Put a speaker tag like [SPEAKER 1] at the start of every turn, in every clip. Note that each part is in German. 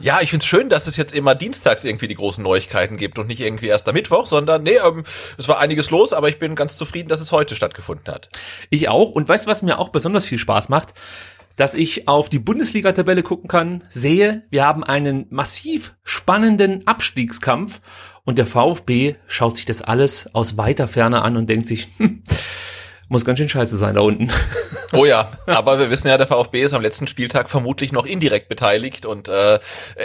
[SPEAKER 1] Ja, ich find's schön, dass es jetzt immer dienstags irgendwie die großen Neuigkeiten gibt und nicht irgendwie erst am Mittwoch, sondern nee, ähm, es war einiges los, aber ich bin ganz zufrieden, dass es heute stattgefunden hat.
[SPEAKER 2] Ich auch. Und weißt du, was mir auch besonders viel Spaß macht? Dass ich auf die Bundesliga-Tabelle gucken kann, sehe, wir haben einen massiv spannenden Abstiegskampf und der VfB schaut sich das alles aus weiter Ferne an und denkt sich, hm, muss ganz schön scheiße sein da unten.
[SPEAKER 1] Oh ja, aber wir wissen ja, der VfB ist am letzten Spieltag vermutlich noch indirekt beteiligt und äh,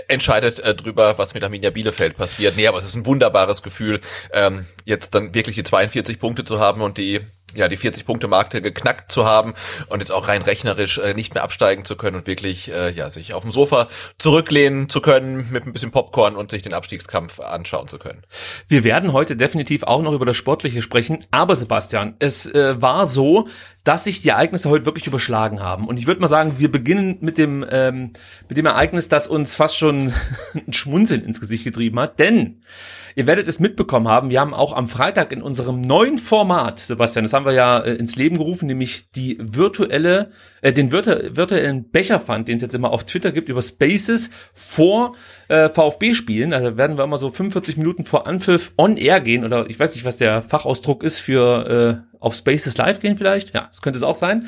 [SPEAKER 1] entscheidet äh, drüber, was mit Arminia Bielefeld passiert. Nee, aber es ist ein wunderbares Gefühl, ähm, jetzt dann wirklich die 42 Punkte zu haben und die ja, die 40-Punkte-Marke geknackt zu haben und jetzt auch rein rechnerisch äh, nicht mehr absteigen zu können und wirklich äh, ja, sich auf dem Sofa zurücklehnen zu können mit ein bisschen Popcorn und sich den Abstiegskampf anschauen zu können.
[SPEAKER 2] Wir werden heute definitiv auch noch über das Sportliche sprechen, aber Sebastian, es äh, war so, dass sich die Ereignisse heute wirklich überschlagen haben. Und ich würde mal sagen, wir beginnen mit dem, ähm, mit dem Ereignis, das uns fast schon ein Schmunzeln ins Gesicht getrieben hat. Denn ihr werdet es mitbekommen haben, wir haben auch am Freitag in unserem neuen Format, Sebastian, das haben wir ja äh, ins Leben gerufen, nämlich die virtuelle, äh, den virtu virtuellen Becherfund, den es jetzt immer auf Twitter gibt, über Spaces vor äh, VfB-Spielen. Also werden wir immer so 45 Minuten vor Anpfiff on air gehen oder ich weiß nicht, was der Fachausdruck ist für äh, auf Spaces Live gehen vielleicht. Ja, das könnte es auch sein.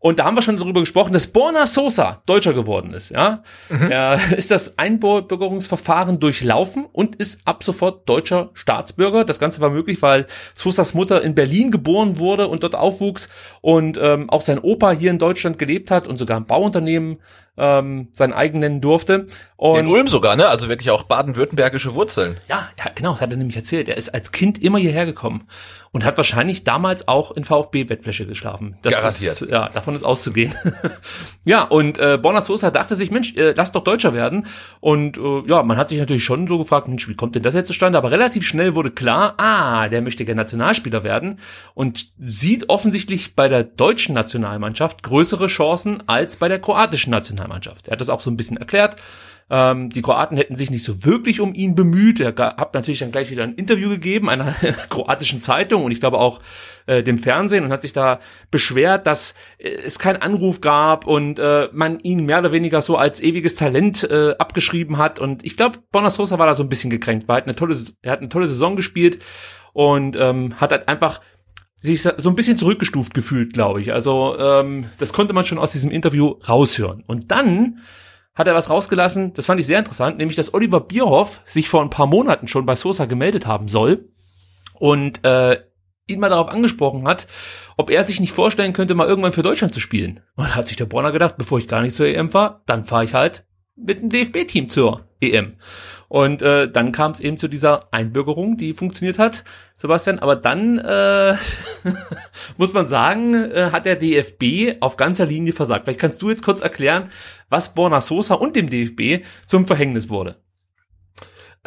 [SPEAKER 2] Und da haben wir schon darüber gesprochen, dass Borna Sosa Deutscher geworden ist, ja. Mhm. Er ist das Einbürgerungsverfahren durchlaufen und ist ab sofort deutscher Staatsbürger. Das Ganze war möglich, weil Sosas Mutter in Berlin geboren wurde und dort aufwuchs und ähm, auch sein Opa hier in Deutschland gelebt hat und sogar ein Bauunternehmen ähm, sein eigen nennen durfte. Und
[SPEAKER 1] in Ulm sogar, ne? Also wirklich auch baden-württembergische Wurzeln.
[SPEAKER 2] Ja, ja, genau, das hat er nämlich erzählt. Er ist als Kind immer hierher gekommen und hat wahrscheinlich damals auch in VfB-Bettwäsche geschlafen. Das
[SPEAKER 1] Garantiert.
[SPEAKER 2] Ist, ja, davon ist auszugehen. ja, und äh, Borna Sosa dachte sich, Mensch, äh, lass doch Deutscher werden. Und äh, ja, man hat sich natürlich schon so gefragt, Mensch, wie kommt denn das jetzt zustande? Aber relativ schnell wurde klar, ah, der möchte gerne Nationalspieler werden und sieht offensichtlich bei der deutschen Nationalmannschaft größere Chancen als bei der kroatischen Nationalmannschaft. Er hat das auch so ein bisschen erklärt. Ähm, die Kroaten hätten sich nicht so wirklich um ihn bemüht. Er hat natürlich dann gleich wieder ein Interview gegeben einer kroatischen Zeitung und ich glaube auch äh, dem Fernsehen und hat sich da beschwert, dass äh, es keinen Anruf gab und äh, man ihn mehr oder weniger so als ewiges Talent äh, abgeschrieben hat. Und ich glaube, Bonasosa war da so ein bisschen gekränkt, weil er hat eine tolle, er hat eine tolle Saison gespielt und ähm, hat halt einfach sich so ein bisschen zurückgestuft gefühlt, glaube ich. Also ähm, das konnte man schon aus diesem Interview raushören. Und dann hat er was rausgelassen, das fand ich sehr interessant, nämlich dass Oliver Bierhoff sich vor ein paar Monaten schon bei Sosa gemeldet haben soll und äh, ihn mal darauf angesprochen hat, ob er sich nicht vorstellen könnte, mal irgendwann für Deutschland zu spielen. Und da hat sich der Bronner gedacht, bevor ich gar nicht zur EM fahre, dann fahre ich halt mit dem DFB-Team zur EM. Und äh, dann kam es eben zu dieser Einbürgerung, die funktioniert hat, Sebastian. Aber dann äh, muss man sagen, äh, hat der DFB auf ganzer Linie versagt. Vielleicht kannst du jetzt kurz erklären, was Borna Sosa und dem DFB zum Verhängnis wurde.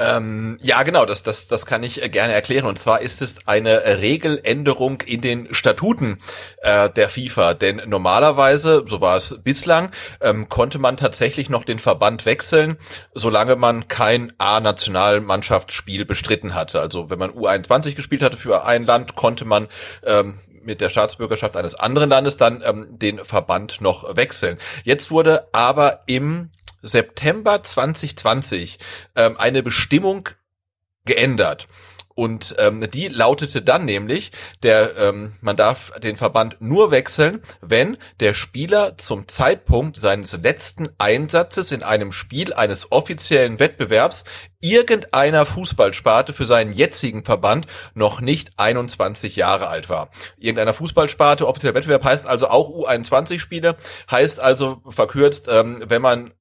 [SPEAKER 1] Ähm, ja, genau, das, das, das kann ich äh, gerne erklären. Und zwar ist es eine Regeländerung in den Statuten äh, der FIFA. Denn normalerweise, so war es bislang, ähm, konnte man tatsächlich noch den Verband wechseln, solange man kein A-Nationalmannschaftsspiel bestritten hatte. Also wenn man U21 gespielt hatte für ein Land, konnte man ähm, mit der Staatsbürgerschaft eines anderen Landes dann ähm, den Verband noch wechseln. Jetzt wurde aber im September 2020 ähm, eine Bestimmung geändert. Und ähm, die lautete dann nämlich, der ähm, man darf den Verband nur wechseln, wenn der Spieler zum Zeitpunkt seines letzten Einsatzes in einem Spiel eines offiziellen Wettbewerbs irgendeiner Fußballsparte für seinen jetzigen Verband noch nicht 21 Jahre alt war. Irgendeiner Fußballsparte, offizieller Wettbewerb heißt also auch U21-Spiele, heißt also verkürzt, ähm, wenn man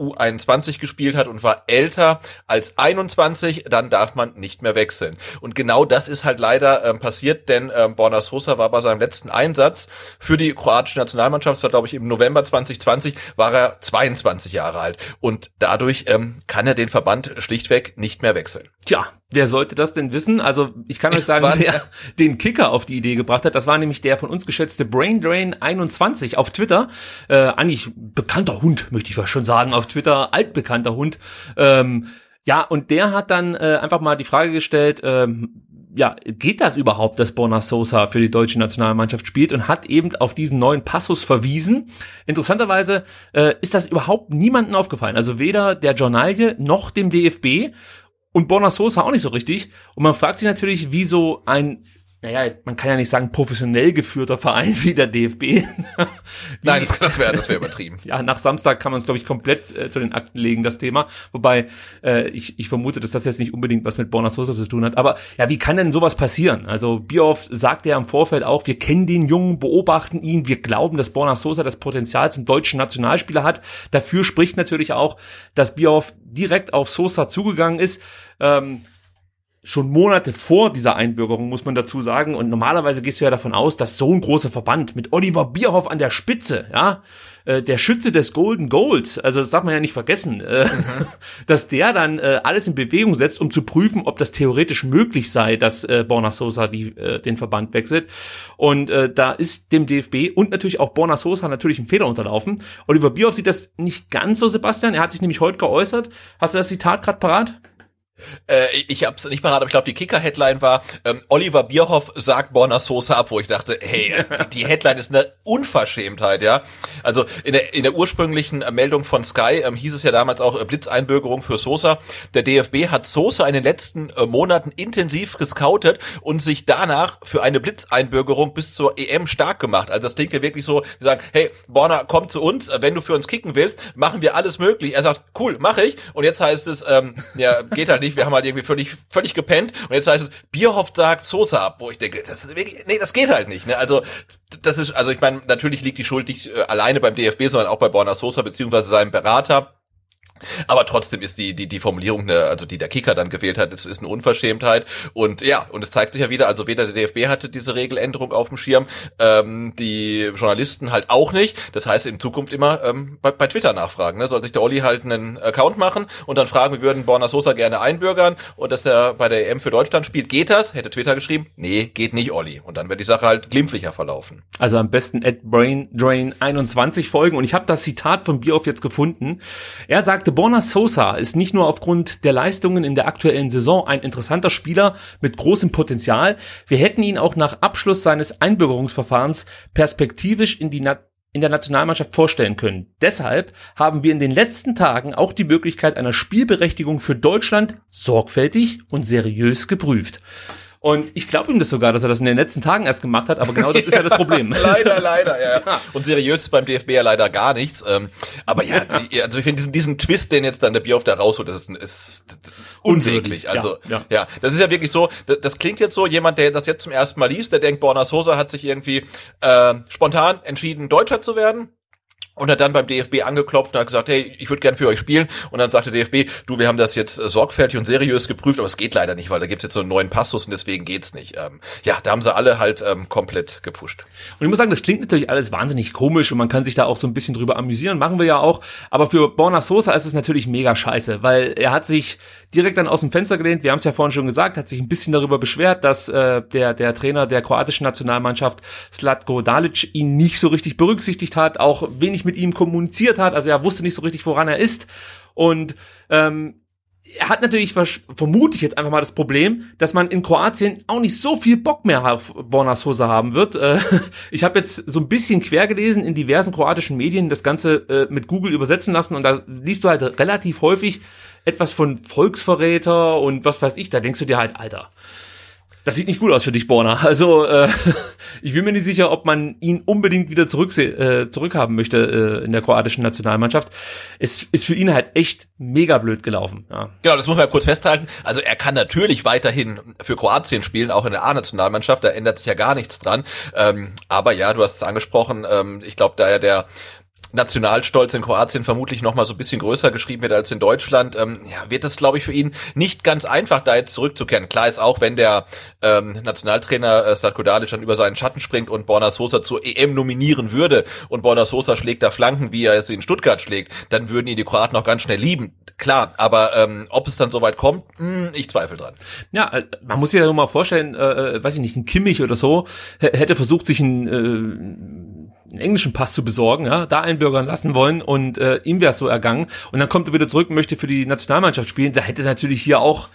[SPEAKER 1] U21 gespielt hat und war älter als 21, dann darf man nicht mehr wechseln. Und genau das ist halt leider ähm, passiert, denn ähm, Borna Sosa war bei seinem letzten Einsatz für die kroatische Nationalmannschaft, das war glaube ich im November 2020, war er 22 Jahre alt. Und dadurch ähm, kann er den Verband schlichtweg nicht mehr wechseln.
[SPEAKER 2] Tja, wer sollte das denn wissen? Also ich kann euch sagen, wer den Kicker auf die Idee gebracht hat, das war nämlich der von uns geschätzte Braindrain 21 auf Twitter. Äh, eigentlich bekannter Hund, möchte ich fast schon sagen, auf Twitter, altbekannter Hund. Ähm, ja, und der hat dann äh, einfach mal die Frage gestellt, ähm, ja, geht das überhaupt, dass Borna Sosa für die deutsche Nationalmannschaft spielt und hat eben auf diesen neuen Passus verwiesen. Interessanterweise äh, ist das überhaupt niemandem aufgefallen. Also weder der Journalie noch dem DFB und Borna Sosa auch nicht so richtig. Und man fragt sich natürlich, wie so ein naja, man kann ja nicht sagen professionell geführter Verein wie der DFB.
[SPEAKER 1] Nein, das, das wäre das wär übertrieben.
[SPEAKER 2] ja, nach Samstag kann man es, glaube ich, komplett äh, zu den Akten legen, das Thema. Wobei äh, ich, ich vermute, dass das jetzt nicht unbedingt was mit Borna Sosa zu tun hat. Aber ja, wie kann denn sowas passieren? Also Bierhoff sagt ja im Vorfeld auch, wir kennen den Jungen, beobachten ihn, wir glauben, dass Borna Sosa das Potenzial zum deutschen Nationalspieler hat. Dafür spricht natürlich auch, dass Bierhoff direkt auf Sosa zugegangen ist. Ähm, schon Monate vor dieser Einbürgerung, muss man dazu sagen. Und normalerweise gehst du ja davon aus, dass so ein großer Verband mit Oliver Bierhoff an der Spitze, ja, äh, der Schütze des Golden Goals, also das darf man ja nicht vergessen, äh, mhm. dass der dann äh, alles in Bewegung setzt, um zu prüfen, ob das theoretisch möglich sei, dass äh, Borna Sosa die, äh, den Verband wechselt. Und äh, da ist dem DFB und natürlich auch Borna Sosa natürlich ein Fehler unterlaufen. Oliver Bierhoff sieht das nicht ganz so, Sebastian. Er hat sich nämlich heute geäußert. Hast du das Zitat gerade parat?
[SPEAKER 1] Äh, ich hab's nicht parat, aber ich glaube, die Kicker-Headline war, ähm, Oliver Bierhoff sagt Borna Sosa ab, wo ich dachte, hey, die, die, Headline ist eine Unverschämtheit, ja. Also in der, in der ursprünglichen äh, Meldung von Sky ähm, hieß es ja damals auch äh, Blitzeinbürgerung für Sosa. Der DFB hat Sosa in den letzten äh, Monaten intensiv gescoutet und sich danach für eine Blitzeinbürgerung bis zur EM stark gemacht. Also das klingt ja wirklich so, die sagen, hey, Borna, komm zu uns, äh, wenn du für uns kicken willst, machen wir alles möglich. Er sagt, cool, mache ich. Und jetzt heißt es, ähm, ja, geht halt nicht nicht, wir haben halt irgendwie völlig, völlig gepennt und jetzt heißt es, Bierhoff sagt Sosa ab, wo ich denke, das ist wirklich, nee, das geht halt nicht. Ne? Also das ist, also ich meine, natürlich liegt die Schuld nicht äh, alleine beim DFB, sondern auch bei Borna Sosa beziehungsweise seinem Berater. Aber trotzdem ist die, die, die Formulierung, ne, also die der Kicker dann gewählt hat, ist, ist eine Unverschämtheit. Und ja, und es zeigt sich ja wieder, also weder der DFB hatte diese Regeländerung auf dem Schirm, ähm, die Journalisten halt auch nicht. Das heißt, in Zukunft immer ähm, bei, bei Twitter nachfragen. Ne? Soll sich der Olli halt einen Account machen und dann fragen, wir würden Borna Sosa gerne einbürgern und dass der bei der EM für Deutschland spielt. Geht das? Hätte Twitter geschrieben, nee, geht nicht, Olli. Und dann wird die Sache halt glimpflicher verlaufen.
[SPEAKER 2] Also am besten at BrainDrain21 folgen. Und ich habe das Zitat von Bioff jetzt gefunden. Er sagte, Borna Sosa ist nicht nur aufgrund der Leistungen in der aktuellen Saison ein interessanter Spieler mit großem Potenzial, wir hätten ihn auch nach Abschluss seines Einbürgerungsverfahrens perspektivisch in die Na in der Nationalmannschaft vorstellen können. Deshalb haben wir in den letzten Tagen auch die Möglichkeit einer Spielberechtigung für Deutschland sorgfältig und seriös geprüft. Und ich glaube ihm das sogar, dass er das in den letzten Tagen erst gemacht hat, aber genau das ist ja das Problem.
[SPEAKER 1] leider, leider, ja. Und seriös ist beim DFB ja leider gar nichts. Ähm, aber ja, die, also ich finde diesen, diesen Twist, den jetzt dann der Bierhoff da rausholt, das ist, ist unsäglich. Also ja, ja. ja, das ist ja wirklich so, das, das, klingt jetzt so, jemand, der das jetzt zum ersten Mal liest, der denkt, Borna Sosa hat sich irgendwie äh, spontan entschieden, Deutscher zu werden und hat dann beim DFB angeklopft und hat gesagt, hey, ich würde gern für euch spielen. Und dann sagte DFB, du, wir haben das jetzt äh, sorgfältig und seriös geprüft, aber es geht leider nicht, weil da gibt's jetzt so einen neuen Passus und deswegen geht's nicht. Ähm, ja, da haben sie alle halt ähm, komplett gepusht.
[SPEAKER 2] Und ich muss sagen, das klingt natürlich alles wahnsinnig komisch und man kann sich da auch so ein bisschen drüber amüsieren, machen wir ja auch. Aber für Borna Sosa ist es natürlich mega scheiße, weil er hat sich direkt dann aus dem Fenster gelehnt. Wir haben es ja vorhin schon gesagt, hat sich ein bisschen darüber beschwert, dass äh, der, der Trainer der kroatischen Nationalmannschaft Slatko Dalic ihn nicht so richtig berücksichtigt hat, auch wenig mit ihm kommuniziert hat. Also er wusste nicht so richtig, woran er ist. Und ähm, er hat natürlich, vermute ich jetzt einfach mal das Problem, dass man in Kroatien auch nicht so viel Bock mehr auf Borna Sosa haben wird. Äh, ich habe jetzt so ein bisschen quer gelesen in diversen kroatischen Medien, das Ganze äh, mit Google übersetzen lassen und da liest du halt relativ häufig etwas von Volksverräter und was weiß ich, da denkst du dir halt, Alter, das sieht nicht gut aus für dich, Borna. Also äh, ich bin mir nicht sicher, ob man ihn unbedingt wieder zurück, äh, zurückhaben möchte äh, in der kroatischen Nationalmannschaft. Es ist für ihn halt echt mega blöd gelaufen. Ja.
[SPEAKER 1] Genau, das muss man ja kurz festhalten. Also er kann natürlich weiterhin für Kroatien spielen, auch in der A-Nationalmannschaft. Da ändert sich ja gar nichts dran. Ähm, aber ja, du hast es angesprochen. Ähm, ich glaube, da ja der Nationalstolz in Kroatien vermutlich noch mal so ein bisschen größer geschrieben wird als in Deutschland, ähm, ja, wird es, glaube ich, für ihn nicht ganz einfach, da jetzt zurückzukehren. Klar ist auch, wenn der ähm, Nationaltrainer äh, Statko Dalic dann über seinen Schatten springt und Borna Sosa zur EM nominieren würde und Borna Sosa schlägt da Flanken, wie er es in Stuttgart schlägt, dann würden ihn die Kroaten auch ganz schnell lieben. Klar, aber ähm, ob es dann soweit kommt, mh, hm, ich zweifle dran.
[SPEAKER 2] Ja, äh, man muss sich ja nur mal vorstellen, äh, äh weiß ich nicht, ein Kimmich oder so hätte versucht, sich ein äh, einen englischen Pass zu besorgen, ja, da einbürgern lassen wollen und äh, ihm wäre es so ergangen. Und dann kommt er wieder zurück und möchte für die Nationalmannschaft spielen. Da hätte natürlich hier auch,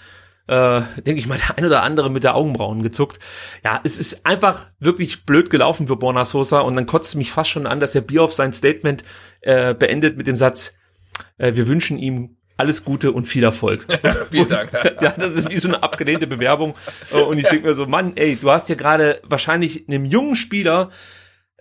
[SPEAKER 2] äh, denke ich mal, der ein oder andere mit der Augenbrauen gezuckt. Ja, es ist einfach wirklich blöd gelaufen für Borna Sosa und dann kotzt mich fast schon an, dass der Bierhoff sein Statement äh, beendet mit dem Satz, äh, wir wünschen ihm alles Gute und viel Erfolg.
[SPEAKER 1] Vielen Dank.
[SPEAKER 2] ja, das ist wie so eine abgelehnte Bewerbung. Und ich denke mir so, Mann, ey, du hast hier gerade wahrscheinlich einem jungen Spieler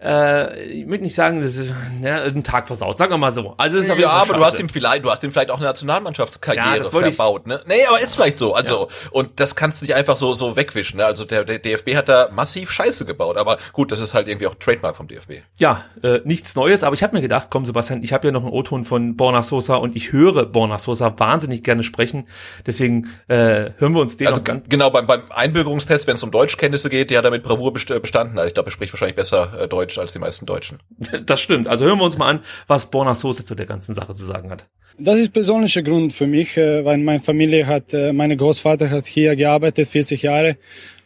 [SPEAKER 2] äh, ich würde nicht sagen, das ist ja, ein Tag versaut, sagen wir mal so. Also es ist
[SPEAKER 1] ja, aber du hast ihm vielleicht, du hast ihm vielleicht auch eine Nationalmannschaftskarriere ja, verbaut, ne? Nee, aber ist vielleicht so. Also ja. und das kannst du nicht einfach so so wegwischen. Ne? Also der, der DFB hat da massiv Scheiße gebaut, aber gut, das ist halt irgendwie auch Trademark vom DFB.
[SPEAKER 2] Ja, äh, nichts Neues, aber ich habe mir gedacht, komm Sebastian, ich habe ja noch einen O-Ton von Borna Sosa und ich höre Borna Sosa wahnsinnig gerne sprechen, deswegen äh, hören wir uns den
[SPEAKER 1] also ganz genau beim beim Einbürgerungstest, wenn es um Deutschkenntnisse geht, der hat damit Bravour bestanden. Also ich glaube, er spricht wahrscheinlich besser äh, Deutsch Deutsch als die meisten Deutschen.
[SPEAKER 2] Das stimmt. Also hören wir uns mal an, was Borna Sosa zu der ganzen Sache zu sagen hat.
[SPEAKER 3] Das ist persönlicher Grund für mich, äh, weil meine Familie hat, äh, meine Großvater hat hier gearbeitet, 40 Jahre,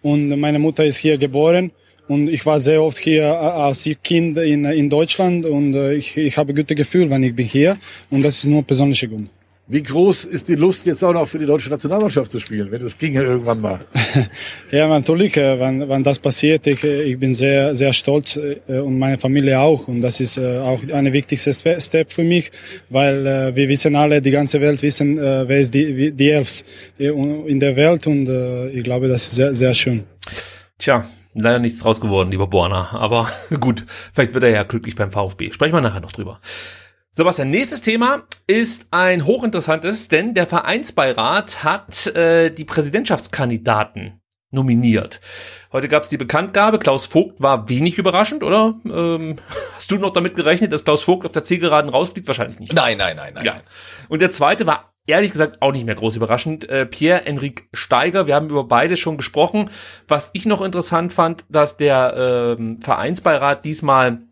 [SPEAKER 3] und meine Mutter ist hier geboren. Und ich war sehr oft hier äh, als Kind in, in Deutschland und ich, ich habe gute Gefühl, wenn ich bin hier. Und das ist nur persönlicher Grund.
[SPEAKER 4] Wie groß ist die Lust jetzt auch noch für die deutsche Nationalmannschaft zu spielen, wenn es ginge irgendwann mal?
[SPEAKER 3] ja, natürlich, äh, wenn, wenn das passiert, ich, äh, ich bin sehr, sehr stolz äh, und meine Familie auch. Und das ist auch eine wichtigste Step für mich, weil wir wissen alle, die ganze Welt wissen, wer ist die, die Elfs in der Welt und ich glaube, das ist sehr, sehr schön.
[SPEAKER 2] Tja, leider nichts draus geworden, lieber Borna. Aber gut, vielleicht wird er ja glücklich beim VfB. Sprechen wir nachher noch drüber. Sebastian, nächstes Thema ist ein hochinteressantes, denn der Vereinsbeirat hat äh, die Präsidentschaftskandidaten nominiert. Heute gab es die Bekanntgabe. Klaus Vogt war wenig überraschend, oder? Ähm, hast du noch damit gerechnet, dass Klaus Vogt auf der Zielgeraden rausfliegt? Wahrscheinlich nicht.
[SPEAKER 1] Nein, nein, nein, nein.
[SPEAKER 2] Ja. Und der zweite war ehrlich gesagt auch nicht mehr groß überraschend. Äh, Pierre-Enrique Steiger, wir haben über beide schon gesprochen. Was ich noch interessant fand, dass der ähm, Vereinsbeirat diesmal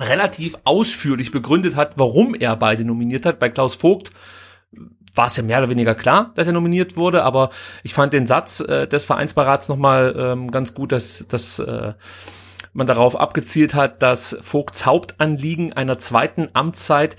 [SPEAKER 2] relativ ausführlich begründet hat, warum er beide nominiert hat. Bei Klaus Vogt war es ja mehr oder weniger klar, dass er nominiert wurde, aber ich fand den Satz äh, des Vereinsbeirats nochmal ähm, ganz gut, dass, dass äh, man darauf abgezielt hat, dass Vogts Hauptanliegen einer zweiten Amtszeit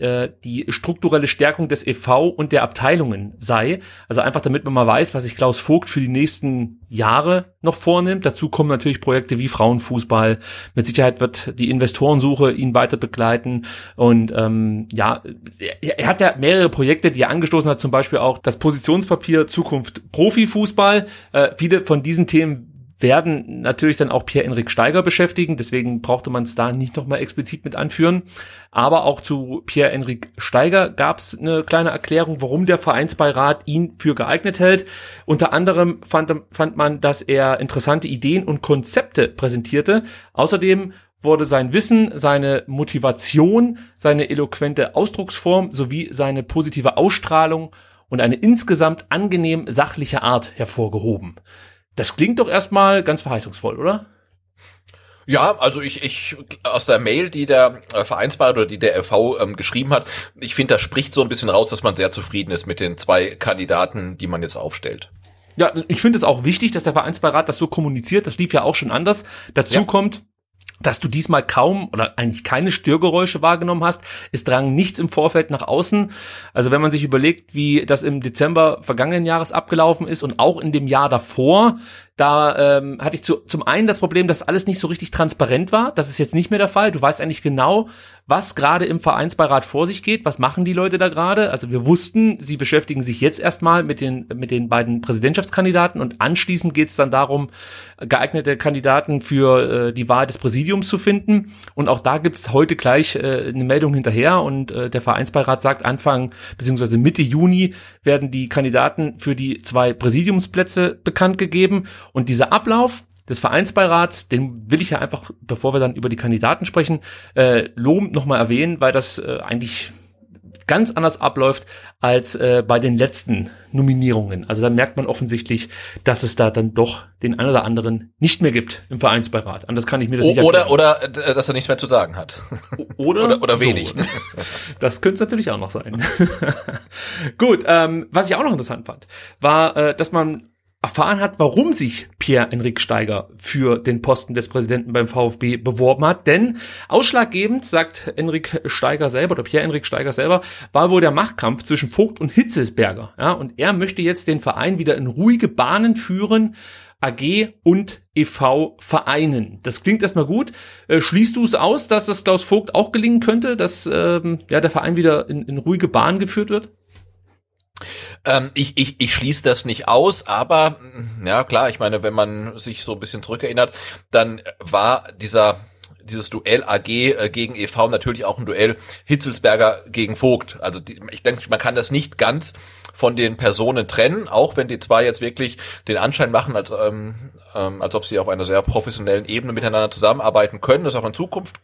[SPEAKER 2] äh, die strukturelle Stärkung des EV und der Abteilungen sei. Also einfach damit man mal weiß, was sich Klaus Vogt für die nächsten Jahre noch vornimmt. Dazu kommen natürlich Projekte wie Frauenfußball. Mit Sicherheit wird die Investorensuche ihn weiter begleiten. Und ähm, ja, er, er hat ja mehrere Projekte, die er angestoßen hat, zum Beispiel auch das Positionspapier Zukunft Profifußball. Äh, viele von diesen Themen werden natürlich dann auch Pierre-Enrik Steiger beschäftigen, deswegen brauchte man es da nicht nochmal explizit mit anführen. Aber auch zu Pierre-Enrik Steiger gab es eine kleine Erklärung, warum der Vereinsbeirat ihn für geeignet hält. Unter anderem fand, fand man, dass er interessante Ideen und Konzepte präsentierte. Außerdem wurde sein Wissen, seine Motivation, seine eloquente Ausdrucksform sowie seine positive Ausstrahlung und eine insgesamt angenehm sachliche Art hervorgehoben. Das klingt doch erstmal ganz verheißungsvoll, oder?
[SPEAKER 1] Ja, also ich, ich aus der Mail, die der äh, Vereinsbeirat oder die der FV ähm, geschrieben hat, ich finde, das spricht so ein bisschen raus, dass man sehr zufrieden ist mit den zwei Kandidaten, die man jetzt aufstellt.
[SPEAKER 2] Ja, ich finde es auch wichtig, dass der Vereinsbeirat das so kommuniziert. Das lief ja auch schon anders. Dazu ja. kommt, dass du diesmal kaum oder eigentlich keine Störgeräusche wahrgenommen hast. Es drang nichts im Vorfeld nach außen. Also wenn man sich überlegt, wie das im Dezember vergangenen Jahres abgelaufen ist und auch in dem Jahr davor, da ähm, hatte ich zu, zum einen das Problem, dass alles nicht so richtig transparent war. Das ist jetzt nicht mehr der Fall. Du weißt eigentlich genau, was gerade im Vereinsbeirat vor sich geht. Was machen die Leute da gerade? Also wir wussten, sie beschäftigen sich jetzt erstmal mit den, mit den beiden Präsidentschaftskandidaten und anschließend geht es dann darum, geeignete Kandidaten für äh, die Wahl des Präsidiums zu finden. Und auch da gibt es heute gleich äh, eine Meldung hinterher und äh, der Vereinsbeirat sagt, Anfang bzw. Mitte Juni werden die Kandidaten für die zwei Präsidiumsplätze bekannt gegeben. Und dieser Ablauf des Vereinsbeirats, den will ich ja einfach, bevor wir dann über die Kandidaten sprechen, äh, lobend nochmal erwähnen, weil das äh, eigentlich ganz anders abläuft als äh, bei den letzten Nominierungen. Also da merkt man offensichtlich, dass es da dann doch den einen oder anderen nicht mehr gibt im Vereinsbeirat. Anders kann ich mir das nicht
[SPEAKER 1] erklären. Oder, oder äh, dass er nichts mehr zu sagen hat.
[SPEAKER 2] Oder,
[SPEAKER 1] oder, oder wenig.
[SPEAKER 2] So. Das könnte es natürlich auch noch sein. Gut, ähm, was ich auch noch interessant fand, war, äh, dass man erfahren hat, warum sich Pierre-Enrik Steiger für den Posten des Präsidenten beim VfB beworben hat. Denn ausschlaggebend, sagt Enrik Steiger selber oder Pierre-Enrik Steiger selber, war wohl der Machtkampf zwischen Vogt und Hitzesberger. Ja, und er möchte jetzt den Verein wieder in ruhige Bahnen führen, AG und EV vereinen. Das klingt erstmal gut. Äh, schließt du es aus, dass das Klaus Vogt auch gelingen könnte, dass ähm, ja der Verein wieder in, in ruhige Bahnen geführt wird?
[SPEAKER 1] Ähm, ich, ich, ich schließe das nicht aus, aber ja klar, ich meine, wenn man sich so ein bisschen zurückerinnert, dann war dieser dieses Duell AG äh, gegen EV natürlich auch ein Duell Hitzelsberger gegen Vogt. Also die, ich denke, man kann das nicht ganz von den Personen trennen, auch wenn die zwei jetzt wirklich den Anschein machen, als, ähm, ähm, als ob sie auf einer sehr professionellen Ebene miteinander zusammenarbeiten können, das auch in Zukunft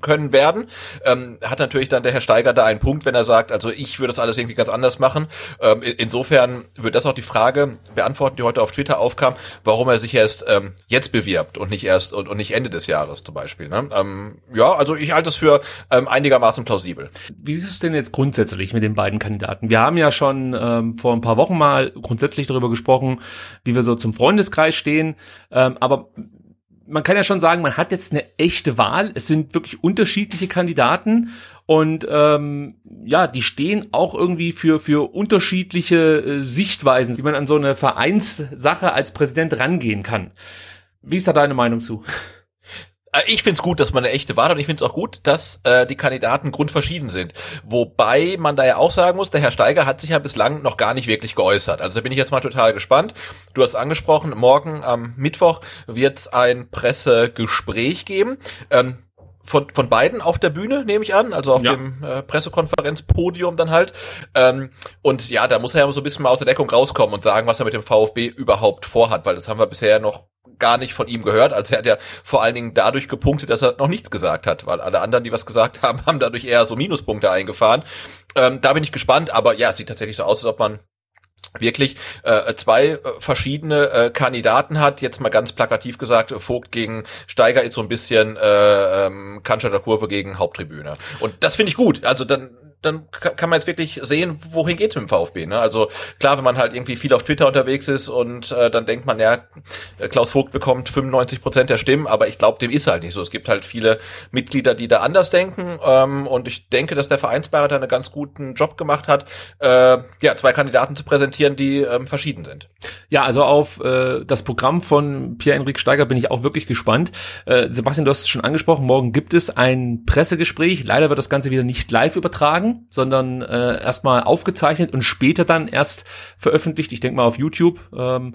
[SPEAKER 1] können werden. Ähm, hat natürlich dann der Herr Steiger da einen Punkt, wenn er sagt, also ich würde das alles irgendwie ganz anders machen. Ähm, insofern wird das auch die Frage beantworten, die heute auf Twitter aufkam, warum er sich erst ähm, jetzt bewirbt und nicht erst und, und nicht Ende des Jahres zum Beispiel. Ne? Ähm, ja, also ich halte es für ähm, einigermaßen plausibel.
[SPEAKER 2] Wie siehst du es denn jetzt grundsätzlich mit den beiden Kandidaten? Wir haben ja schon ähm, vor ein paar Wochen mal grundsätzlich darüber gesprochen, wie wir so zum Freundeskreis stehen. Ähm, aber man kann ja schon sagen, man hat jetzt eine echte Wahl. Es sind wirklich unterschiedliche Kandidaten und ähm, ja, die stehen auch irgendwie für für unterschiedliche äh, Sichtweisen, wie man an so eine Vereinssache als Präsident rangehen kann. Wie ist da deine Meinung zu?
[SPEAKER 1] Äh, ich find's gut, dass man eine echte Wahl hat und ich find's auch gut, dass äh, die Kandidaten grundverschieden sind. Wobei man da ja auch sagen muss, der Herr Steiger hat sich ja bislang noch gar nicht wirklich geäußert. Also da bin ich jetzt mal total gespannt. Du hast angesprochen, morgen am Mittwoch wird's ein Pressegespräch geben. Ähm, von, von beiden auf der Bühne, nehme ich an, also auf ja. dem äh, Pressekonferenzpodium dann halt. Ähm, und ja, da muss er ja so ein bisschen mal aus der Deckung rauskommen und sagen, was er mit dem VfB überhaupt vorhat, weil das haben wir bisher noch gar nicht von ihm gehört. Also er hat ja vor allen Dingen dadurch gepunktet, dass er noch nichts gesagt hat, weil alle anderen, die was gesagt haben, haben dadurch eher so Minuspunkte eingefahren. Ähm, da bin ich gespannt, aber ja, es sieht tatsächlich so aus, als ob man wirklich äh, zwei äh, verschiedene äh, Kandidaten hat. Jetzt mal ganz plakativ gesagt, Vogt gegen Steiger ist so ein bisschen äh, ähm, Kanscher der Kurve gegen Haupttribüne. Und das finde ich gut. Also dann dann kann man jetzt wirklich sehen, wohin geht's mit dem VfB. Ne? Also klar, wenn man halt irgendwie viel auf Twitter unterwegs ist und äh, dann denkt man, ja, Klaus Vogt bekommt 95 Prozent der Stimmen, aber ich glaube, dem ist halt nicht so. Es gibt halt viele Mitglieder, die da anders denken ähm, und ich denke, dass der Vereinsbeirat einen ganz guten Job gemacht hat, äh, ja, zwei Kandidaten zu präsentieren, die ähm, verschieden sind.
[SPEAKER 2] Ja, also auf äh, das Programm von Pierre-Enrik Steiger bin ich auch wirklich gespannt. Äh, Sebastian, du hast es schon angesprochen, morgen gibt es ein Pressegespräch. Leider wird das Ganze wieder nicht live übertragen sondern äh, erstmal aufgezeichnet und später dann erst veröffentlicht. Ich denke mal auf YouTube. Ähm,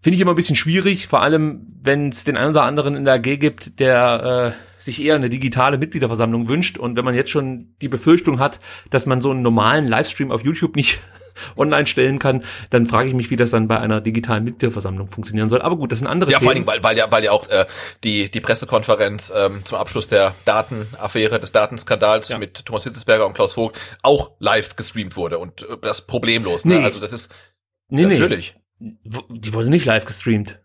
[SPEAKER 2] Finde ich immer ein bisschen schwierig, vor allem wenn es den einen oder anderen in der AG gibt, der äh, sich eher eine digitale Mitgliederversammlung wünscht. Und wenn man jetzt schon die Befürchtung hat, dass man so einen normalen Livestream auf YouTube nicht online stellen kann, dann frage ich mich, wie das dann bei einer digitalen Mitgliederversammlung funktionieren soll. Aber gut, das sind andere
[SPEAKER 1] Ja, Themen. vor allen Dingen, weil, weil ja, weil ja auch äh, die, die Pressekonferenz ähm, zum Abschluss der Datenaffäre, des Datenskandals ja. mit Thomas Hitzesberger und Klaus Vogt auch live gestreamt wurde und äh, das problemlos. Ne? Nee. Also das ist
[SPEAKER 2] nee, natürlich. Nee. Die wurde nicht live gestreamt.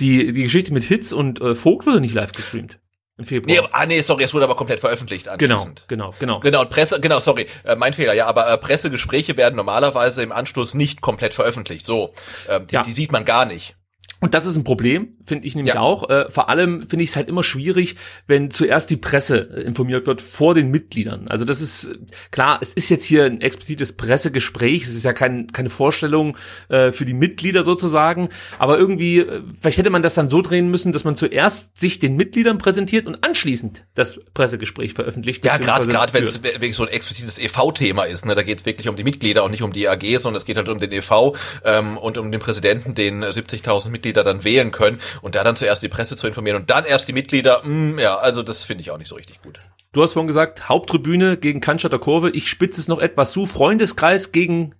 [SPEAKER 2] Die, die Geschichte mit Hitz und äh, Vogt wurde nicht live gestreamt.
[SPEAKER 1] Im Februar. Nee, ah, nee, sorry, es wurde aber komplett veröffentlicht
[SPEAKER 2] Genau, genau, genau.
[SPEAKER 1] Genau, und Presse, genau, sorry, äh, mein Fehler, ja, aber äh, Pressegespräche werden normalerweise im Anschluss nicht komplett veröffentlicht. So, äh, die, ja. die sieht man gar nicht.
[SPEAKER 2] Und das ist ein Problem, finde ich nämlich
[SPEAKER 1] Ja.
[SPEAKER 2] auch. Äh, vor allem finde ich es halt immer schwierig, wenn zuerst die Presse äh, informiert wird vor den Mitgliedern. Also das ist äh, klar, es ist jetzt hier ein explizites Pressegespräch, es ist ja kein, keine Vorstellung äh, für die Mitglieder sozusagen, aber irgendwie, äh, vielleicht hätte man das dann so drehen müssen, dass man zuerst sich den Mitgliedern präsentiert und anschließend das Pressegespräch veröffentlicht.
[SPEAKER 1] Ja, gerade gerade wenn es wirklich so ein explizites EV-Thema ist, ne, da geht es wirklich um die Mitglieder und nicht um die AG, sondern es geht halt um den EV ähm, und um den Präsidenten, den äh, 70.000 Mitglieder dann wählen können und da dann zuerst die Presse zu informieren und dann erst die Mitglieder, mh, ja, also das finde ich auch nicht so richtig gut.
[SPEAKER 2] Du hast vorhin gesagt, Haupttribüne gegen Cannstatter Kurve. Ich spitze es noch etwas zu. Freundeskreis gegen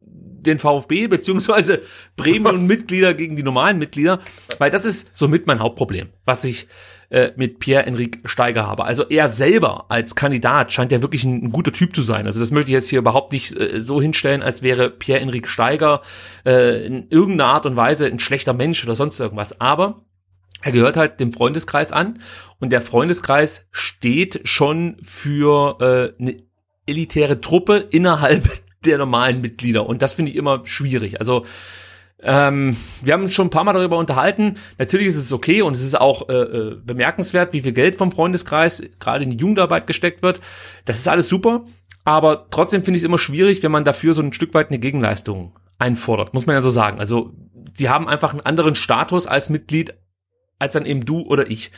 [SPEAKER 2] den VfB, beziehungsweise Premium-Mitglieder gegen die normalen Mitglieder. Weil das ist somit mein Hauptproblem, was ich äh, mit Pierre-Enrique Steiger habe. Also er selber als Kandidat scheint ja wirklich ein, ein guter Typ zu sein. Also das möchte ich jetzt hier überhaupt nicht äh, so hinstellen, als wäre Pierre-Enrique Steiger äh, in irgendeiner Art und Weise ein schlechter Mensch oder sonst irgendwas. Aber er gehört halt dem Freundeskreis an und der Freundeskreis steht schon für äh, eine elitäre Truppe innerhalb der normalen Mitglieder und das finde ich immer schwierig. Also ähm, wir haben schon ein paar Mal darüber unterhalten. Natürlich ist es okay und es ist auch äh, äh, bemerkenswert, wie viel Geld vom Freundeskreis gerade in die Jugendarbeit gesteckt wird. Das ist alles super, aber trotzdem finde ich es immer schwierig, wenn man dafür so ein Stück weit eine Gegenleistung einfordert, muss man ja so sagen. Also sie haben einfach einen anderen Status als Mitglied als dann eben du oder ich.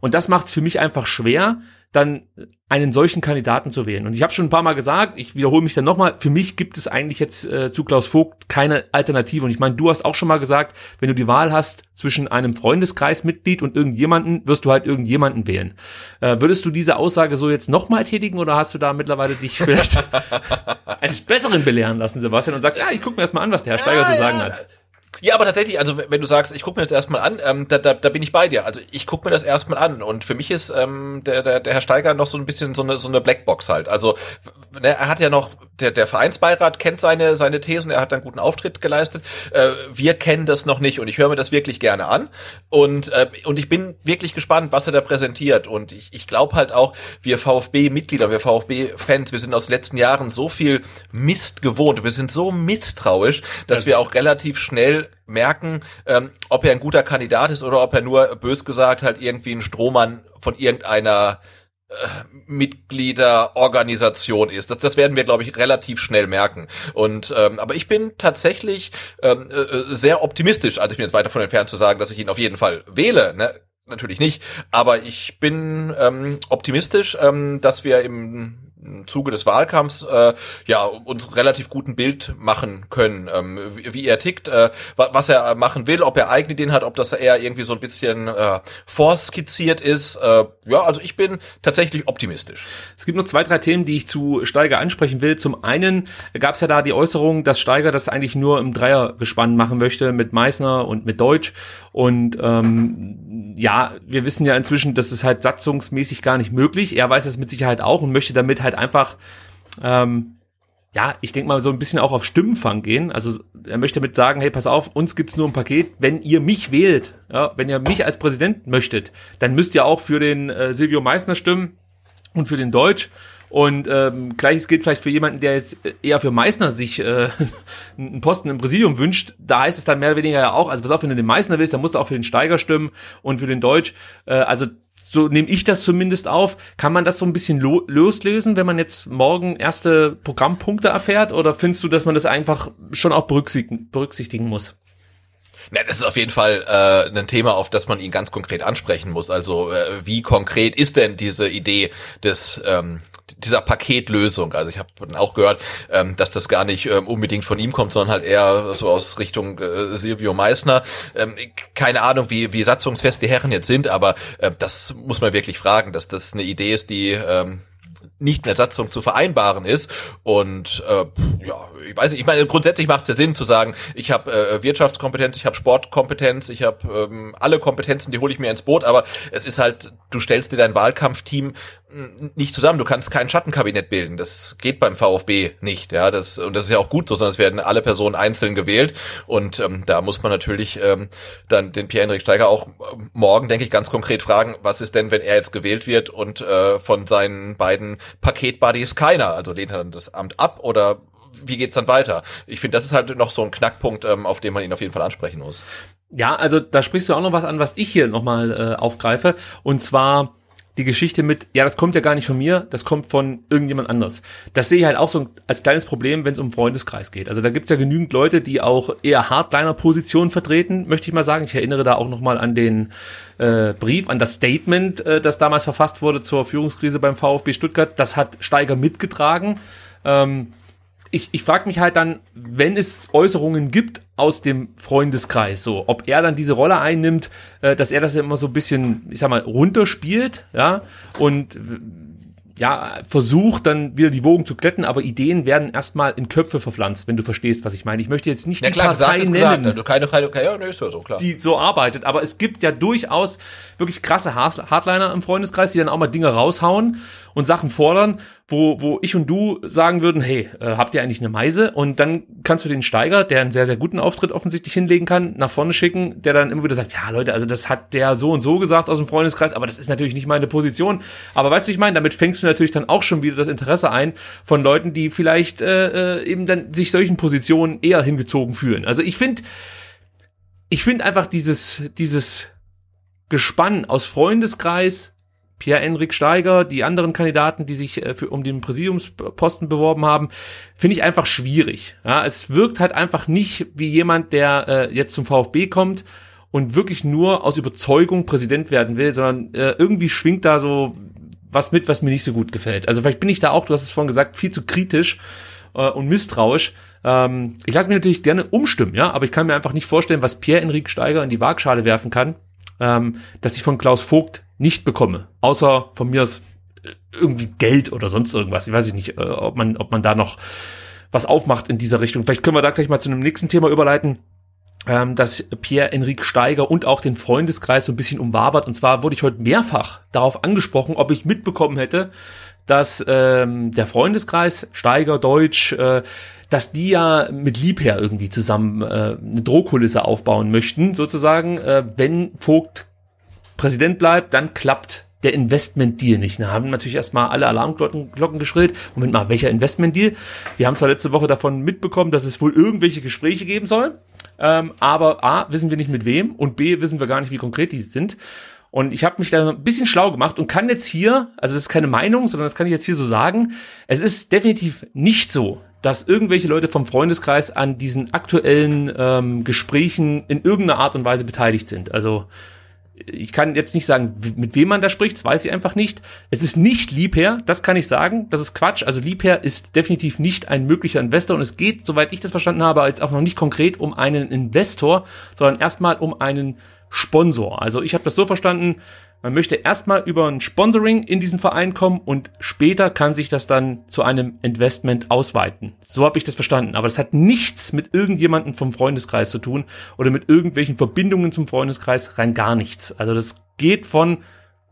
[SPEAKER 2] Und das macht es für mich einfach schwer, dann einen solchen Kandidaten zu wählen. Und ich habe schon ein paar Mal gesagt, ich wiederhole mich dann nochmal, für mich gibt es eigentlich jetzt äh, zu Klaus Vogt keine Alternative. Und ich meine, du hast auch schon mal gesagt, wenn du die Wahl hast zwischen einem Freundeskreismitglied und irgendjemanden, wirst du halt irgendjemanden wählen. Äh, würdest du diese Aussage so jetzt nochmal tätigen oder hast du da mittlerweile dich vielleicht eines Besseren belehren lassen, Sebastian, und sagst, ja, ich gucke mir erstmal an, was der Herr Steiger zu sagen hat.
[SPEAKER 1] Ja, aber tatsächlich, also wenn du sagst, ich gucke mir das erstmal an, ähm, da, da, da bin ich bei dir. Also ich gucke mir das erstmal an und für mich ist ähm, der, der, der Herr Steiger noch so ein bisschen so eine, so eine Blackbox halt. Also ne, er hat ja noch, der, der Vereinsbeirat kennt seine, seine Thesen, er hat einen guten Auftritt geleistet. Äh, wir kennen das noch nicht und ich höre mir das wirklich gerne an und, äh, und ich bin wirklich gespannt, was er da präsentiert und ich, ich glaube halt auch, wir VfB-Mitglieder, wir VfB-Fans, wir sind aus den letzten Jahren so viel Mist gewohnt, wir sind so misstrauisch, dass wir auch relativ schnell merken, ähm, ob er ein guter Kandidat ist oder ob er nur, bös gesagt, halt irgendwie ein Strohmann von irgendeiner äh, Mitgliederorganisation ist. Das, das werden wir, glaube ich, relativ schnell merken. Und ähm, aber ich bin tatsächlich ähm, äh, sehr optimistisch, also ich bin jetzt weit davon entfernt zu sagen, dass ich ihn auf jeden Fall wähle. Ne? Natürlich nicht, aber ich bin ähm, optimistisch, ähm, dass wir im Zuge des Wahlkampfs äh, ja uns relativ guten Bild machen können, ähm, wie, wie er tickt, äh, wa- was er machen will, ob er eigene Ideen hat, ob das eher irgendwie so ein bisschen äh, vorskizziert ist. Äh, ja, also ich bin tatsächlich optimistisch.
[SPEAKER 2] Es gibt noch zwei, drei Themen, die ich zu Steiger ansprechen will. Zum einen gab es ja da die Äußerung, dass Steiger das eigentlich nur im Dreiergespann machen möchte mit Meißner und mit Deutsch. Und ähm, ja, wir wissen ja inzwischen, das ist halt satzungsmäßig gar nicht möglich. Er weiß es mit Sicherheit auch und möchte damit halt einfach ähm, ja, ich denke mal so ein bisschen auch auf Stimmenfang gehen. Also er möchte damit sagen, hey, pass auf, uns gibt's nur ein Paket, wenn ihr mich wählt, ja, wenn ihr mich als Präsident möchtet, dann müsst ihr auch für den äh, Silvio Meissner stimmen und für den Deutsch. Und ähm, gleiches gilt vielleicht für jemanden, der jetzt eher für Meißner sich äh, einen Posten im Präsidium wünscht. Da heißt es dann mehr oder weniger ja auch, also pass auf, wenn du den Meißner willst, dann musst du auch für den Steiger stimmen und für den Deutsch. Äh, also so nehme ich das zumindest auf. Kann man das so ein bisschen lo loslösen, wenn man jetzt morgen erste Programmpunkte erfährt? Oder findest du, dass man das einfach schon auch berücksichtigen, berücksichtigen muss?
[SPEAKER 1] Na, das ist auf jeden Fall äh, ein Thema, auf das man ihn ganz konkret ansprechen muss. Also äh, wie konkret ist denn diese Idee des ähm, dieser Paketlösung? Also ich habe auch gehört, ähm, dass das gar nicht ähm, unbedingt von ihm kommt, sondern halt eher so aus Richtung äh, Silvio Meissner. Ähm, keine Ahnung, wie, wie satzungsfest die Herren jetzt sind, aber äh, das muss man wirklich fragen, dass das eine Idee ist, die ähm, nicht mit der Satzung zu vereinbaren ist. Und äh, ja, ich weiß nicht, ich meine, grundsätzlich macht es ja Sinn zu sagen, ich habe äh, Wirtschaftskompetenz, ich habe Sportkompetenz, ich habe ähm, alle Kompetenzen, die hole ich mir ins Boot, aber es ist halt, du stellst dir dein Wahlkampfteam nicht zusammen, du kannst kein Schattenkabinett bilden. Das geht beim VfB nicht, ja. Das, und das ist ja auch gut so, sondern es werden alle Personen einzeln gewählt. Und ähm, da muss man natürlich ähm, dann den Pierre-Henrik Steiger auch äh, morgen, denke ich, ganz konkret fragen, was ist denn, wenn er jetzt gewählt wird und äh, von seinen beiden Paketbuddies keiner? Also lehnt er dann das Amt ab oder wie geht's dann weiter? Ich finde, das ist halt noch so ein Knackpunkt, ähm, auf den man ihn auf jeden Fall ansprechen muss.
[SPEAKER 2] Ja, also da sprichst du auch noch was an, was ich hier nochmal äh, aufgreife. Und zwar die Geschichte mit, ja, das kommt ja gar nicht von mir, das kommt von irgendjemand anders. Das sehe ich halt auch so als kleines Problem, wenn es um Freundeskreis geht. Also da gibt's ja genügend Leute, die auch eher Hardliner-Positionen vertreten, möchte ich mal sagen. Ich erinnere da auch nochmal an den äh, Brief, an das Statement, äh, das damals verfasst wurde zur Führungskrise beim VfB Stuttgart. Das hat Steiger mitgetragen. Ähm, ich, ich frage mich halt dann, wenn es Äußerungen gibt aus dem Freundeskreis, so, ob er dann diese Rolle einnimmt, äh, dass er das ja immer so ein bisschen, ich sag mal, runterspielt, ja, und ja, versucht dann wieder die Wogen zu glätten, aber Ideen werden erstmal in Köpfe verpflanzt, wenn du verstehst, was ich meine. Ich möchte jetzt nicht
[SPEAKER 1] ja,
[SPEAKER 2] die
[SPEAKER 1] klar,
[SPEAKER 2] Partei
[SPEAKER 1] gesagt,
[SPEAKER 2] nennen,
[SPEAKER 1] gesagt, keine, keine, keine, ja, nee, ist ja so, klar.
[SPEAKER 2] die so arbeitet, aber es gibt ja durchaus wirklich krasse Hardliner im Freundeskreis, die dann auch mal Dinge raushauen und Sachen fordern, wo, wo ich und du sagen würden, hey, äh, habt ihr eigentlich eine Meise? Und dann kannst du den Steiger, der einen sehr, sehr guten Auftritt offensichtlich hinlegen kann, nach vorne schicken, der dann immer wieder sagt, ja Leute, also das hat der so und so gesagt aus dem Freundeskreis, aber das ist natürlich nicht meine Position. Aber weißt du, ich meine? Damit fängst du natürlich dann auch schon wieder das Interesse ein von Leuten, die vielleicht äh, äh eben dann sich solchen Positionen eher hingezogen fühlen. Also ich finde, ich finde einfach dieses, dieses Gespann aus Freundeskreis, Pierre-Enrik Steiger, die anderen Kandidaten, die sich äh, für, um den Präsidiumsposten beworben haben, finde ich einfach schwierig. Ja, es wirkt halt einfach nicht wie jemand, der äh, jetzt zum VfB kommt und wirklich nur aus Überzeugung Präsident werden will, sondern äh, irgendwie schwingt da so was mit, was mir nicht so gut gefällt. Also vielleicht bin ich da auch, du hast es vorhin gesagt, viel zu kritisch äh, und misstrauisch. Ähm, ich lasse mich natürlich gerne umstimmen, ja, aber ich kann mir einfach nicht vorstellen, was Pierre-Enrik Steiger in die Waagschale werfen kann, ähm, dass ich von Klaus Vogt nicht bekomme. Außer von mir aus äh, irgendwie Geld oder sonst irgendwas. Ich weiß nicht, äh, ob man, ob man da noch was aufmacht in dieser Richtung. Vielleicht können wir da gleich mal zu einem nächsten Thema überleiten, ähm, dass Pierre-Enrik Steiger und auch den Freundeskreis so ein bisschen umwabert. Und zwar wurde ich heute mehrfach darauf angesprochen, ob ich mitbekommen hätte, dass ähm, der Freundeskreis Steiger, Deutsch, äh, dass die ja mit Liebherr irgendwie zusammen äh, eine Drohkulisse aufbauen möchten, sozusagen, äh, wenn Vogt Präsident bleibt, dann klappt der Investment-Deal nicht. Da haben natürlich erstmal alle Alarmglocken Glocken geschrillt. Moment mal, welcher Investment-Deal? Wir haben zwar letzte Woche davon mitbekommen, dass es wohl irgendwelche Gespräche geben soll, ähm, aber A, wissen wir nicht mit wem und B, wissen wir gar nicht, wie konkret die sind. Und ich habe mich da ein bisschen schlau gemacht und kann jetzt hier, also das ist keine Meinung, sondern das kann ich jetzt hier so sagen, es ist definitiv nicht so, dass irgendwelche Leute vom Freundeskreis an diesen aktuellen ähm, Gesprächen in irgendeiner Art und Weise beteiligt sind. Also ich kann jetzt nicht sagen, mit wem man da spricht, das weiß ich einfach nicht. Es ist nicht Liebherr, das kann ich sagen. Das ist Quatsch. Also Liebherr ist definitiv nicht ein möglicher Investor und es geht, soweit ich das verstanden habe, jetzt auch noch nicht konkret um einen Investor, sondern erstmal um einen Sponsor. Also ich habe das so verstanden, man möchte erstmal über ein Sponsoring in diesen Verein kommen und später kann sich das dann zu einem Investment ausweiten. So habe ich das verstanden. Aber das hat nichts mit irgendjemandem vom Freundeskreis zu tun oder mit irgendwelchen Verbindungen zum Freundeskreis, rein gar nichts. Also das geht von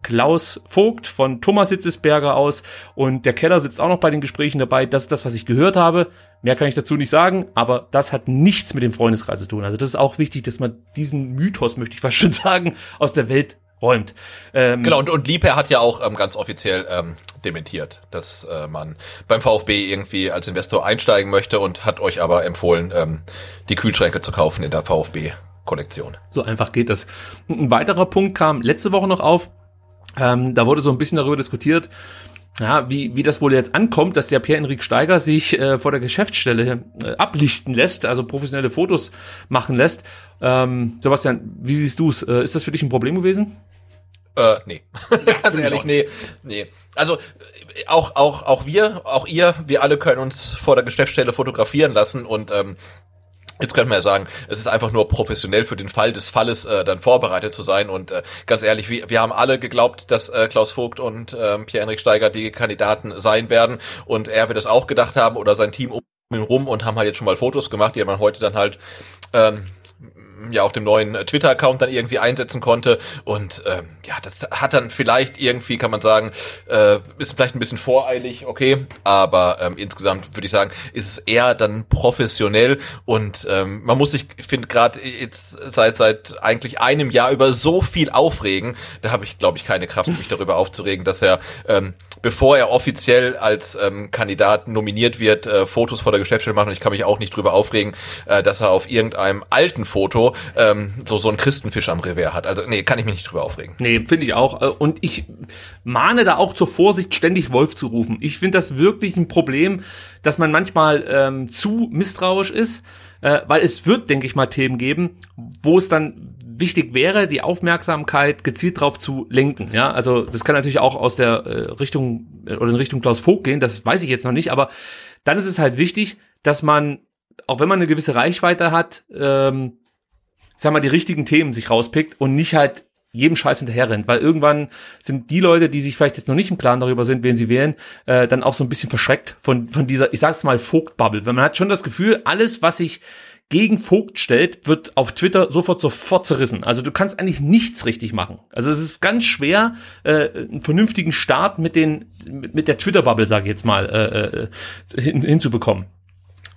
[SPEAKER 2] Klaus Vogt von Thomas Hitzesberger aus und der Keller sitzt auch noch bei den Gesprächen dabei. Das ist das, was ich gehört habe. Mehr kann ich dazu nicht sagen, aber das hat nichts mit dem Freundeskreis zu tun. Also das ist auch wichtig, dass man diesen Mythos, möchte ich fast schon sagen, aus der Welt räumt.
[SPEAKER 1] Ähm, genau, und, und Liebherr hat ja auch ähm, ganz offiziell ähm, dementiert, dass äh, man beim VfB irgendwie als Investor einsteigen möchte und hat euch aber empfohlen, ähm, die Kühlschränke zu kaufen in der VfB-Kollektion.
[SPEAKER 2] So einfach geht das. Ein weiterer Punkt kam letzte Woche noch auf. Ähm, da wurde so ein bisschen darüber diskutiert, ja, wie, wie das wohl jetzt ankommt, dass der Pierre-Enrik Steiger sich äh, vor der Geschäftsstelle äh, ablichten lässt, also professionelle Fotos machen lässt. Ähm, Sebastian, wie siehst du es? Äh, ist das für dich ein Problem gewesen?
[SPEAKER 1] Äh, nee. Ganz ehrlich, nee. Nee. Also äh, auch, auch, auch wir, auch ihr, wir alle können uns vor der Geschäftsstelle fotografieren lassen und ähm, Jetzt könnte man ja sagen, es ist einfach nur professionell für den Fall des Falles äh, dann vorbereitet zu sein. Und äh, ganz ehrlich, wir, wir haben alle geglaubt, dass äh, Klaus Vogt und äh, Pierre-Henrik Steiger die Kandidaten sein werden. Und er wird es auch gedacht haben oder sein Team um ihn rum und haben halt jetzt schon mal Fotos gemacht, die man heute dann halt ähm, ja auf dem neuen Twitter-Account dann irgendwie einsetzen konnte. Und ähm, ja, das hat dann vielleicht irgendwie, kann man sagen, äh, ist vielleicht ein bisschen voreilig, okay, aber ähm, insgesamt würde ich sagen, ist es eher dann professionell und ähm, man muss sich, finde gerade jetzt seit seit eigentlich einem Jahr über so viel aufregen. Da habe ich, glaube ich, keine Kraft, mich darüber aufzuregen, dass er ähm, bevor er offiziell als ähm, Kandidat nominiert wird, äh, Fotos vor der Geschäftsstelle macht. Und ich kann mich auch nicht drüber aufregen, äh, dass er auf irgendeinem alten Foto so, ähm, so, so ein Christenfisch am Revers hat. Also, nee, kann ich mich nicht drüber aufregen.
[SPEAKER 2] Nee, finde ich auch. Äh, Und ich mahne da auch zur Vorsicht, ständig Wolf zu rufen. Ich finde das wirklich ein Problem, dass man manchmal ähm, zu misstrauisch ist, äh, weil es wird, denke ich mal, Themen geben, wo es dann wichtig wäre, die Aufmerksamkeit gezielt drauf zu lenken. Ja, also das kann natürlich auch aus der äh, Richtung äh, oder in Richtung Klaus Vogt gehen, das weiß ich jetzt noch nicht, aber dann ist es halt wichtig, dass man, auch wenn man eine gewisse Reichweite hat, ähm, sag mal, die richtigen Themen sich rauspickt und nicht halt jedem Scheiß hinterher rennt, weil irgendwann sind die Leute, die sich vielleicht jetzt noch nicht im Klaren darüber sind, wen sie wählen, äh, dann auch so ein bisschen verschreckt von, von dieser, ich sag's mal, Vogt-Bubble. Weil man hat schon das Gefühl, alles, was sich gegen Vogt stellt, wird auf Twitter sofort sofort zerrissen. Also du kannst eigentlich nichts richtig machen. Also es ist ganz schwer, äh, einen vernünftigen Start mit den mit, mit der Twitter-Bubble, sage ich jetzt mal, äh, äh, hin, hinzubekommen.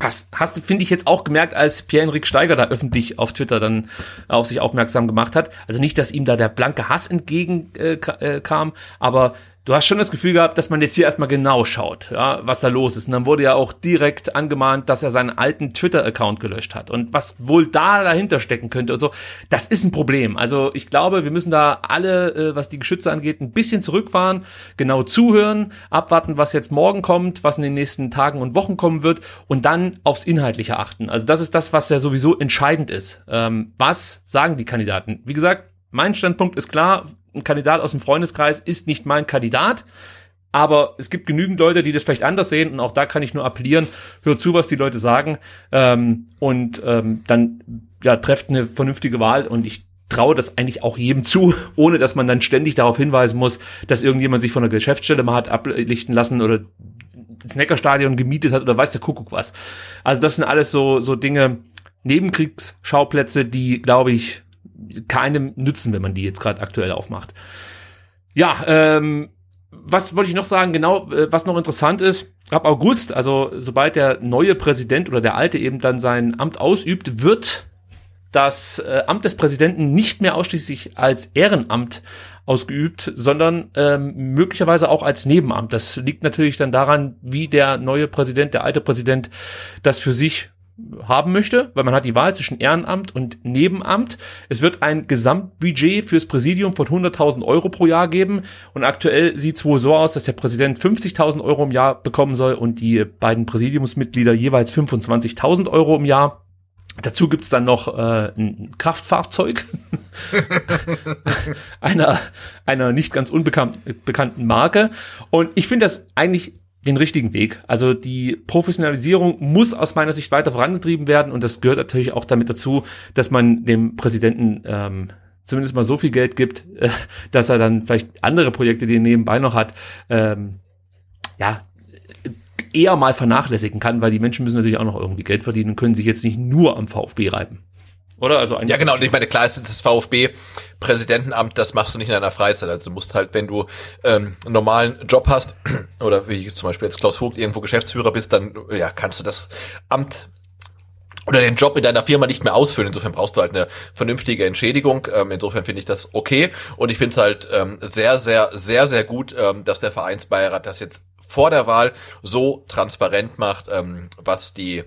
[SPEAKER 2] Hast, hast du, finde ich, jetzt auch gemerkt, als Pierre-Henrik Steiger da öffentlich auf Twitter dann auf sich aufmerksam gemacht hat. Also nicht, dass ihm da der blanke Hass entgegen äh, äh, kam, aber du hast schon das Gefühl gehabt, dass man jetzt hier erstmal genau schaut, ja, was da los ist. Und dann wurde ja auch direkt angemahnt, dass er seinen alten Twitter-Account gelöscht hat. Und was wohl da dahinter stecken könnte und so, das ist ein Problem. Also ich glaube, wir müssen da alle, äh, was die Geschütze angeht, ein bisschen zurückfahren, genau zuhören, abwarten, was jetzt morgen kommt, was in den nächsten Tagen und Wochen kommen wird und dann aufs Inhaltliche achten. Also das ist das, was ja sowieso entscheidend ist. Ähm, was sagen die Kandidaten? Wie gesagt, mein Standpunkt ist klar, ein Kandidat aus dem Freundeskreis ist nicht mein Kandidat. Aber es gibt genügend Leute, die das vielleicht anders sehen und auch da kann ich nur appellieren, hört zu, was die Leute sagen ähm, und ähm, dann ja, trefft eine vernünftige Wahl und ich traue das eigentlich auch jedem zu, ohne dass man dann ständig darauf hinweisen muss, dass irgendjemand sich von der Geschäftsstelle mal hat ablichten lassen oder das Neckarstadion gemietet hat oder weiß der Kuckuck was. Also das sind alles so, so Dinge, Nebenkriegsschauplätze, die, glaube ich, keinem nützen, wenn man die jetzt gerade aktuell aufmacht. Ja, ähm, was wollte ich noch sagen? Genau, äh, was noch interessant ist, ab August, also sobald der neue Präsident oder der alte eben dann sein Amt ausübt, wird das äh, Amt des Präsidenten nicht mehr ausschließlich als Ehrenamt ausgeübt, sondern ähm, möglicherweise auch als Nebenamt. Das liegt natürlich dann daran, wie der neue Präsident, der alte Präsident das für sich haben möchte, weil man hat die Wahl zwischen Ehrenamt und Nebenamt. Es wird ein Gesamtbudget fürs Präsidium von 100.000 Euro pro Jahr geben und aktuell sieht es wohl so aus, dass der Präsident 50.000 Euro im Jahr bekommen soll und die beiden Präsidiumsmitglieder jeweils 25.000 Euro im Jahr. Dazu gibt's dann noch äh, ein Kraftfahrzeug einer, einer nicht ganz unbekannten Marke. Und ich finde das eigentlich den richtigen Weg. Also die Professionalisierung muss aus meiner Sicht weiter vorangetrieben werden und das gehört natürlich auch damit dazu, dass man dem Präsidenten ähm, zumindest mal so viel Geld gibt, äh, dass er dann vielleicht andere Projekte, die er nebenbei noch hat, ähm, ja, eher mal vernachlässigen kann, weil die Menschen müssen natürlich auch noch irgendwie Geld verdienen und können sich jetzt nicht nur am VfB reiben. Oder? Also
[SPEAKER 1] Ja, genau. Und ich meine, klar ist das VfB-Präsidentenamt, das machst du nicht in deiner Freizeit. Also du musst halt, wenn du ähm, einen normalen Job hast, oder wie zum Beispiel jetzt Klaus Vogt irgendwo Geschäftsführer bist, dann ja, kannst du das Amt oder den Job in deiner Firma nicht mehr ausfüllen. Insofern brauchst du halt eine vernünftige Entschädigung. Ähm, insofern finde ich das okay. Und ich finde es halt ähm, sehr, sehr, sehr, sehr gut, ähm, dass der Vereinsbeirat das jetzt vor der Wahl so transparent macht, ähm, was die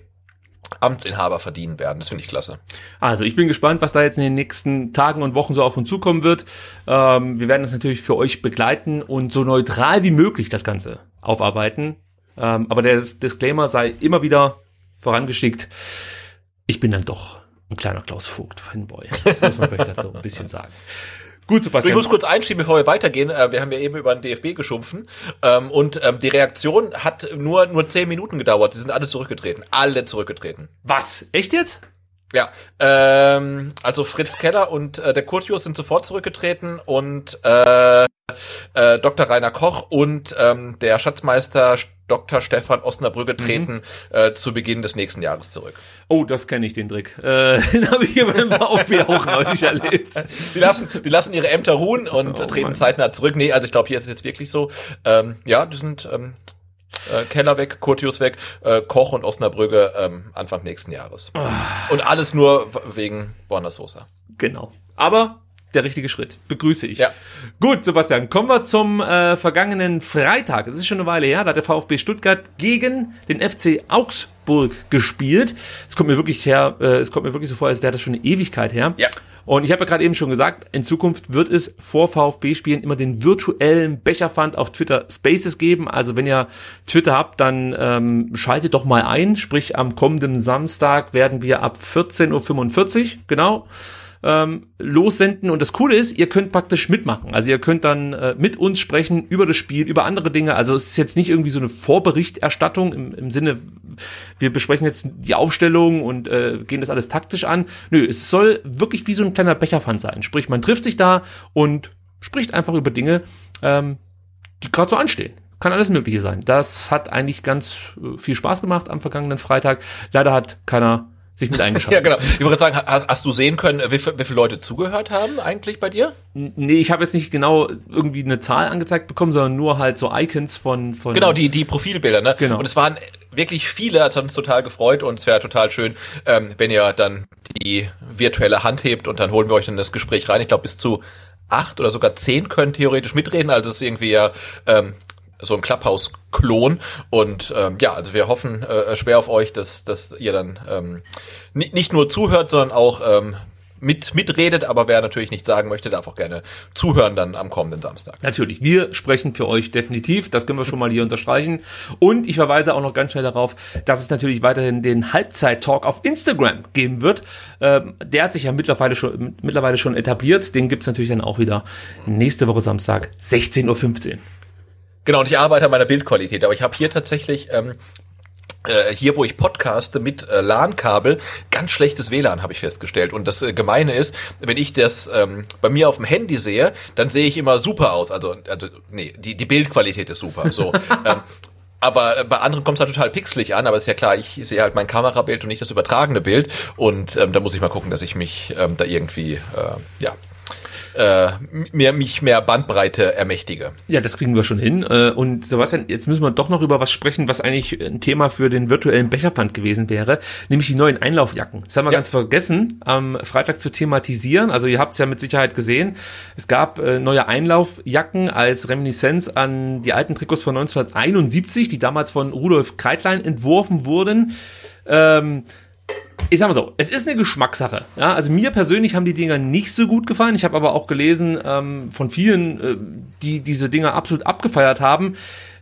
[SPEAKER 1] Amtsinhaber verdienen werden. Das finde ich klasse.
[SPEAKER 2] Also ich bin gespannt, was da jetzt in den nächsten Tagen und Wochen so auf uns zukommen wird. Ähm, wir werden das natürlich für euch begleiten und so neutral wie möglich das Ganze aufarbeiten. Ähm, aber der Disclaimer sei immer wieder vorangeschickt. Ich bin dann doch ein kleiner Klaus Vogt-Fanboy. Das muss man vielleicht dazu ein bisschen sagen. Gut,
[SPEAKER 1] Ich
[SPEAKER 2] Sebastian.
[SPEAKER 1] muss kurz einschieben, bevor wir weitergehen. Äh, Wir haben ja eben über den DFB geschumpfen. Ähm, Und ähm, die Reaktion hat nur, nur zehn Minuten gedauert. Sie sind alle zurückgetreten. Alle zurückgetreten.
[SPEAKER 2] Was? Echt jetzt?
[SPEAKER 1] Ja, ähm, also Fritz Keller und äh, der Kurtius sind sofort zurückgetreten und äh, äh, Dr. Rainer Koch und ähm, der Schatzmeister Dr. Stefan Osnabrücke treten äh, zu Beginn des nächsten Jahres zurück.
[SPEAKER 2] Oh, das kenne ich, den Trick. Äh, den habe ich hier beim VfB auch neulich erlebt.
[SPEAKER 1] Die lassen, die lassen ihre Ämter ruhen und
[SPEAKER 2] Oh
[SPEAKER 1] treten
[SPEAKER 2] Mann.
[SPEAKER 1] zeitnah zurück. Nee, also ich glaube, hier ist es jetzt wirklich so. Ähm, ja, die sind ähm, äh, Keller weg, Kurtius weg, äh, Koch und Osnabrücke ähm, Anfang nächsten Jahres.
[SPEAKER 2] Ah.
[SPEAKER 1] Und alles nur wegen Borna Sosa.
[SPEAKER 2] Genau. Aber der richtige Schritt. Begrüße ich.
[SPEAKER 1] Ja.
[SPEAKER 2] Gut, Sebastian, kommen wir zum äh, vergangenen Freitag. Es ist schon eine Weile her, da hat der VfB Stuttgart gegen den FC Augsburg gespielt. Es kommt mir wirklich her, äh, es kommt mir wirklich so vor, als wäre das schon eine Ewigkeit her.
[SPEAKER 1] Ja.
[SPEAKER 2] Und ich habe ja gerade eben schon gesagt, in Zukunft wird es vor VfB-Spielen immer den virtuellen Becherpfand auf Twitter Spaces geben. Also wenn ihr Twitter habt, dann ähm, schaltet doch mal ein. Sprich, am kommenden Samstag werden wir ab 14.45 Uhr, genau, ähm, lossenden. Und das Coole ist, ihr könnt praktisch mitmachen. Also ihr könnt dann äh, mit uns sprechen über das Spiel, über andere Dinge. Also es ist jetzt nicht irgendwie so eine Vorberichterstattung im, im Sinne, wir besprechen jetzt die Aufstellung und äh, gehen das alles taktisch an. Nö, es soll wirklich wie so ein kleiner Becherpfand sein. Sprich, man trifft sich da und spricht einfach über Dinge, ähm, die gerade so anstehen. Kann alles Mögliche sein. Das hat eigentlich ganz äh, viel Spaß gemacht am vergangenen Freitag. Leider hat keiner sich mit eingeschaltet.
[SPEAKER 1] Ja, genau. Ich wollte sagen, hast, hast du sehen können, wie, viel- wie viele Leute zugehört haben eigentlich bei dir?
[SPEAKER 2] Nee, ich habe jetzt nicht genau irgendwie eine Zahl angezeigt bekommen, sondern nur halt so Icons von von
[SPEAKER 1] Genau, die, die Profilbilder, ne?
[SPEAKER 2] Genau.
[SPEAKER 1] Und es waren wirklich viele, es hat uns total gefreut und es wäre total schön, ähm, wenn ihr dann die virtuelle Hand hebt und dann holen wir euch in das Gespräch rein. Ich glaube, bis zu acht oder sogar zehn können theoretisch mitreden, also es ist irgendwie ja ähm, so ein Clubhouse-Klon und ähm, ja, also wir hoffen äh, schwer auf euch, dass, dass ihr dann ähm, nicht, nur zuhört, sondern auch ähm, mit, mitredet, aber wer natürlich nicht sagen möchte, darf auch gerne zuhören dann am kommenden Samstag.
[SPEAKER 2] Natürlich, wir sprechen für euch definitiv, das können wir schon mal hier unterstreichen. Und ich verweise auch noch ganz schnell darauf, dass es natürlich weiterhin den Halbzeit-Talk auf Instagram geben wird. Ähm, der hat sich ja mittlerweile schon, mittlerweile schon etabliert. Den gibt's natürlich dann auch wieder nächste Woche Samstag, 16.15 Uhr.
[SPEAKER 1] Genau, und ich arbeite an meiner Bildqualität, aber ich habe hier tatsächlich ähm, äh, hier, wo ich podcaste mit äh, LAN-Kabel, ganz schlechtes WLAN habe ich festgestellt. Und das äh, Gemeine ist, wenn ich das ähm, bei mir auf dem Handy sehe, dann sehe ich immer super aus. Also, also nee, die, die Bildqualität ist super. So. ähm, aber äh, bei anderen kommt es halt total pixelig an, aber ist ja klar, ich sehe halt mein Kamerabild und nicht das übertragene Bild. Und ähm, da muss ich mal gucken, dass ich mich ähm, da irgendwie, äh, ja, äh, mehr, mich mehr Bandbreite ermächtige.
[SPEAKER 2] Ja, das kriegen wir schon hin. Äh, Und Sebastian, jetzt müssen wir doch noch über was sprechen, was eigentlich ein Thema für den virtuellen Becherpfand gewesen wäre, nämlich die neuen Einlaufjacken. Das haben wir
[SPEAKER 1] Ja.
[SPEAKER 2] ganz vergessen, am Freitag zu thematisieren. Also ihr habt es ja mit Sicherheit gesehen. Es gab äh, neue Einlaufjacken als Reminiszenz an die alten Trikots von 1971, die damals von Rudolf Kreitlein entworfen wurden. Ähm, ich sag mal so, es ist eine Geschmackssache. Ja, also mir persönlich haben die Dinger nicht so gut gefallen. Ich habe aber auch gelesen ähm, von vielen, äh, die diese Dinger absolut abgefeiert haben.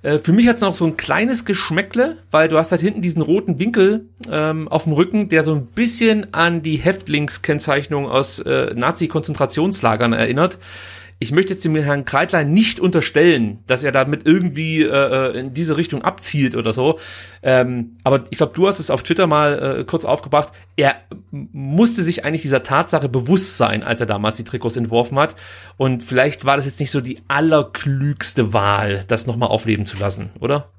[SPEAKER 2] Äh, für mich hat es noch so ein kleines Geschmäckle, weil du hast halt hinten diesen roten Winkel ähm, auf dem Rücken, der so ein bisschen an die Häftlingskennzeichnung aus äh, Nazi-Konzentrationslagern erinnert. Ich möchte jetzt dem Herrn Kreitlein nicht unterstellen, dass er damit irgendwie äh, in diese Richtung abzielt oder so. Ähm, aber ich glaube, du hast es auf Twitter mal äh, kurz aufgebracht. Er musste sich eigentlich dieser Tatsache bewusst sein, als er damals die Trikots entworfen hat. Und vielleicht war das jetzt nicht so die allerklügste Wahl, das nochmal aufleben zu lassen, oder?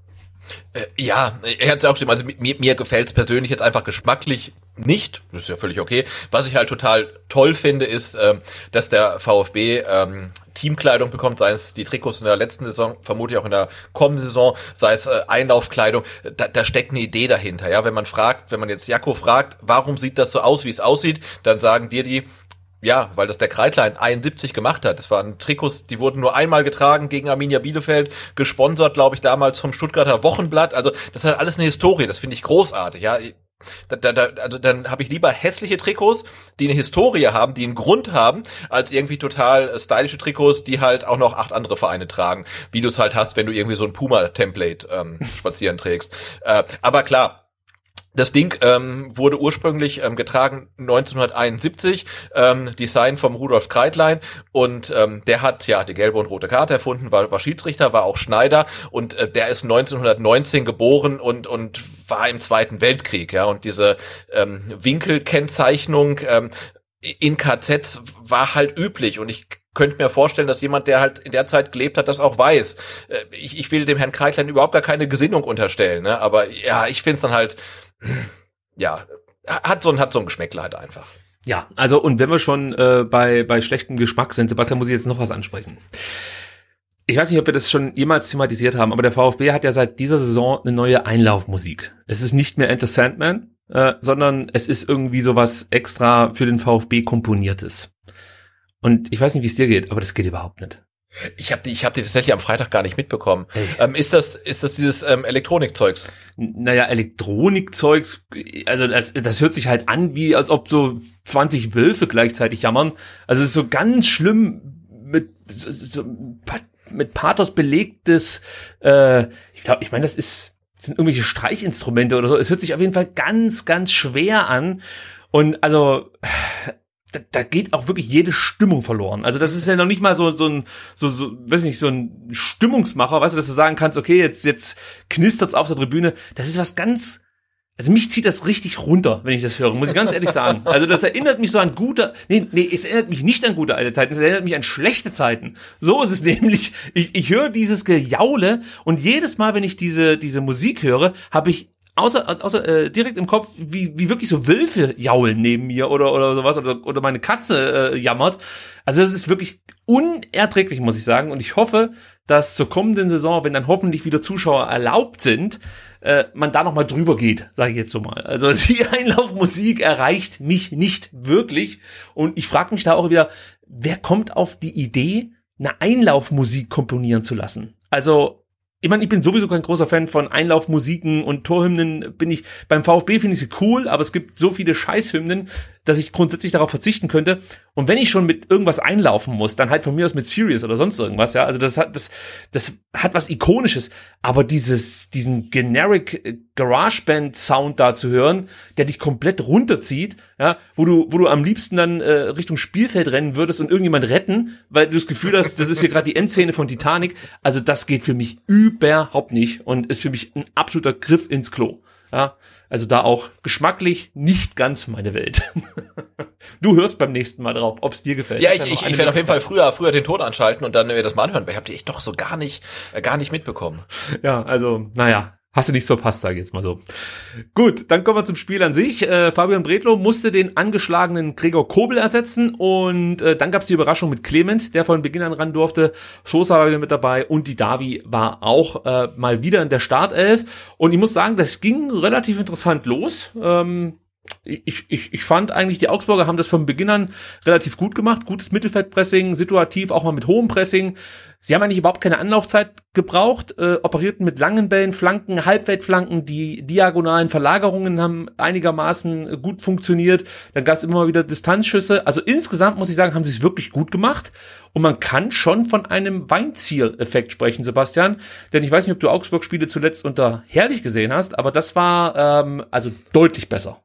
[SPEAKER 1] Äh, Ja, er hat es ja auch geschrieben, also mir, mir gefällt es persönlich jetzt einfach geschmacklich nicht, das ist ja völlig okay. Was ich halt total toll finde, ist, ähm, dass der VfB ähm, Teamkleidung bekommt, sei es die Trikots in der letzten Saison, vermutlich auch in der kommenden Saison, sei es äh, Einlaufkleidung, da, da steckt eine Idee dahinter. Ja, wenn man fragt, wenn man jetzt Jakko fragt, warum sieht das so aus, wie es aussieht, dann sagen dir die, ja, weil das der Kreitlein 71 gemacht hat. Das waren Trikots, die wurden nur einmal getragen gegen Arminia Bielefeld, gesponsert, glaube ich, damals vom Stuttgarter Wochenblatt. Also das hat alles eine Historie, das finde ich großartig, ja. Da, da, da, also dann habe ich lieber hässliche Trikots, die eine Historie haben, die einen Grund haben, als irgendwie total stylische Trikots, die halt auch noch acht andere Vereine tragen, wie du es halt hast, wenn du irgendwie so ein Puma-Template ähm, spazieren trägst. Äh, aber klar, das Ding ähm, wurde ursprünglich ähm, getragen 1971, ähm, Design vom Rudolf Kreitlein und ähm, der hat ja die gelbe und rote Karte erfunden, war, war Schiedsrichter, war auch Schneider und äh, der ist 1919 geboren und und war im Zweiten Weltkrieg, ja und diese ähm, Winkelkennzeichnung ähm, in KZs war halt üblich und ich könnte mir vorstellen, dass jemand, der halt in der Zeit gelebt hat, das auch weiß. Äh, Ich, ich will dem Herrn Kreitlein überhaupt gar keine Gesinnung unterstellen, ne? aber ja, ich finde es dann halt, ja, hat so ein, hat so ein Geschmäckle halt einfach.
[SPEAKER 2] Ja, also und wenn wir schon äh, bei, bei schlechtem Geschmack sind, Sebastian, muss ich jetzt noch was ansprechen. Ich weiß nicht, ob wir das schon jemals thematisiert haben, aber der VfB hat ja seit dieser Saison eine neue Einlaufmusik. Es ist nicht mehr Enter Sandman, äh, sondern es ist irgendwie sowas extra für den VfB komponiertes. Und ich weiß nicht, wie es dir geht, aber das geht überhaupt nicht.
[SPEAKER 1] Ich habe die, ich habe die tatsächlich am Freitag gar nicht mitbekommen. Hey. Ähm, ist das, ist das dieses ähm, Elektronikzeugs?
[SPEAKER 2] Naja, Elektronikzeugs, also das, das hört sich halt an, wie als ob so 20 Wölfe gleichzeitig jammern. Also es ist so ganz schlimm mit so, so, mit Pathos belegtes. Äh, ich glaube, ich meine, das ist sind irgendwelche Streichinstrumente oder so. Es hört sich auf jeden Fall ganz, ganz schwer an. Und also da, da geht auch wirklich jede Stimmung verloren. Also das ist ja noch nicht mal so so ein so so weiß nicht so ein Stimmungsmacher, weißt du, dass du sagen kannst, okay, jetzt jetzt knistert's auf der Tribüne. Das ist was ganz also mich zieht das richtig runter, wenn ich das höre, muss ich ganz ehrlich sagen. Also das erinnert mich so an gute, nee, nee, es erinnert mich nicht an gute alte Zeiten, es erinnert mich an schlechte Zeiten. So ist es nämlich. Ich, ich höre dieses Gejaule und jedes Mal, wenn ich diese, diese Musik höre, habe ich außer, außer äh, direkt im Kopf, wie, wie wirklich so Wölfe jaulen neben mir oder, oder sowas oder, oder meine Katze äh, jammert. Also das ist wirklich unerträglich, muss ich sagen. Und ich hoffe, dass zur kommenden Saison, wenn dann hoffentlich wieder Zuschauer erlaubt sind, äh, man da noch mal drüber geht, sage ich jetzt so mal. Also die Einlaufmusik erreicht mich nicht wirklich. Und ich frage mich da auch wieder, wer kommt auf die Idee, eine Einlaufmusik komponieren zu lassen? Also ich meine, ich bin sowieso kein großer Fan von Einlaufmusiken und Torhymnen. Bin ich beim VfB finde ich sie cool, aber es gibt so viele Scheißhymnen, dass ich grundsätzlich darauf verzichten könnte. Und wenn ich schon mit irgendwas einlaufen muss, dann halt von mir aus mit Serious oder sonst irgendwas, ja. Also das hat, das, das hat was Ikonisches. Aber dieses, diesen generic äh, GarageBand Sound da zu hören, der dich komplett runterzieht, ja, wo du, wo du am liebsten dann äh, Richtung Spielfeld rennen würdest und irgendjemand retten, weil du das Gefühl hast, das ist hier gerade die Endszene von Titanic. Also das geht für mich überhaupt nicht und ist für mich ein absoluter Griff ins Klo. Ja, also da auch geschmacklich nicht ganz meine Welt. du hörst beim nächsten Mal drauf, ob es dir gefällt.
[SPEAKER 1] Ja, ich, ja ich, ich werde auf jeden Fall früher, früher den Ton anschalten und dann mir das mal anhören, weil ich habe die echt doch so gar nicht, äh, gar nicht mitbekommen.
[SPEAKER 2] Ja, also, naja, Hast du nicht verpasst, sage ich jetzt mal so. Gut, dann kommen wir zum Spiel an sich. Äh, Fabian Bredlow musste den angeschlagenen Gregor Kobel ersetzen und äh, dann gab es die Überraschung mit Clement, der von Beginn an ran durfte. Sosa war wieder mit dabei und die Davi war auch äh, mal wieder in der Startelf. Und ich muss sagen, das ging relativ interessant los. Ähm, ich, ich, ich fand eigentlich, die Augsburger haben das von Beginn an relativ gut gemacht. Gutes Mittelfeldpressing, situativ auch mal mit hohem Pressing. Sie haben eigentlich überhaupt keine Anlaufzeit gebraucht, äh, operierten mit langen Bällen, Flanken, Halbfeldflanken, die diagonalen Verlagerungen haben einigermaßen gut funktioniert. Dann gab es immer wieder Distanzschüsse. Also insgesamt muss ich sagen, haben sie es wirklich gut gemacht. Und man kann schon von einem Weinziel-Effekt sprechen, Sebastian. Denn ich weiß nicht, ob du Augsburg-Spiele zuletzt unter Herrlich gesehen hast, aber das war ähm, also deutlich besser.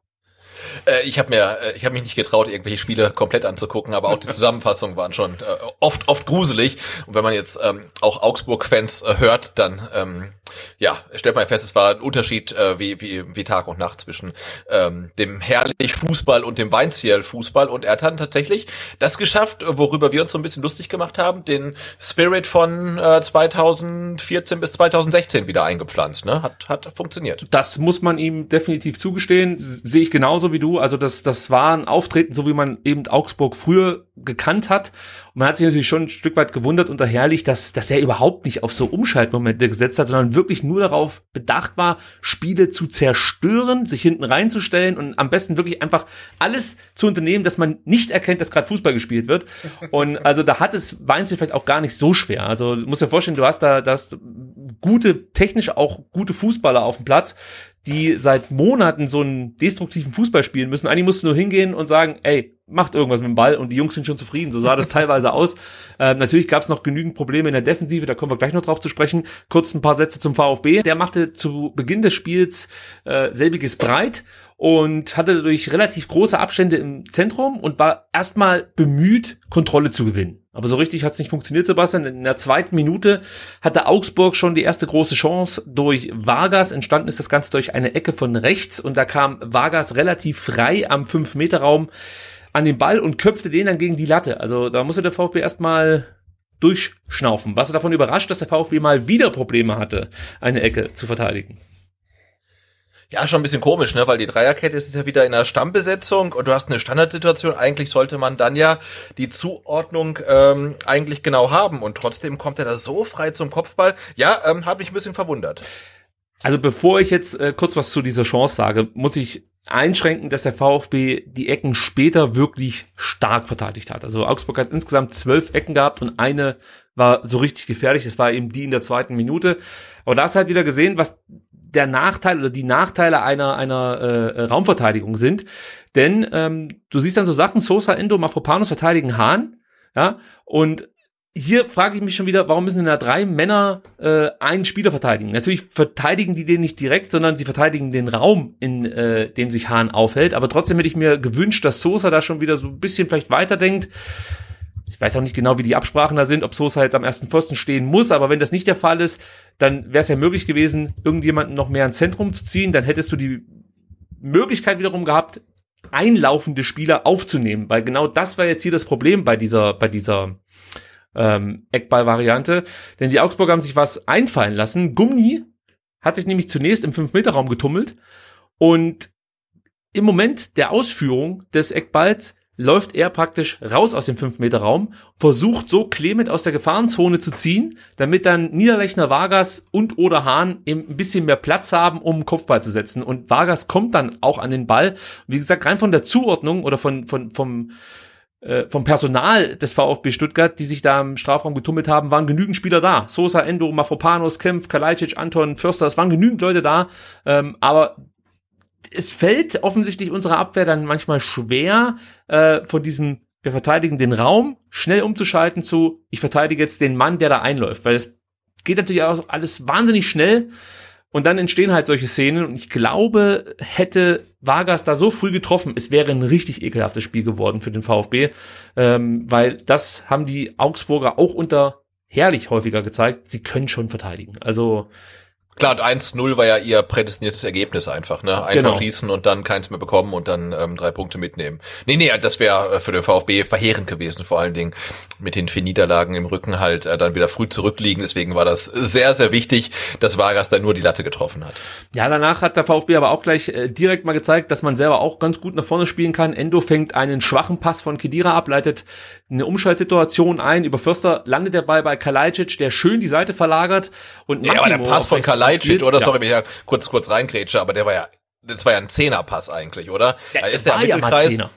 [SPEAKER 1] Äh, ich habe mir, äh, ich habe mich nicht getraut, irgendwelche Spiele komplett anzugucken, aber auch die Zusammenfassungen waren schon äh, oft, oft gruselig. Und wenn man jetzt ähm, auch Augsburg-Fans äh, hört, dann ähm, ja, stellt man fest, es war ein Unterschied äh, wie, wie, wie Tag und Nacht zwischen ähm, dem herrlich Fußball und dem Weinziel Fußball. Und er hat dann tatsächlich das geschafft, worüber wir uns so ein bisschen lustig gemacht haben, den Spirit von äh, 2014 bis 2016 wieder eingepflanzt. Ne? Hat, hat funktioniert.
[SPEAKER 2] Das muss man ihm definitiv zugestehen. Sehe ich genauso wie du. Also das, das war ein Auftreten, so wie man eben Augsburg früher gekannt hat. Und man hat sich natürlich schon ein Stück weit gewundert und herrlich, dass, dass er überhaupt nicht auf so Umschaltmomente gesetzt hat, sondern wirklich nur darauf bedacht war, Spiele zu zerstören, sich hinten reinzustellen und am besten wirklich einfach alles zu unternehmen, dass man nicht erkennt, dass gerade Fußball gespielt wird. Und also da hat es Weinzel vielleicht auch gar nicht so schwer. Also du musst dir vorstellen, du hast da das gute, technisch auch gute Fußballer auf dem Platz, die seit Monaten so einen destruktiven Fußball spielen müssen. Eigentlich musst du nur hingehen und sagen, ey, macht irgendwas mit dem Ball und die Jungs sind schon zufrieden. So sah das teilweise aus. Ähm, natürlich gab es noch genügend Probleme in der Defensive, da kommen wir gleich noch drauf zu sprechen. Kurz ein paar Sätze zum VfB. Der machte zu Beginn des Spiels äh, selbiges breit und hatte dadurch relativ große Abstände im Zentrum und war erstmal bemüht, Kontrolle zu gewinnen. Aber so richtig hat es nicht funktioniert, Sebastian. In der zweiten Minute hatte Augsburg schon die erste große Chance durch Vargas. Entstanden ist das Ganze durch eine Ecke von rechts und da kam Vargas relativ frei am 5-Meter-Raum an den Ball und köpfte den dann gegen die Latte. Also da musste der VfB erstmal durchschnaufen. Was davon überrascht, dass der VfB mal wieder Probleme hatte, eine Ecke zu verteidigen.
[SPEAKER 1] Ja, schon ein bisschen komisch, ne? Weil die Dreierkette ist ja wieder in der Stammbesetzung und du hast eine Standardsituation. Eigentlich sollte man dann ja die Zuordnung ähm, eigentlich genau haben und trotzdem kommt er da so frei zum Kopfball. Ja, ähm, hat mich ein bisschen verwundert.
[SPEAKER 2] Also bevor ich jetzt äh, kurz was zu dieser Chance sage, muss ich einschränken, dass der VfB die Ecken später wirklich stark verteidigt hat. Also Augsburg hat insgesamt zwölf Ecken gehabt und eine war so richtig gefährlich. Das war eben die in der zweiten Minute. Aber da hast du halt wieder gesehen, was der Nachteil oder die Nachteile einer einer äh, Raumverteidigung sind. Denn ähm, du siehst dann so Sachen, Sosa, Endo, Mafropanos verteidigen Hahn, ja, und hier frage ich mich schon wieder, warum müssen denn da drei Männer äh, einen Spieler verteidigen? Natürlich verteidigen die den nicht direkt, sondern sie verteidigen den Raum, in äh, dem sich Hahn aufhält. Aber trotzdem hätte ich mir gewünscht, dass Sosa da schon wieder so ein bisschen vielleicht weiterdenkt. Ich weiß auch nicht genau, wie die Absprachen da sind, ob Sosa jetzt am ersten Pfosten stehen muss, aber wenn das nicht der Fall ist, dann wäre es ja möglich gewesen, irgendjemanden noch mehr ins Zentrum zu ziehen. Dann hättest du die Möglichkeit wiederum gehabt, einlaufende Spieler aufzunehmen, weil genau das war jetzt hier das Problem bei dieser, bei dieser ähm, Eckball-Variante. Denn die Augsburger haben sich was einfallen lassen. Gummi hat sich nämlich zunächst im 5-Meter-Raum getummelt und im Moment der Ausführung des Eckballs läuft er praktisch raus aus dem 5-Meter-Raum, versucht so Clement aus der Gefahrenzone zu ziehen, damit dann Niederlechner, Vargas und oder Hahn eben ein bisschen mehr Platz haben, um Kopfball zu setzen. Und Vargas kommt dann auch an den Ball. Wie gesagt, rein von der Zuordnung oder von, von, vom, äh, vom Personal des VfB Stuttgart, die sich da im Strafraum getummelt haben, waren genügend Spieler da. Sosa, Endo, Mafropanos, Kempf, Kalajdzic, Anton, Förster, es waren genügend Leute da. Ähm, aber es fällt offensichtlich unserer Abwehr dann manchmal schwer, äh, von diesem, wir verteidigen den Raum, schnell umzuschalten zu, ich verteidige jetzt den Mann, der da einläuft, weil es geht natürlich auch alles wahnsinnig schnell. Und dann entstehen halt solche Szenen. Und ich glaube, hätte Vargas da so früh getroffen, es wäre ein richtig ekelhaftes Spiel geworden für den VfB, ähm, weil das haben die Augsburger auch unter herrlich häufiger gezeigt, sie können schon verteidigen. Also
[SPEAKER 1] Klar, und 1-0 war ja ihr prädestiniertes Ergebnis einfach, ne? Einfach genau. schießen und dann keins mehr bekommen und dann ähm, drei Punkte mitnehmen. Nee, nee, das wäre äh, für den VfB verheerend gewesen, vor allen Dingen mit den vier Niederlagen im Rücken halt äh, dann wieder früh zurückliegen. Deswegen war das sehr, sehr wichtig, dass Vargas da nur die Latte getroffen hat.
[SPEAKER 2] Ja, danach hat der VfB aber auch gleich äh, direkt mal gezeigt, dass man selber auch ganz gut nach vorne spielen kann. Endo fängt einen schwachen Pass von Kedira ab, leitet eine Umschaltsituation ein. Über Förster landet der Ball bei Kalajdzic, der schön die Seite verlagert und
[SPEAKER 1] Massimo ja, aber der Pass von Kalajdzic, oder? Ja. Sorry, wenn ich ja kurz, kurz reingrätsche, aber der war ja, das war ja ein Zehnerpass eigentlich, oder?
[SPEAKER 2] Ja, ist der Mittelkreis. Ja,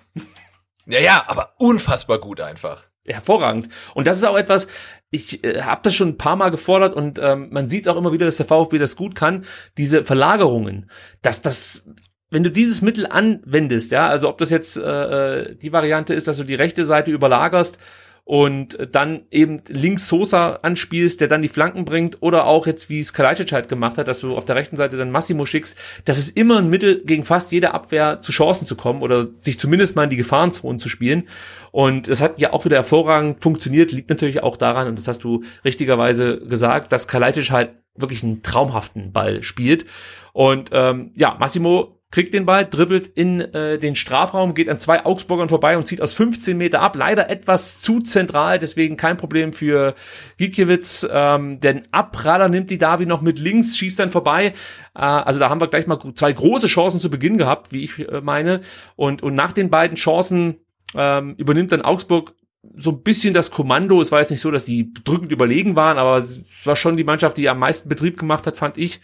[SPEAKER 1] ja, ja, aber unfassbar gut einfach.
[SPEAKER 2] Hervorragend. Und das ist auch etwas, ich äh, habe das schon ein paar Mal gefordert und ähm, man sieht es auch immer wieder, dass der VfB das gut kann, diese Verlagerungen, dass das wenn du dieses Mittel anwendest, ja, also ob das jetzt äh, äh, die Variante ist, dass du die rechte Seite überlagerst und dann eben links Sosa anspielst, der dann die Flanken bringt, oder auch jetzt, wie es Kalajdzic halt gemacht hat, dass du auf der rechten Seite dann Massimo schickst, das ist immer ein Mittel, gegen fast jede Abwehr zu Chancen zu kommen oder sich zumindest mal in die Gefahrenzonen zu spielen. Und das hat ja auch wieder hervorragend funktioniert, liegt natürlich auch daran, und das hast du richtigerweise gesagt, dass Kalajdzic halt wirklich einen traumhaften Ball spielt. Und ähm, ja, Massimo kriegt den Ball, dribbelt in äh, den Strafraum, geht an zwei Augsburgern vorbei und zieht aus 15 Meter ab. Leider etwas zu zentral, deswegen kein Problem für Gikiewicz. Ähm, denn Abpraller nimmt die Davi noch mit links, schießt dann vorbei. Äh, also da haben wir gleich mal zwei große Chancen zu Beginn gehabt, wie ich äh, meine. Und, und nach den beiden Chancen ähm, übernimmt dann Augsburg so ein bisschen das Kommando. Es war jetzt nicht so, dass die drückend überlegen waren, aber es war schon die Mannschaft, die am meisten Betrieb gemacht hat, fand ich.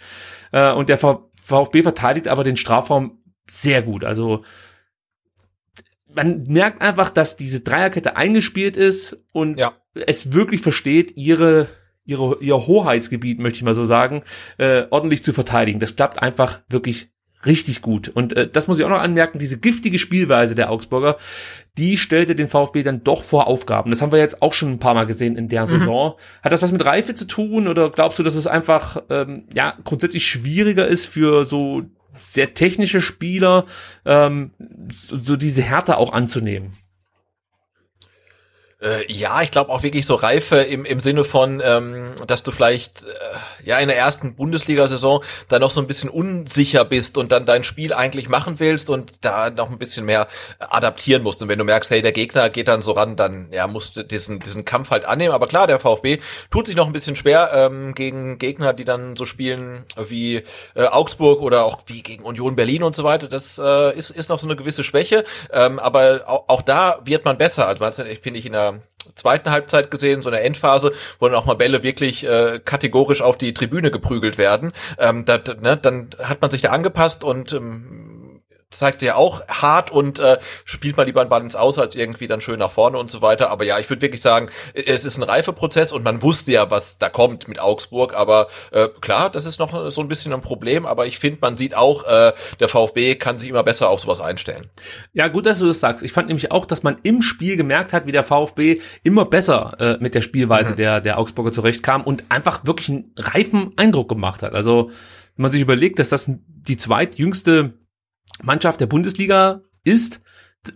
[SPEAKER 2] Äh, und der Ver VfB verteidigt aber den Strafraum sehr gut. Also man merkt einfach, dass diese Dreierkette eingespielt ist und ja. es wirklich versteht, ihre ihre ihr Hoheitsgebiet, möchte ich mal so sagen, äh, ordentlich zu verteidigen. Das klappt einfach wirklich richtig gut. Und äh, das muss ich auch noch anmerken, diese giftige Spielweise der Augsburger, die stellte den VfB dann doch vor Aufgaben. Das haben wir jetzt auch schon ein paar Mal gesehen in der mhm. Saison. Hat das was mit Reife zu tun oder glaubst du, dass es einfach ähm, ja grundsätzlich schwieriger ist für so sehr technische Spieler, ähm, so, so diese Härte auch anzunehmen?
[SPEAKER 1] Äh, ja, ich glaube auch wirklich so Reife im, im Sinne von, ähm, dass du vielleicht äh, ja in der ersten Bundesliga-Saison da noch so ein bisschen unsicher bist und dann dein Spiel eigentlich machen willst und da noch ein bisschen mehr adaptieren musst. Und wenn du merkst, hey, der Gegner geht dann so ran, dann ja, musst du diesen, diesen Kampf halt annehmen. Aber klar, der VfB tut sich noch ein bisschen schwer ähm, gegen Gegner, die dann so spielen wie äh, Augsburg oder auch wie gegen Union Berlin und so weiter. Das äh, ist, ist noch so eine gewisse Schwäche. Ähm, aber auch, auch da wird man besser. Also man finde ich in der zweiten Halbzeit gesehen, so eine Endphase, wo dann auch mal Bälle wirklich äh, kategorisch auf die Tribüne geprügelt werden. Ähm, dat, ne, dann hat man sich da angepasst und ähm, zeigt ja auch hart und äh, spielt mal lieber einen Ball ins Aus als irgendwie dann schön nach vorne und so weiter. Aber ja, ich würde wirklich sagen, es ist ein Reifeprozess und man wusste ja, was da kommt mit Augsburg. Aber äh, klar, das ist noch so ein bisschen ein Problem. Aber ich finde, man sieht auch, äh, der VfB kann sich immer besser auf sowas einstellen.
[SPEAKER 2] Ja, gut, dass du das sagst. Ich fand nämlich auch, dass man im Spiel gemerkt hat, wie der VfB immer besser äh, mit der Spielweise mhm. der, der Augsburger zurechtkam und einfach wirklich einen reifen Eindruck gemacht hat. Also, wenn man sich überlegt, dass das die zweitjüngste Mannschaft der Bundesliga ist,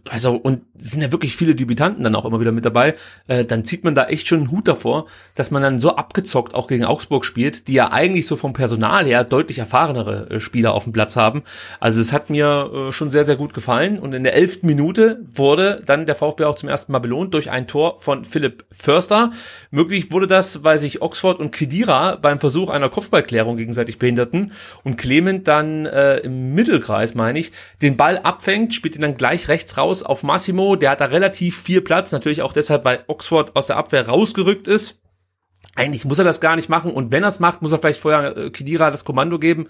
[SPEAKER 2] also und sind ja wirklich viele Debütanten dann auch immer wieder mit dabei, äh, dann zieht man da echt schon einen Hut davor, dass man dann so abgezockt auch gegen Augsburg spielt, die ja eigentlich so vom Personal her deutlich erfahrenere äh, Spieler auf dem Platz haben. Also es hat mir äh, schon sehr, sehr gut gefallen und in der elften Minute wurde dann der VfB auch zum ersten Mal belohnt durch ein Tor von Philipp Förster. Möglich wurde das, weil sich Oxford und Kedira beim Versuch einer Kopfballklärung gegenseitig behinderten und Clement dann äh, im Mittelkreis, meine ich, den Ball abfängt, spielt ihn dann gleich rechts raus auf Massimo, der hat da relativ viel Platz, natürlich auch deshalb, weil Oxford aus der Abwehr rausgerückt ist. Eigentlich muss er das gar nicht machen und wenn er es macht, muss er vielleicht vorher äh, Kidira das Kommando geben,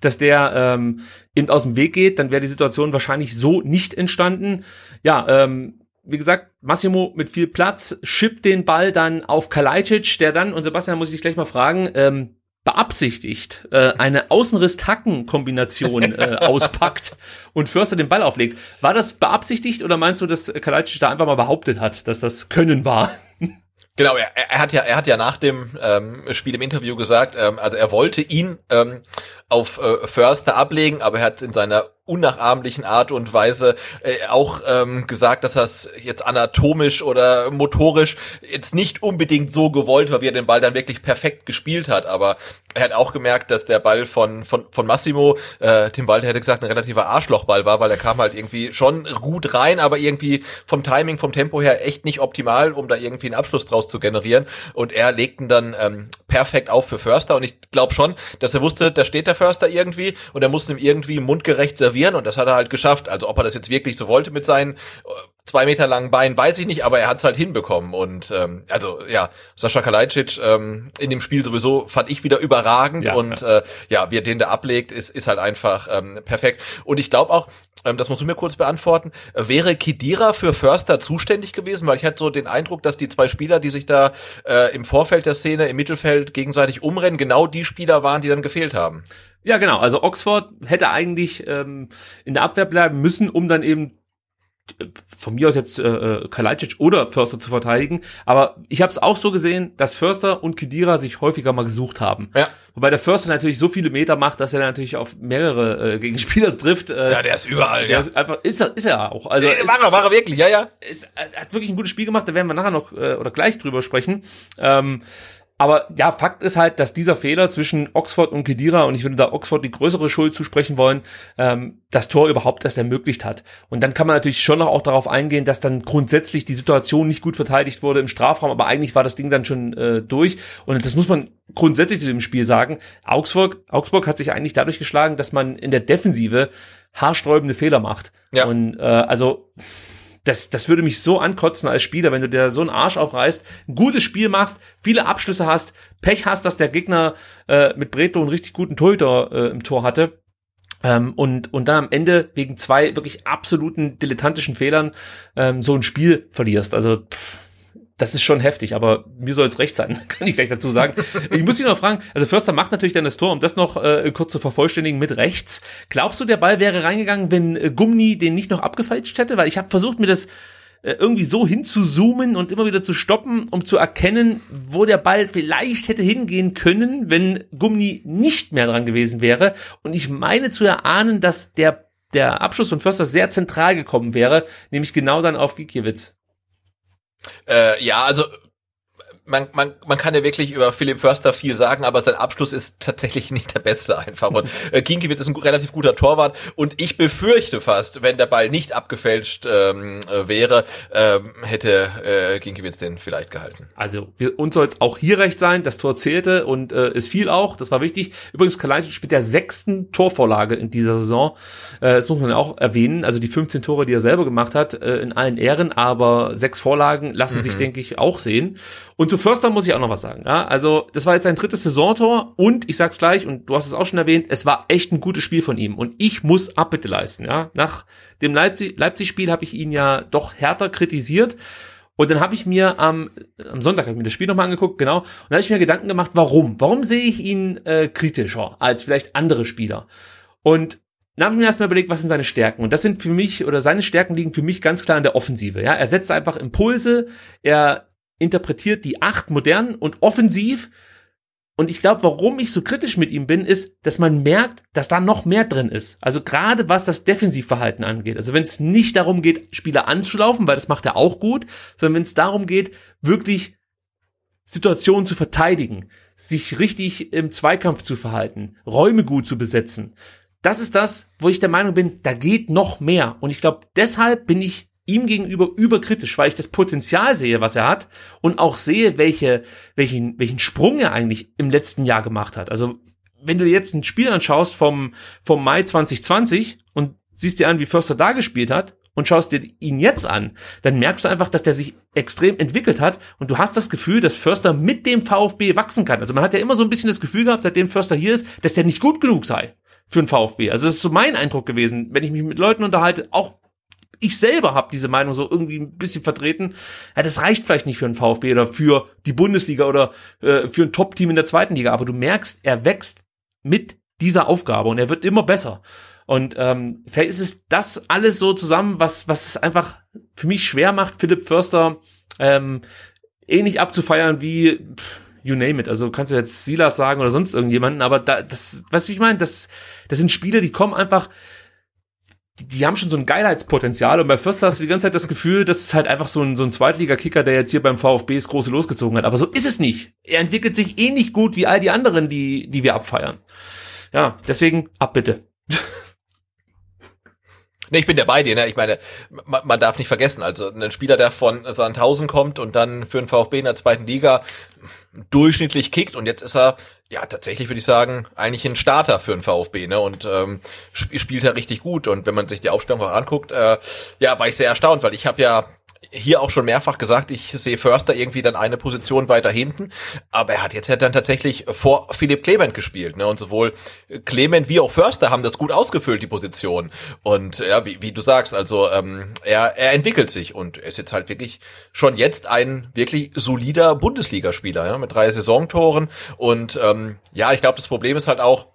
[SPEAKER 2] dass der ähm, eben aus dem Weg geht, dann wäre die Situation wahrscheinlich so nicht entstanden. Ja, ähm, wie gesagt, Massimo mit viel Platz schippt den Ball dann auf Kalajdzic, der dann, und Sebastian muss ich gleich mal fragen, ähm, beabsichtigt äh, eine Außenriss-Tacken-Kombination äh, auspackt und Förster den Ball auflegt. War das beabsichtigt oder meinst du, dass Kalajdzic da einfach mal behauptet hat, dass das Können war?
[SPEAKER 1] Genau, er, er hat ja, er hat ja nach dem ähm, Spiel im Interview gesagt, ähm, also er wollte ihn ähm, auf äh, Förster ablegen, aber er hat in seiner unnachahmlichen Art und Weise äh, auch ähm, gesagt, dass das jetzt anatomisch oder motorisch jetzt nicht unbedingt so gewollt war, wie er den Ball dann wirklich perfekt gespielt hat. Aber er hat auch gemerkt, dass der Ball von von von Massimo, äh, Tim Walter hätte gesagt, ein relativer Arschlochball war, weil er kam halt irgendwie schon gut rein, aber irgendwie vom Timing, vom Tempo her echt nicht optimal, um da irgendwie einen Abschluss draus zu generieren. Und er legten dann ähm, perfekt auf für Förster. Und ich glaube schon, dass er wusste, da steht der Förster irgendwie und er musste ihm irgendwie mundgerecht servieren und das hat er halt geschafft. Also ob er das jetzt wirklich so wollte mit seinen äh, zwei Meter langen Beinen, weiß ich nicht, aber er hat es halt hinbekommen. Und ähm, also ja, Sascha Kalajdzic ähm, in dem Spiel sowieso fand ich wieder überragend ja, und ja. Äh, ja, wie er den da ablegt, ist, ist halt einfach ähm, perfekt. Und ich glaube auch, das musst du mir kurz beantworten, äh, wäre Kidira für Förster zuständig gewesen? Weil ich hatte so den Eindruck, dass die zwei Spieler, die sich da äh, im Vorfeld der Szene, im Mittelfeld gegenseitig umrennen, genau die Spieler waren, die dann gefehlt haben.
[SPEAKER 2] Ja, genau. Also Oxford hätte eigentlich ähm, in der Abwehr bleiben müssen, um dann eben von mir aus jetzt äh, äh, Kalajdzic oder Förster zu verteidigen. Aber ich habe es auch so gesehen, dass Förster und Kedira sich häufiger mal gesucht haben. Ja. Wobei der Förster natürlich so viele Meter macht, dass er natürlich auf mehrere äh, Gegenspieler trifft. Äh,
[SPEAKER 1] ja, der ist überall.
[SPEAKER 2] Der ja. ist einfach ist er, ist er auch. Also
[SPEAKER 1] nee, war er, war er wirklich, ja, ja.
[SPEAKER 2] Ist, er hat wirklich ein gutes Spiel gemacht. Da werden wir nachher noch äh, oder gleich drüber sprechen. Ähm, aber ja, Fakt ist halt, dass dieser Fehler zwischen Oxford und Kedira, und ich würde da Oxford die größere Schuld zusprechen wollen, ähm, das Tor überhaupt erst ermöglicht hat. Und dann kann man natürlich schon noch auch darauf eingehen, dass dann grundsätzlich die Situation nicht gut verteidigt wurde im Strafraum, aber eigentlich war das Ding dann schon äh, durch. Und das muss man grundsätzlich zu dem Spiel sagen. Augsburg, Augsburg hat sich eigentlich dadurch geschlagen, dass man in der Defensive haarsträubende Fehler macht. Ja. Und äh, also das, das würde mich so ankotzen als Spieler, wenn du dir so einen Arsch aufreißt, ein gutes Spiel machst, viele Abschlüsse hast, Pech hast, dass der Gegner äh, mit Breto einen richtig guten Torhüter äh, im Tor hatte. Ähm, und, und dann am Ende wegen zwei wirklich absoluten dilettantischen Fehlern ähm, so ein Spiel verlierst. Also pff, das ist schon heftig, aber mir soll es recht sein, kann ich gleich dazu sagen. Ich muss dich noch fragen, also Förster macht natürlich dann das Tor, um das noch äh, kurz zu vervollständigen mit rechts. Glaubst du, der Ball wäre reingegangen, wenn äh, Gumni den nicht noch abgefälscht hätte? Weil ich habe versucht, mir das äh, irgendwie so hinzuzoomen und immer wieder zu stoppen, um zu erkennen, wo der Ball vielleicht hätte hingehen können, wenn Gumni nicht mehr dran gewesen wäre. Und ich meine zu erahnen, dass der der Abschluss von Förster sehr zentral gekommen wäre, nämlich genau dann auf Gikiewicz.
[SPEAKER 1] Äh, ja, also man, man, man kann ja wirklich über Philipp Förster viel sagen, aber sein Abschluss ist tatsächlich nicht der beste einfach. Und äh, Ginkiewicz ist ein relativ guter Torwart und ich befürchte fast, wenn der Ball nicht abgefälscht ähm, äh, wäre, ähm, hätte äh, Ginkiewicz den vielleicht gehalten.
[SPEAKER 2] Also wir, uns soll es auch hier recht sein, das Tor zählte und äh, es fiel auch, das war wichtig. Übrigens, Kalajdzic mit der sechsten Torvorlage in dieser Saison, äh, das muss man ja auch erwähnen, also die 15 Tore, die er selber gemacht hat, äh, in allen Ehren, aber sechs Vorlagen lassen mhm. sich, denke ich, auch sehen. Und zu Förster muss ich auch noch was sagen. Ja, also das war jetzt sein drittes Saisontor und ich sag's gleich und du hast es auch schon erwähnt, es war echt ein gutes Spiel von ihm und ich muss Abbitte leisten. Ja, nach dem Leipzig-Spiel habe ich ihn ja doch härter kritisiert und dann habe ich mir am, am Sonntag hab ich mir das Spiel nochmal angeguckt, genau, und da habe ich mir Gedanken gemacht, warum? Warum sehe ich ihn äh, kritischer als vielleicht andere Spieler? Und dann habe ich mir erstmal überlegt, was sind seine Stärken? Und das sind für mich, oder seine Stärken liegen für mich ganz klar in der Offensive. Ja, er setzt einfach Impulse, er interpretiert die acht modern und offensiv. Und ich glaube, warum ich so kritisch mit ihm bin, ist, dass man merkt, dass da noch mehr drin ist. Also gerade was das Defensivverhalten angeht. Also wenn es nicht darum geht, Spieler anzulaufen, weil das macht er auch gut, sondern wenn es darum geht, wirklich Situationen zu verteidigen, sich richtig im Zweikampf zu verhalten, Räume gut zu besetzen, das ist das, wo ich der Meinung bin, da geht noch mehr. Und ich glaube, deshalb bin ich ihm gegenüber überkritisch, weil ich das Potenzial sehe, was er hat und auch sehe, welche, welchen, welchen Sprung er eigentlich im letzten Jahr gemacht hat. Also, wenn du jetzt ein Spiel anschaust vom, vom Mai 2020 und siehst dir an, wie Förster da gespielt hat und schaust dir ihn jetzt an, dann merkst du einfach, dass der sich extrem entwickelt hat und du hast das Gefühl, dass Förster mit dem VfB wachsen kann. Also man hat ja immer so ein bisschen das Gefühl gehabt, seitdem Förster hier ist, dass der nicht gut genug sei für den VfB. Also das ist so mein Eindruck gewesen, wenn ich mich mit Leuten unterhalte, auch ich selber habe diese Meinung so irgendwie ein bisschen vertreten. Ja, das reicht vielleicht nicht für den VfB oder für die Bundesliga oder äh, für ein Top-Team in der zweiten Liga, aber du merkst, er wächst mit dieser Aufgabe und er wird immer besser. Und ähm, vielleicht ist es das alles so zusammen, was, was es einfach für mich schwer macht, Philipp Förster ähm, ähnlich abzufeiern wie pff, you name it. Also kannst du jetzt Silas sagen oder sonst irgendjemanden, aber da, das, weißt du, wie ich meine? Das, das sind Spiele, die kommen einfach, die, die haben schon so ein Geilheitspotenzial und bei Förster hast du die ganze Zeit das Gefühl, das ist halt einfach so ein, so ein Zweitliga-Kicker, der jetzt hier beim VfB das große losgezogen hat. Aber so ist es nicht. Er entwickelt sich ähnlich gut wie all die anderen, die, die wir abfeiern. Ja, deswegen ab bitte.
[SPEAKER 1] Nee, ich bin ja bei dir. Ne? Ich meine, man, man darf nicht vergessen, also ein Spieler, der von Sandhausen kommt und dann für den VfB in der zweiten Liga durchschnittlich kickt und jetzt ist er, ja, tatsächlich würde ich sagen, eigentlich ein Starter für den VfB, ne? Und ähm, sp spielt er richtig gut. Und wenn man sich die Aufstellung auch anguckt, äh, ja, war ich sehr erstaunt, weil ich habe ja hier auch schon mehrfach gesagt, ich sehe Förster irgendwie dann eine Position weiter hinten, aber er hat jetzt ja dann tatsächlich vor Philipp Clement gespielt, ne? Und sowohl Clement wie auch Förster haben das gut ausgefüllt, die Position. Und ja, wie, wie du sagst, also ähm, er, er entwickelt sich und ist jetzt halt wirklich schon jetzt ein wirklich solider Bundesligaspieler, ja, mit drei Saisontoren. Und ähm, ja, ich glaube, das Problem ist halt auch,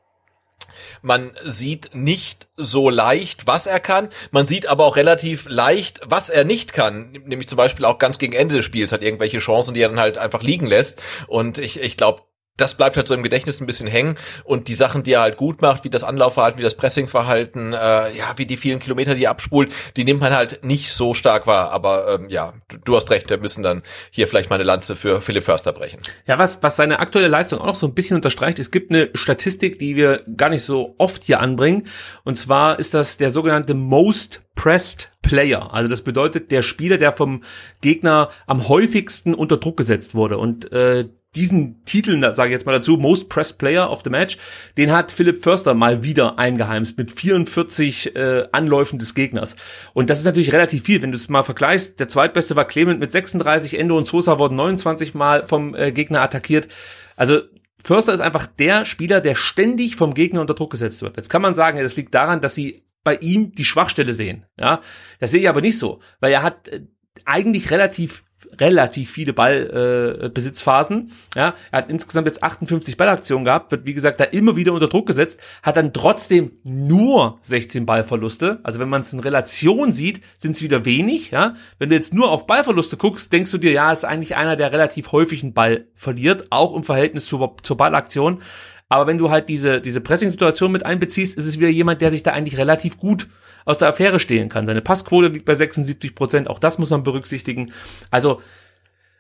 [SPEAKER 1] man sieht nicht so leicht, was er kann. Man sieht aber auch relativ leicht, was er nicht kann. Nämlich zum Beispiel auch ganz gegen Ende des Spiels hat irgendwelche Chancen, die er dann halt einfach liegen lässt. Und ich, ich glaube, das bleibt halt so im Gedächtnis ein bisschen hängen und die Sachen, die er halt gut macht, wie das Anlaufverhalten, wie das Pressingverhalten, äh, ja, wie die vielen Kilometer, die er abspult, die nimmt man halt nicht so stark wahr. Aber ähm, ja, du, du hast recht, wir müssen dann hier vielleicht mal eine Lanze für Philipp Förster brechen.
[SPEAKER 2] Ja, was, was seine aktuelle Leistung auch noch so ein bisschen unterstreicht, es gibt eine Statistik, die wir gar nicht so oft hier anbringen. Und zwar ist das der sogenannte Most Pressed Player. Also das bedeutet der Spieler, der vom Gegner am häufigsten unter Druck gesetzt wurde. Und äh, diesen Titel, sage ich jetzt mal dazu, Most Pressed Player of the Match, den hat Philipp Förster mal wieder eingeheimst mit 44 äh, Anläufen des Gegners. Und das ist natürlich relativ viel, wenn du es mal vergleichst. Der zweitbeste war Clement mit 36, Endo und Sosa wurden 29 Mal vom äh, Gegner attackiert. Also Förster ist einfach der Spieler, der ständig vom Gegner unter Druck gesetzt wird. Jetzt kann man sagen, das liegt daran, dass sie bei ihm die Schwachstelle sehen. Ja, das sehe ich aber nicht so, weil er hat äh, eigentlich relativ relativ viele Ballbesitzphasen. Äh, ja, er hat insgesamt jetzt 58 Ballaktionen gehabt, wird wie gesagt da immer wieder unter Druck gesetzt, hat dann trotzdem nur 16 Ballverluste. Also wenn man es in Relation sieht, sind es wieder wenig. Ja, wenn du jetzt nur auf Ballverluste guckst, denkst du dir, ja, ist eigentlich einer, der relativ häufig einen Ball verliert, auch im Verhältnis zur, zur Ballaktion. Aber wenn du halt diese, diese Pressing-Situation mit einbeziehst, ist es wieder jemand, der sich da eigentlich relativ gut aus der Affäre stehlen kann. Seine Passquote liegt bei 76 Prozent, auch das muss man berücksichtigen. Also,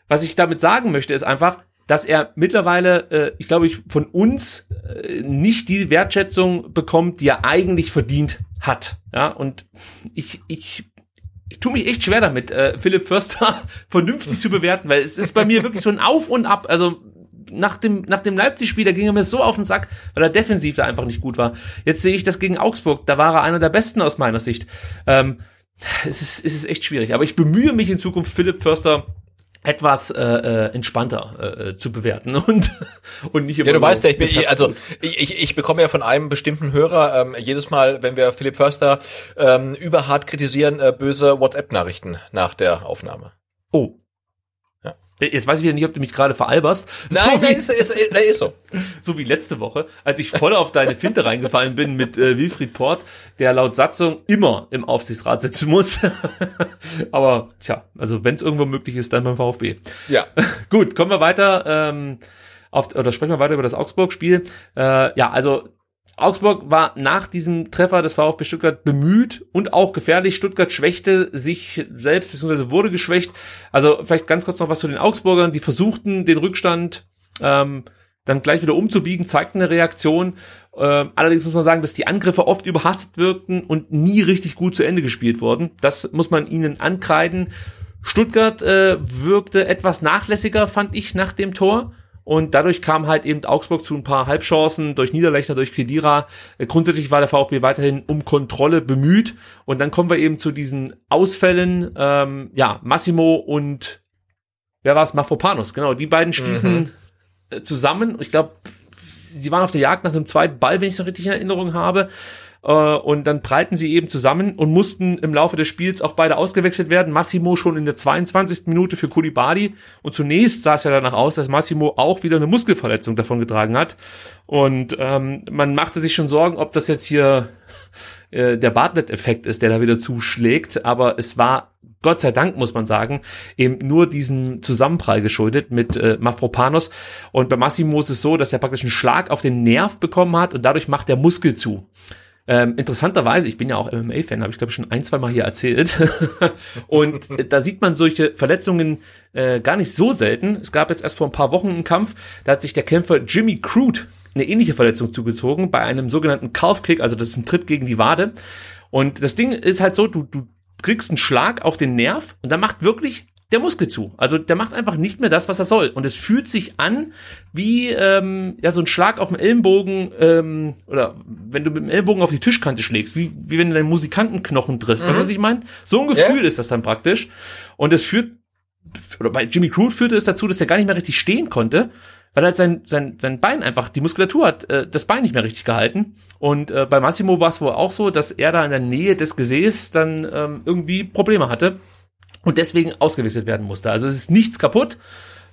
[SPEAKER 2] was ich damit sagen möchte, ist einfach, dass er mittlerweile, äh, ich glaube, ich von uns äh, nicht die Wertschätzung bekommt, die er eigentlich verdient hat. Ja, und ich, ich, ich tue mich echt schwer damit, äh, Philipp Förster vernünftig zu bewerten, weil es ist bei mir wirklich so ein Auf und Ab. Also nach dem, nach dem Leipzig-Spiel, da ging er mir so auf den Sack, weil er defensiv da einfach nicht gut war. Jetzt sehe ich das gegen Augsburg, da war er einer der Besten aus meiner Sicht. Ähm, es, ist, es ist echt schwierig, aber ich bemühe mich in Zukunft, Philipp Förster etwas äh, äh, entspannter äh, zu bewerten und und nicht immer
[SPEAKER 1] Ja, du
[SPEAKER 2] so
[SPEAKER 1] weißt ja, ich bin,
[SPEAKER 2] mit Herz-
[SPEAKER 1] also ich, ich, ich bekomme ja von einem bestimmten Hörer ähm, jedes Mal, wenn wir Philipp Förster ähm, überhart kritisieren, äh, böse WhatsApp-Nachrichten nach der Aufnahme.
[SPEAKER 2] oh. Jetzt weiß ich wieder nicht, ob du mich gerade veralberst.
[SPEAKER 1] Nein,
[SPEAKER 2] so, wie,
[SPEAKER 1] ist, ist, ist, ist so.
[SPEAKER 2] so wie letzte Woche, als ich voll auf deine Finte reingefallen bin mit äh, Wilfried Port, der laut Satzung immer im Aufsichtsrat sitzen muss. Aber tja, also wenn es irgendwo möglich ist, dann beim VfB.
[SPEAKER 1] Ja.
[SPEAKER 2] Gut, kommen wir weiter ähm, auf, oder sprechen wir weiter über das Augsburg-Spiel. Äh, ja, also Augsburg war nach diesem Treffer des VfB Stuttgart bemüht und auch gefährlich. Stuttgart schwächte sich selbst, beziehungsweise wurde geschwächt. Also vielleicht ganz kurz noch was zu den Augsburgern. Die versuchten den Rückstand ähm, dann gleich wieder umzubiegen, zeigten eine Reaktion. Ähm, allerdings muss man sagen, dass die Angriffe oft überhastet wirkten und nie richtig gut zu Ende gespielt wurden. Das muss man ihnen ankreiden. Stuttgart äh, wirkte etwas nachlässiger, fand ich, nach dem Tor. Und dadurch kam halt eben Augsburg zu ein paar Halbchancen durch Niederlechner, durch Kedira. Äh, grundsätzlich war der VfB weiterhin um Kontrolle bemüht. Und dann kommen wir eben zu diesen Ausfällen. Ähm, ja, Massimo und wer war es? Mafropanos, genau. Die beiden stießen äh, zusammen. Ich glaube, sie waren auf der Jagd nach einem zweiten Ball, wenn ich es noch richtig in Erinnerung habe. Äh, Und dann prallten sie eben zusammen und mussten im Laufe des Spiels auch beide ausgewechselt werden. Massimo schon in der 22. Minute für Kulibali. Und zunächst sah es ja danach aus, dass Massimo auch wieder eine Muskelverletzung davon getragen hat. Und ähm, man machte sich schon Sorgen, ob das jetzt hier äh, der Bartlett-Effekt ist, der da wieder zuschlägt. Aber es war Gott sei Dank, muss man sagen, eben nur diesen Zusammenprall geschuldet mit äh, Mafropanos. Und bei Massimo ist es so, dass er praktisch einen Schlag auf den Nerv bekommen hat und dadurch macht der Muskel zu. Ähm, interessanterweise, ich bin ja auch MMA-Fan, habe ich glaube schon ein, zwei Mal hier erzählt. und äh, da sieht man solche Verletzungen äh, gar nicht so selten. Es gab jetzt erst vor ein paar Wochen einen Kampf, da hat sich der Kämpfer Jimmy Crude eine ähnliche Verletzung zugezogen bei einem sogenannten Calf Kick, also das ist ein Tritt gegen die Wade. Und das Ding ist halt so, du, du kriegst einen Schlag auf den Nerv und dann macht wirklich der Muskel zu. Also der macht einfach nicht mehr das, was er soll. Und es fühlt sich an wie ähm, ja so ein Schlag auf dem Ellenbogen ähm, oder wenn du mit dem Ellbogen auf die Tischkante schlägst, wie, wie wenn du deinen Musikantenknochen triffst. Weißt du, was ich meine? So ein Gefühl ist das dann praktisch. Und es führt, oder bei Jimmy Crude führte es dazu, dass er gar nicht mehr richtig stehen konnte, weil halt sein, sein, sein Bein einfach, die Muskulatur hat äh, das Bein nicht mehr richtig gehalten. Und äh, bei Massimo war es wohl auch so, dass er da in der Nähe des Gesäß dann ähm, irgendwie Probleme hatte und deswegen ausgewechselt werden musste. Also es ist nichts kaputt.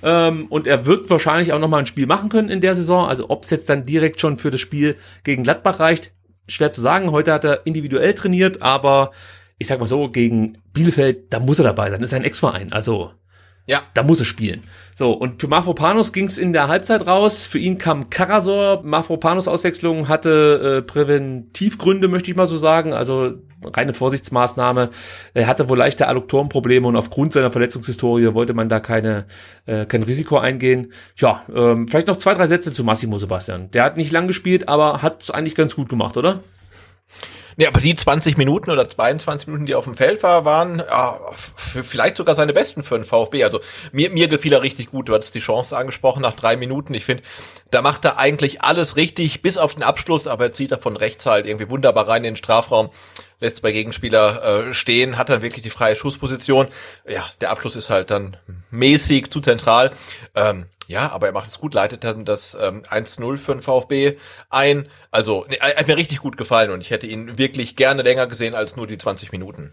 [SPEAKER 2] Ähm, und er wird wahrscheinlich auch nochmal ein Spiel machen können in der Saison. Also ob es jetzt dann direkt schon für das Spiel gegen Gladbach reicht, schwer zu sagen. Heute hat er individuell trainiert, aber ich sag mal so, gegen Bielefeld, da muss er dabei sein. Das ist ein Ex-Verein. Also
[SPEAKER 1] Ja.
[SPEAKER 2] da muss er spielen. So, und für Mafropanos ging es in der Halbzeit raus. Für ihn kam Karasor. Mafropanos Auswechslung hatte äh, Präventivgründe, möchte ich mal so sagen. Also reine Vorsichtsmaßnahme. Er hatte wohl leichte Adduktorenprobleme und aufgrund seiner Verletzungshistorie wollte man da keine, äh, kein Risiko eingehen. Tja, ähm, vielleicht noch zwei, drei Sätze zu Massimo Sebastian. Der hat nicht lang gespielt, aber hat es eigentlich ganz gut gemacht, oder?
[SPEAKER 1] Nee, aber die 20 Minuten oder 22 Minuten, die auf dem Feld war, waren ja, vielleicht sogar seine besten für den VfB. Also mir, mir gefiel er richtig gut. Du hattest die Chance angesprochen nach drei Minuten. Ich finde, da macht er eigentlich alles richtig, bis auf den Abschluss, aber er zieht da von rechts halt irgendwie wunderbar rein in den Strafraum, lässt zwei Gegenspieler äh, stehen, hat dann wirklich die freie Schussposition. Ja, der Abschluss ist halt dann mäßig zu zentral. Ähm, ja, aber er macht es gut, leitet dann das ähm, 1-0 für den VfB ein. Also, er hat mir richtig gut gefallen und ich hätte ihn wirklich gerne länger gesehen als nur die 20 Minuten.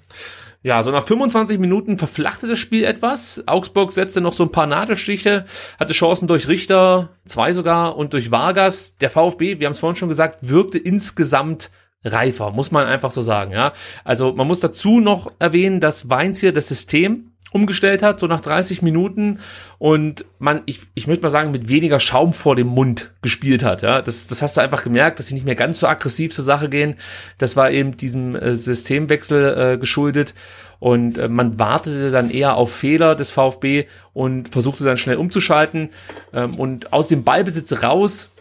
[SPEAKER 2] Ja, so nach 25 Minuten verflachte das Spiel etwas. Augsburg setzte noch so ein paar Nadelstiche, hatte Chancen durch Richter, zwei sogar, und durch Vargas. Der VfB, wir haben es vorhin schon gesagt, wirkte insgesamt reifer, muss man einfach so sagen, ja. Also man muss dazu noch erwähnen, dass Weinz hier das System umgestellt hat, so nach 30 Minuten und man, ich, ich möchte mal sagen, mit weniger Schaum vor dem Mund gespielt hat, ja. Das, das hast du einfach gemerkt, dass sie nicht mehr ganz so aggressiv zur Sache gehen. Das war eben diesem äh, Systemwechsel äh, geschuldet und äh, man wartete dann eher auf Fehler des VfB und versuchte dann schnell umzuschalten ähm, und aus dem Ballbesitz raus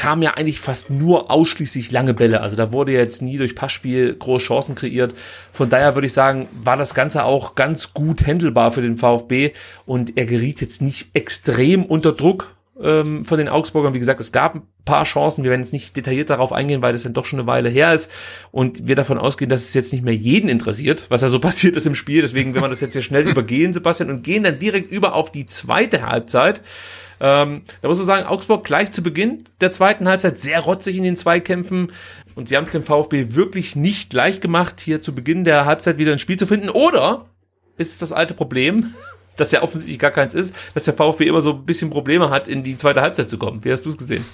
[SPEAKER 2] kam ja eigentlich fast nur ausschließlich lange Bälle. Also da wurde jetzt nie durch Passspiel große Chancen kreiert. Von daher würde ich sagen, war das Ganze auch ganz gut handelbar für den VfB und er geriet jetzt nicht extrem unter Druck. ähm, von den Augsburgern. Wie gesagt, es gab ein paar Chancen. Wir werden jetzt nicht detailliert darauf eingehen, weil das dann doch schon eine Weile her ist und wir davon ausgehen, dass es jetzt nicht mehr jeden interessiert, was da so passiert ist im Spiel. Deswegen werden wir das jetzt hier schnell übergehen, Sebastian, und gehen dann direkt über auf die zweite Halbzeit. Ähm, da muss man sagen, Augsburg gleich zu Beginn der zweiten Halbzeit sehr rotzig in den Zweikämpfen und sie haben es dem VfB wirklich nicht leicht gemacht, hier zu Beginn der Halbzeit wieder ein Spiel zu finden. Oder ist es das alte Problem, das ja offensichtlich gar keins ist, dass der VfB immer so ein bisschen Probleme hat, in die zweite Halbzeit zu kommen. Wie hast du es gesehen?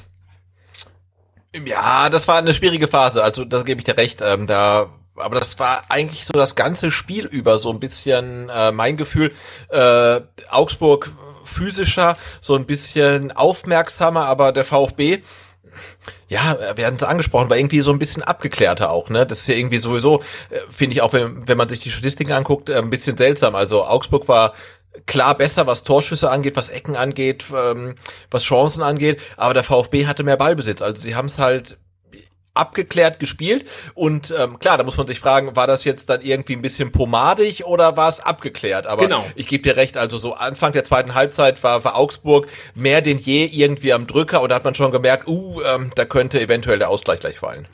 [SPEAKER 1] Ja, das war eine schwierige Phase, also da gebe ich dir recht. Ähm, da aber das war eigentlich so das ganze Spiel über so ein bisschen äh, mein Gefühl. Äh, Augsburg physischer, so ein bisschen aufmerksamer, aber der VfB ja, hatten es angesprochen, war irgendwie so ein bisschen abgeklärter auch, ne? Das ist ja irgendwie sowieso, äh, finde ich auch, wenn, wenn man sich die Statistiken anguckt, äh, ein bisschen seltsam. Also Augsburg war klar besser, was Torschüsse angeht, was Ecken angeht, ähm, was Chancen angeht, aber der VfB hatte mehr Ballbesitz. Also sie haben es halt abgeklärt gespielt. Und ähm, klar, da muss man sich fragen, war das jetzt dann irgendwie ein bisschen pomadig oder war es abgeklärt? Aber
[SPEAKER 2] genau.
[SPEAKER 1] ich gebe dir recht, also so Anfang der zweiten Halbzeit war, war Augsburg mehr denn je irgendwie am Drücker und da hat man schon gemerkt, uh, ähm, da könnte eventuell der Ausgleich gleich fallen.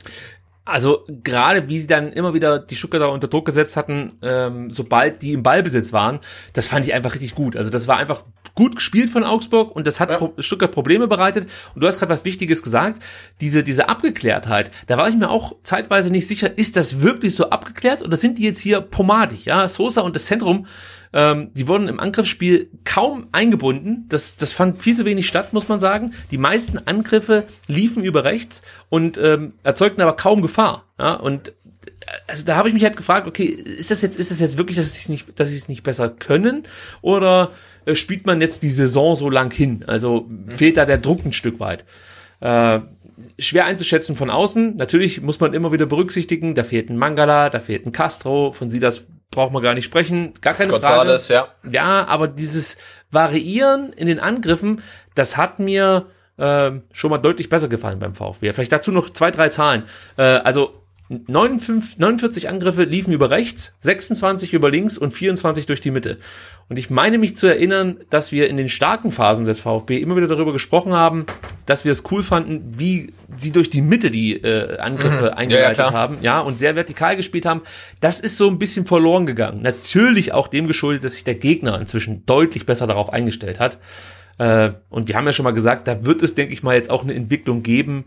[SPEAKER 2] Also gerade wie sie dann immer wieder die Stuttgarter unter Druck gesetzt hatten, ähm, sobald die im Ballbesitz waren, das fand ich einfach richtig gut. Also das war einfach gut gespielt von Augsburg und das hat ja. Pro Stuttgart Probleme bereitet. Und du hast gerade was Wichtiges gesagt, diese, diese Abgeklärtheit, da war ich mir auch zeitweise nicht sicher, ist das wirklich so abgeklärt oder sind die jetzt hier pomadig? Ja, Sosa und das Zentrum ähm, die wurden im Angriffsspiel kaum eingebunden. Das, das fand viel zu wenig statt, muss man sagen. Die meisten Angriffe liefen über rechts und ähm, erzeugten aber kaum Gefahr. Ja, und äh, also da habe ich mich halt gefragt, okay, ist das jetzt, ist das jetzt wirklich, dass sie es nicht, dass sie es nicht besser können? Oder äh, spielt man jetzt die Saison so lang hin? Also mhm. fehlt da der Druck ein Stück weit. Äh, schwer einzuschätzen von außen. Natürlich muss man immer wieder berücksichtigen, da fehlt ein Mangala, da fehlt ein Castro, von Silas braucht man gar nicht sprechen, gar keine
[SPEAKER 1] Gonzales,
[SPEAKER 2] Frage. Ja. ja, aber dieses Variieren in den Angriffen, das hat mir äh, schon mal deutlich besser gefallen beim VfB. Vielleicht dazu noch zwei, drei Zahlen. Äh, also 49, 49 Angriffe liefen über rechts, 26 über links und 24 durch die Mitte. Und ich meine mich zu erinnern, dass wir in den starken Phasen des VfB immer wieder darüber gesprochen haben, dass wir es cool fanden, wie sie durch die Mitte die äh, Angriffe mhm. eingeleitet ja, ja, haben, ja, und sehr vertikal gespielt haben. Das ist so ein bisschen verloren gegangen. Natürlich auch dem geschuldet, dass sich der Gegner inzwischen deutlich besser darauf eingestellt hat. Äh, und wir haben ja schon mal gesagt, da wird es, denke ich mal, jetzt auch eine Entwicklung geben,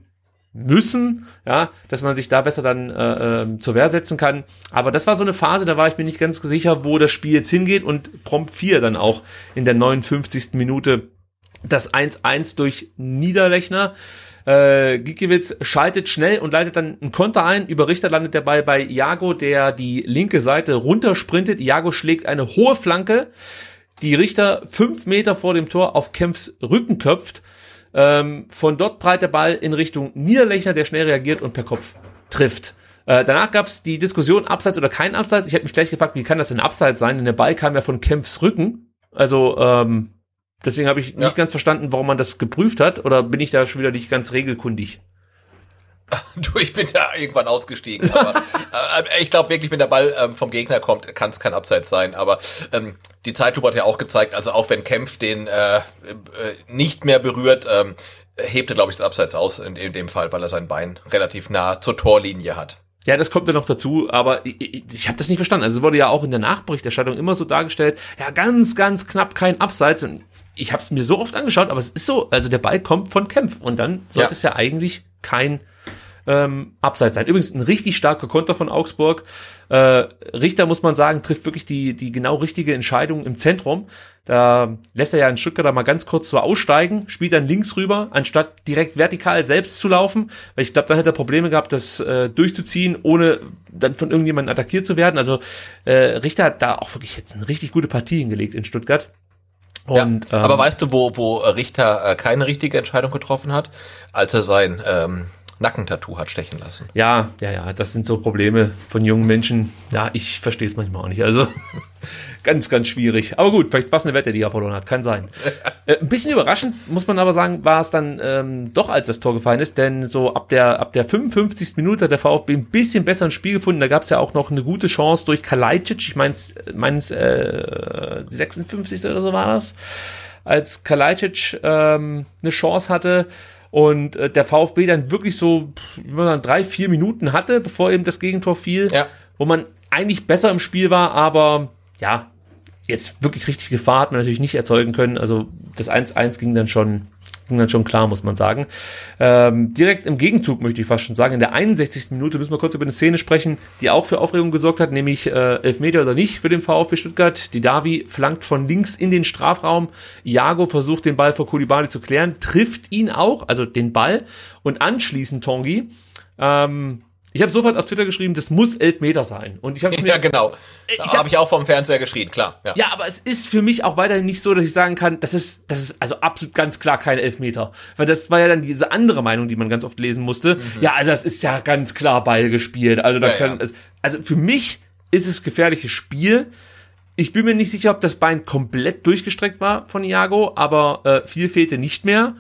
[SPEAKER 2] müssen, ja, dass man sich da besser dann äh, äh, zur Wehr setzen kann. Aber das war so eine Phase, da war ich mir nicht ganz sicher, wo das Spiel jetzt hingeht und prompt 4 dann auch in der 59. Minute das 1-1 durch Niederlechner. Äh, Gikiewicz schaltet schnell und leitet dann einen Konter ein. Über Richter landet der Ball bei Iago, der die linke Seite runtersprintet. Iago schlägt eine hohe Flanke, die Richter fünf Meter vor dem Tor auf Kempfs Rücken köpft. Ähm, von dort breit der Ball in Richtung Niederlechner, der schnell reagiert und per Kopf trifft. Äh, danach gab es die Diskussion, Abseits oder kein Abseits. Ich habe mich gleich gefragt, wie kann das denn Abseits sein? Denn der Ball kam ja von Kempfs Rücken. Also ähm, deswegen habe ich ja. nicht ganz verstanden, warum man das geprüft hat. Oder bin ich da schon wieder nicht ganz regelkundig?
[SPEAKER 1] Du, ich bin da irgendwann ausgestiegen. Aber äh, ich glaube wirklich, wenn der Ball ähm, vom Gegner kommt, kann es kein Abseits sein. Aber ähm, die Zeitlupe hat ja auch gezeigt, also auch wenn Kempf den äh, äh, nicht mehr berührt, ähm, hebt er, glaube ich, das Abseits aus in, in dem Fall, weil er sein Bein relativ nah zur Torlinie hat.
[SPEAKER 2] Ja, das kommt ja noch dazu, aber ich, ich, ich habe das nicht verstanden. Also es wurde ja auch in der Nachberichterstattung immer so dargestellt, ja, ganz, ganz knapp kein Abseits. Und ich habe es mir so oft angeschaut, aber es ist so, also der Ball kommt von Kempf und dann sollte ja. es ja eigentlich kein ähm, abseits sein. Übrigens ein richtig starker Konter von Augsburg. Äh, Richter, muss man sagen, trifft wirklich die, die genau richtige Entscheidung im Zentrum. Da lässt er ja einen Stuttgart da mal ganz kurz so aussteigen, spielt dann links rüber, anstatt direkt vertikal selbst zu laufen. Weil ich glaube, dann hätte er Probleme gehabt, das äh, durchzuziehen, ohne dann von irgendjemandem attackiert zu werden. Also äh, Richter hat da auch wirklich jetzt eine richtig gute Partie hingelegt in Stuttgart.
[SPEAKER 1] Und, ja, aber ähm, weißt du, wo, wo Richter äh, keine richtige Entscheidung getroffen hat? Als er sein ähm, Nackentattoo hat stechen lassen.
[SPEAKER 2] Ja, ja, ja, das sind so Probleme von jungen Menschen. Ja, ich verstehe es manchmal auch nicht. Also ganz, ganz schwierig. Aber gut, vielleicht war es eine Wette, die er verloren hat. Kann sein. äh, ein bisschen überraschend, muss man aber sagen, war es dann ähm, doch, als das Tor gefallen ist. Denn so ab der, ab der 55. Minute hat der VfB ein bisschen besser ins Spiel gefunden. Da gab es ja auch noch eine gute Chance durch Kalajdzic. Ich meine, meins äh, 56. oder so war das. als Kalajdzic ähm, eine Chance hatte und äh, der VfB dann wirklich so wie man sagen, drei, vier Minuten hatte, bevor eben das Gegentor fiel,
[SPEAKER 1] Ja.
[SPEAKER 2] wo man eigentlich besser im Spiel war, aber ja, jetzt wirklich richtig Gefahr hat man natürlich nicht erzeugen können. Also das 1-1 ging dann schon ging dann schon klar, muss man sagen. Ähm, direkt im Gegenzug möchte ich fast schon sagen, in der 61. Minute müssen wir kurz über eine Szene sprechen, die auch für Aufregung gesorgt hat, nämlich äh, Elfmeter oder nicht für den VfB Stuttgart. Die Davi flankt von links in den Strafraum. Iago versucht den Ball vor Kulibali zu klären, trifft ihn auch, also den Ball und anschließend Tongi ähm, ich habe sofort auf Twitter geschrieben, das muss elf Meter sein. Und ich habe mir
[SPEAKER 1] Ja, genau.
[SPEAKER 2] Ich
[SPEAKER 1] Da
[SPEAKER 2] hab-
[SPEAKER 1] habe ich auch vom Fernseher geschrien, klar. Ja.
[SPEAKER 2] ja, aber es ist für mich auch weiterhin nicht so, dass ich sagen kann, das ist, das ist also absolut ganz klar kein Elfmeter. Weil das war ja dann diese andere Meinung, die man ganz oft lesen musste. Ja, also das ist ja ganz klar Ball gespielt. Also da
[SPEAKER 1] Mhm. Ja,
[SPEAKER 2] können,
[SPEAKER 1] ja.
[SPEAKER 2] also für mich ist es gefährliches Spiel. Ich bin mir nicht sicher, ob das Bein komplett durchgestreckt war von Iago, aber äh, viel fehlte nicht mehr.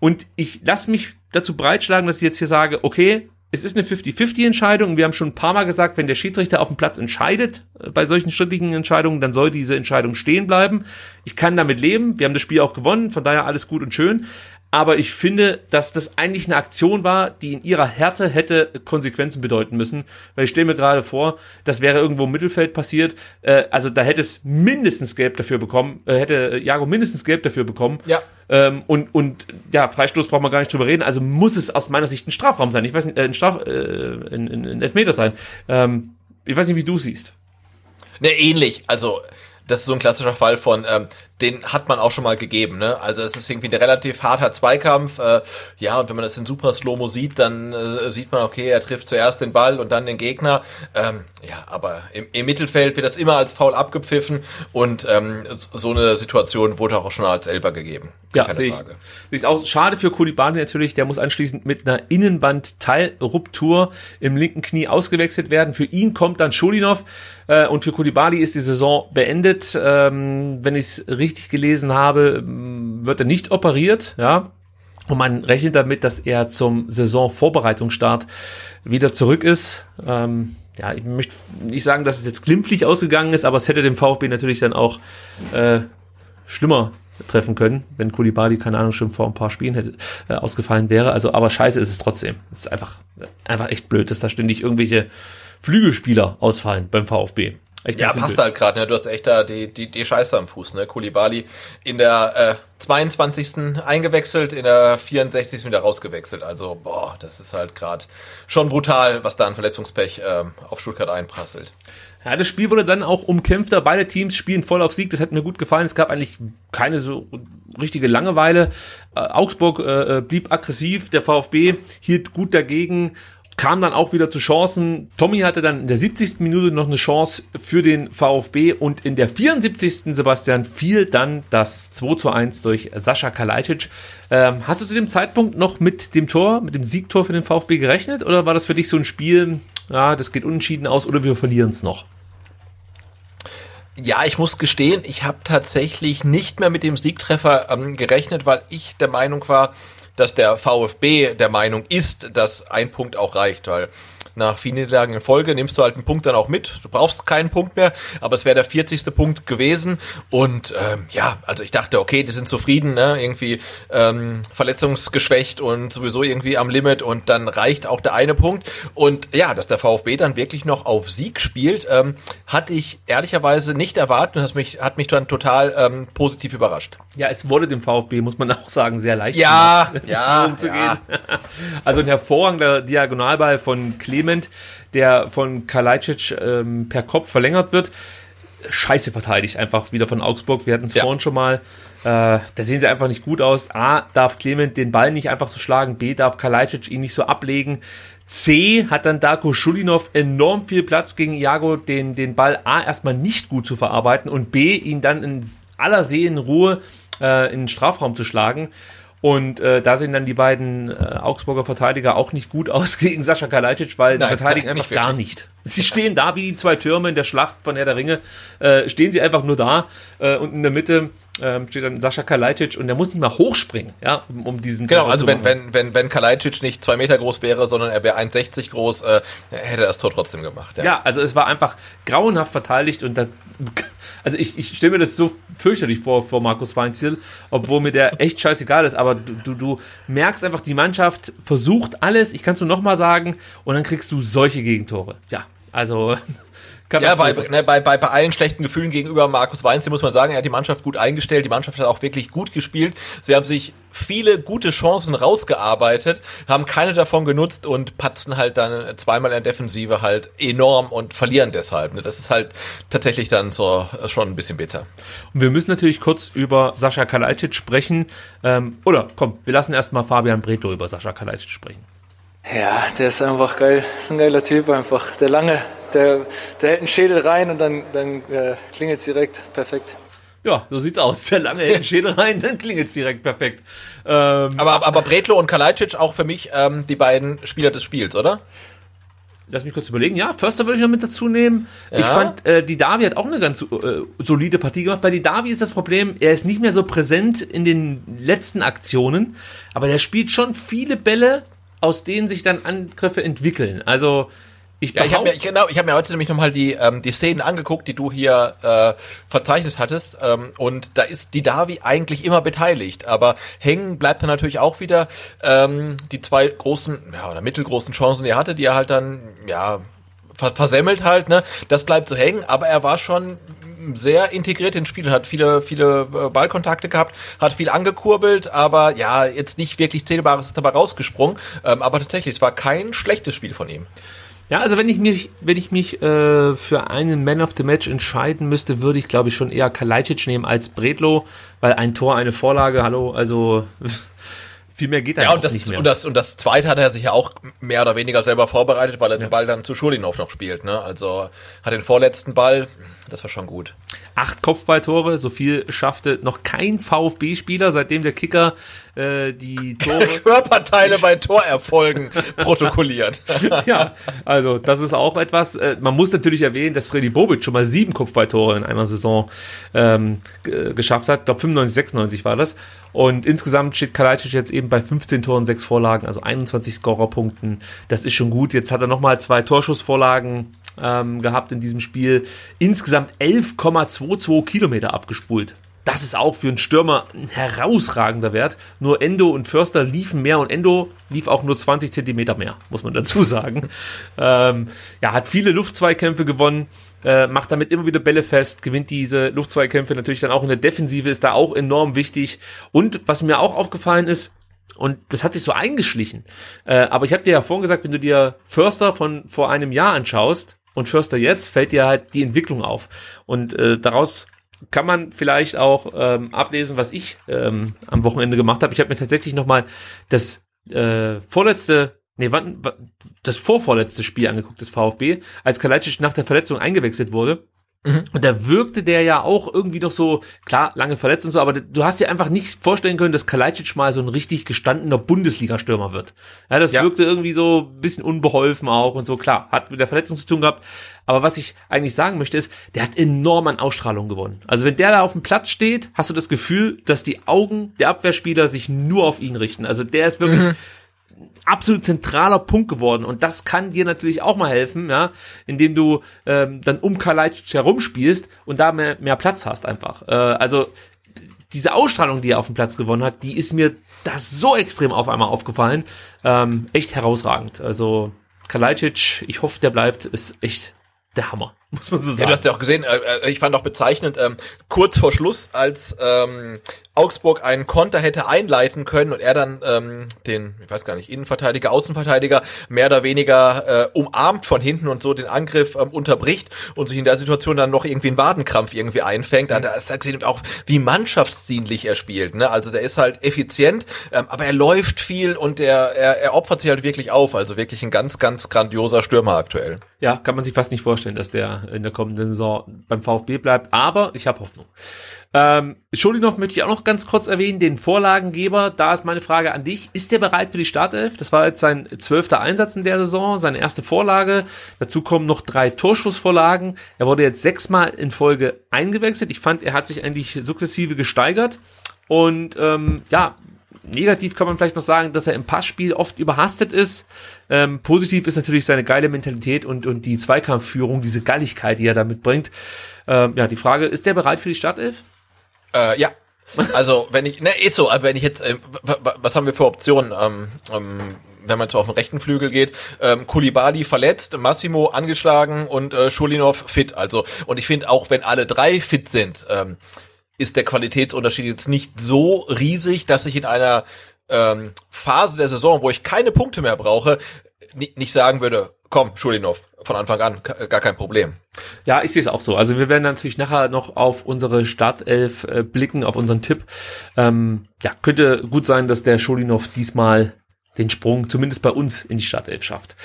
[SPEAKER 2] Und ich lasse mich dazu breitschlagen, dass ich jetzt hier sage, okay, es ist eine 50-50-Entscheidung. Wir haben schon ein paar Mal gesagt, wenn der Schiedsrichter auf dem Platz entscheidet, äh, bei solchen strittigen Entscheidungen, dann soll diese Entscheidung stehen bleiben. Ich kann damit leben. Wir haben das Spiel auch gewonnen, von daher alles gut und schön. Aber ich finde, dass das eigentlich eine Aktion war, die in ihrer Härte hätte Konsequenzen bedeuten müssen. Weil ich stelle mir gerade vor, das wäre irgendwo im Mittelfeld passiert. Äh, also da hätte es mindestens Gelb dafür bekommen, äh, hätte Jago mindestens Gelb dafür bekommen.
[SPEAKER 1] Ja.
[SPEAKER 2] Ähm, und, und ja, Freistoß braucht man gar nicht drüber reden. Also muss es aus meiner Sicht ein Strafraum sein. Ich weiß nicht, äh, ein Straf, äh, ein, ein, ein Elfmeter sein. Ähm, ich weiß nicht, wie du siehst.
[SPEAKER 1] Ne, ähnlich. Also, das ist so ein klassischer Fall von, ähm, den hat man auch schon mal gegeben, ne? Also es ist irgendwie ein relativ harter Zweikampf. Äh, ja, und wenn man das in super Slow-Mo sieht, dann äh, sieht man, okay, er trifft zuerst den Ball und dann den Gegner. Ähm, ja, aber im, im Mittelfeld wird das immer als Foul abgepfiffen und ähm, so eine Situation wurde auch schon als Elfer gegeben.
[SPEAKER 2] Ja,
[SPEAKER 1] Keine
[SPEAKER 2] sehe.
[SPEAKER 1] Frage.
[SPEAKER 2] Ich auch schade für Kulibani natürlich, der muss anschließend mit einer Innenbandteilruptur im linken Knie ausgewechselt werden. Für ihn kommt dann Schulinov äh, und für Kulibali ist die Saison beendet. Ähm, wenn ich es richtig gelesen habe, ähm, wird er nicht operiert, ja. Und man rechnet damit, dass er zum Saisonvorbereitungsstart wieder zurück ist. Ähm, ja, ich möchte nicht sagen, dass es jetzt glimpflich ausgegangen ist, aber es hätte dem VfB natürlich dann auch äh, schlimmer treffen können, wenn Kulibali, keine Ahnung, schon vor ein paar Spielen hätte äh, ausgefallen wäre. Also, aber scheiße ist es trotzdem. Es ist einfach, einfach echt blöd, dass da ständig irgendwelche Flügelspieler ausfallen beim VfB. Echt
[SPEAKER 1] Ja, passt halt gerade, ne? Du hast echt da die, die, die Scheiße am Fuß, ne? Kulibali in der äh, 22. eingewechselt, in der 64. wieder rausgewechselt. Also, boah, das ist halt gerade schon brutal, was da an Verletzungspech ähm, auf Stuttgart einprasselt.
[SPEAKER 2] Ja, das Spiel wurde dann auch umkämpfter. Beide Teams spielen voll auf Sieg. Das hat mir gut gefallen. Es gab eigentlich keine so richtige Langeweile. Äh, Augsburg äh, äh, blieb aggressiv. Der VfB hielt gut dagegen. Kam dann auch wieder zu Chancen. Tommy hatte dann in der 70. Minute noch eine Chance für den VfB und in der 74. Sebastian fiel dann das 2 zu 1 durch Sascha Kalajdzic. Ähm, hast du zu dem Zeitpunkt noch mit dem Tor, mit dem Siegtor für den VfB gerechnet oder war das für dich so ein Spiel, ja, das geht unentschieden aus oder wir verlieren es noch?
[SPEAKER 1] Ja, ich muss gestehen, ich habe tatsächlich nicht mehr mit dem Siegtreffer ähm, gerechnet, weil ich der Meinung war, dass der VfB der Meinung ist, dass ein Punkt auch reicht, weil nach vielen Niederlagen in Folge nimmst du halt einen Punkt dann auch mit. Du brauchst keinen Punkt mehr, aber es wäre der 40. Punkt gewesen. Und ähm, ja, also ich dachte, okay, die sind zufrieden, ne? irgendwie ähm, verletzungsgeschwächt und sowieso irgendwie am Limit und dann reicht auch der eine Punkt. Und ja, dass der VfB dann wirklich noch auf Sieg spielt, ähm, hatte ich ehrlicherweise nicht erwartet und das mich, hat mich dann total ähm, positiv überrascht.
[SPEAKER 2] Ja, es wurde dem VfB, muss man auch sagen, sehr leicht.
[SPEAKER 1] Ja,
[SPEAKER 2] gemacht,
[SPEAKER 1] ja,
[SPEAKER 2] umzugehen.
[SPEAKER 1] ja.
[SPEAKER 2] Also ein hervorragender Diagonalball von Clement, der von Kalajdzic ähm, per Kopf verlängert wird. Scheiße verteidigt einfach wieder von Augsburg. Wir hatten es
[SPEAKER 1] Ja.
[SPEAKER 2] vorhin schon mal. Äh, da sehen sie einfach nicht gut aus. A, darf Clement den Ball nicht einfach so schlagen. B, darf Kalajdzic ihn nicht so ablegen. C, hat dann Darko Schulinov enorm viel Platz gegen Iago, den, den Ball A, erstmal nicht gut zu verarbeiten und B, ihn dann in aller Seelenruhe äh, in den Strafraum zu schlagen. Und äh, da sehen dann die beiden äh, Augsburger Verteidiger auch nicht gut aus gegen Sascha Kalajdzic, weil sie
[SPEAKER 1] Nein,
[SPEAKER 2] verteidigen einfach gar nicht. Sie stehen da wie die zwei Türme in der Schlacht von Herr der Ringe. Äh, stehen sie einfach nur da äh, und in der Mitte ähm, steht dann Sascha Kalajdzic und der muss nicht mal hochspringen, ja, um, um diesen
[SPEAKER 1] Genau,
[SPEAKER 2] Tor
[SPEAKER 1] also
[SPEAKER 2] zu
[SPEAKER 1] wenn,
[SPEAKER 2] machen.
[SPEAKER 1] wenn, wenn, wenn Kalajdzic nicht zwei Meter groß wäre, sondern er wäre 1,60 groß, äh, hätte er das Tor trotzdem gemacht. Ja.
[SPEAKER 2] Ja, also es war einfach grauenhaft verteidigt und da, also ich, ich stelle mir das so fürchterlich vor, vor Markus Weinziel, obwohl mir der echt scheißegal ist, aber du, du, du merkst einfach, die Mannschaft versucht alles, ich kann es nur nochmal sagen, und dann kriegst du solche Gegentore. Ja, also
[SPEAKER 1] Ja, bei, ne, bei, bei, bei allen schlechten Gefühlen gegenüber Markus Weinzel muss man sagen, er hat die Mannschaft gut eingestellt, die Mannschaft hat auch wirklich gut gespielt. Sie haben sich viele gute Chancen rausgearbeitet, haben keine davon genutzt und patzen halt dann zweimal in der Defensive halt enorm und verlieren deshalb. Ne? Das ist halt tatsächlich dann so schon ein bisschen bitter.
[SPEAKER 2] Und wir müssen natürlich kurz über Sascha Kalajdzic sprechen. Ähm, oder komm, wir lassen erstmal Fabian Bretlo über Sascha Kalajdzic sprechen.
[SPEAKER 5] Ja, der ist einfach geil. Ist ein geiler Typ einfach. Der lange, der, der hält einen Schädel rein und dann, dann äh, klingelt direkt. Perfekt.
[SPEAKER 2] Ja, so sieht's aus. Der lange hält den Schädel rein, dann klingelt's direkt perfekt. Ähm,
[SPEAKER 1] Aber, aber Bretlo und Kalajdzic auch für mich ähm, die beiden Spieler des Spiels, oder?
[SPEAKER 2] Lass mich kurz überlegen. Ja, Förster würde ich noch mit dazu nehmen. Ich
[SPEAKER 1] Ja.
[SPEAKER 2] fand, äh, die Davi hat auch eine ganz äh, solide Partie gemacht. Bei die Davi ist das Problem, er ist nicht mehr so präsent in den letzten Aktionen, aber der spielt schon viele Bälle, aus denen sich dann Angriffe entwickeln. Also ich
[SPEAKER 1] Ja, ich habe mir, ich, genau, ich hab mir heute nämlich nochmal die, ähm, die Szenen angeguckt, die du hier äh, verzeichnet hattest. Ähm, und da ist die Davi eigentlich immer beteiligt. Aber hängen bleibt er natürlich auch wieder. Ähm, die zwei großen ja, oder mittelgroßen Chancen, die er hatte, die er halt dann, ja, ver versemmelt halt, ne? Das bleibt so hängen, aber er war schon sehr integriert ins Spiel, hat viele, viele äh, Ballkontakte gehabt, hat viel angekurbelt, aber ja, jetzt nicht wirklich Zählbares dabei rausgesprungen. Ähm, aber tatsächlich, es war kein schlechtes Spiel von ihm.
[SPEAKER 2] Ja, also wenn ich mich, wenn ich mich äh, für einen Man of the Match entscheiden müsste, würde ich glaube ich schon eher Kalajdzic nehmen als Bredlo, weil ein Tor, eine Vorlage, hallo, also viel mehr geht da
[SPEAKER 1] Ja, und das,
[SPEAKER 2] nicht mehr.
[SPEAKER 1] und, das, und das zweite hat er sich ja auch mehr oder weniger selber vorbereitet, weil er den Ball dann zu Schulinov noch spielt. Ne? Also hat den vorletzten Ball, das war schon gut.
[SPEAKER 2] Acht Kopfballtore, so viel schaffte noch kein VfB-Spieler, seitdem der Kicker äh, die Tore
[SPEAKER 1] Körperteile bei Torerfolgen protokolliert.
[SPEAKER 2] ja, also das ist auch etwas. Äh, man muss natürlich erwähnen, dass Freddy Bobic schon mal sieben Kopfballtore in einer Saison ähm, g- geschafft hat. Ich glaube 95, 96 war das. Und insgesamt steht Kalajdzic jetzt eben bei 15 Toren, 6 Vorlagen, also 21 Scorerpunkten. Das ist schon gut. Jetzt hat er nochmal zwei Torschussvorlagen ähm, gehabt in diesem Spiel. Insgesamt 11,22 Kilometer abgespult. Das ist auch für einen Stürmer ein herausragender Wert. Nur Endo und Förster liefen mehr und Endo lief auch nur 20 Zentimeter mehr, muss man dazu sagen. ähm, ja, hat viele Luftzweikämpfe gewonnen, äh, macht damit immer wieder Bälle fest, gewinnt diese Luftzweikämpfe natürlich dann auch in der Defensive, ist da auch enorm wichtig. Und was mir auch aufgefallen ist, und das hat sich so eingeschlichen. Äh, aber ich habe dir ja vorhin gesagt, wenn du dir Förster von vor einem Jahr anschaust und Förster jetzt, fällt dir halt die Entwicklung auf. Und äh, daraus kann man vielleicht auch ähm, ablesen, was ich ähm, am Wochenende gemacht habe. Ich habe mir tatsächlich nochmal das äh, vorletzte, nee, wann, das vorvorletzte Spiel angeguckt des VfB, als Kalajdzic nach der Verletzung eingewechselt wurde. Und da wirkte der ja auch irgendwie noch so, klar, lange verletzt und so, aber du hast dir einfach nicht vorstellen können, dass Kalajdzic mal so ein richtig gestandener Bundesliga-Stürmer wird. Ja, das
[SPEAKER 1] Ja.
[SPEAKER 2] wirkte irgendwie so ein bisschen unbeholfen auch und so, klar, hat mit der Verletzung zu tun gehabt. Aber was ich eigentlich sagen möchte ist, der hat enorm an Ausstrahlung gewonnen. Also wenn der da auf dem Platz steht, hast du das Gefühl, dass die Augen der Abwehrspieler sich nur auf ihn richten. Also der ist wirklich absolut zentraler Punkt geworden und das kann dir natürlich auch mal helfen, ja, indem du ähm, dann um Kalajdzic herumspielst und da mehr, mehr Platz hast einfach. Äh, also diese Ausstrahlung, die er auf dem Platz gewonnen hat, die ist mir das so extrem auf einmal aufgefallen, ähm, echt herausragend. Also Kalajdzic, ich hoffe, der bleibt, ist echt der Hammer, muss man so
[SPEAKER 1] Ja,
[SPEAKER 2] sagen.
[SPEAKER 1] du hast ja auch gesehen, äh, äh, ich fand auch bezeichnend, ähm, kurz vor Schluss, als ähm, Augsburg einen Konter hätte einleiten können und er dann ähm, den, ich weiß gar nicht, Innenverteidiger, Außenverteidiger mehr oder weniger äh, umarmt von hinten und so den Angriff ähm, unterbricht und sich in der Situation dann noch irgendwie einen Wadenkrampf irgendwie einfängt. Da ist da gesehen auch, wie mannschaftsdienlich er spielt. Ne? Also der ist halt effizient, ähm, aber er läuft viel und er, er, er opfert sich halt wirklich auf. Also wirklich ein ganz, ganz grandioser Stürmer aktuell.
[SPEAKER 2] Ja, kann man sich fast nicht vorstellen, dass der in der kommenden Saison beim VfB bleibt. Aber ich habe Hoffnung. Ähm, Schulinov möchte ich auch noch ganz kurz erwähnen, den Vorlagengeber. Da ist meine Frage an dich. Ist der bereit für die Startelf? Das war jetzt sein zwölfter Einsatz in der Saison, seine erste Vorlage. Dazu kommen noch drei Torschussvorlagen. Er wurde jetzt sechsmal in Folge eingewechselt. Ich fand, er hat sich eigentlich sukzessive gesteigert. Und ähm, ja, negativ kann man vielleicht noch sagen, dass er im Passspiel oft überhastet ist. Ähm, positiv ist natürlich seine geile Mentalität und, und die Zweikampfführung, diese Galligkeit, die er da mitbringt. Ähm, ja, die Frage, ist der bereit für die Startelf?
[SPEAKER 1] Äh, ja. Also, wenn ich, ne, ist so, aber wenn ich jetzt, äh, was haben wir für Optionen? Ähm, ähm, wenn man so auf den rechten Flügel geht, ähm, Kulibali verletzt, Massimo angeschlagen und äh, Schulinov fit. Also, und ich finde auch, wenn alle drei fit sind, ähm, ist der Qualitätsunterschied jetzt nicht so riesig, dass ich in einer ähm, Phase der Saison, wo ich keine Punkte mehr brauche, nicht sagen würde, komm, Schulinov, von Anfang an, gar kein Problem.
[SPEAKER 2] Ja, ich sehe es auch so. Also wir werden natürlich nachher noch auf unsere Startelf äh, blicken, auf unseren Tipp. Ähm, ja, könnte gut sein, dass der Schulinov diesmal den Sprung zumindest bei uns in die Startelf schafft.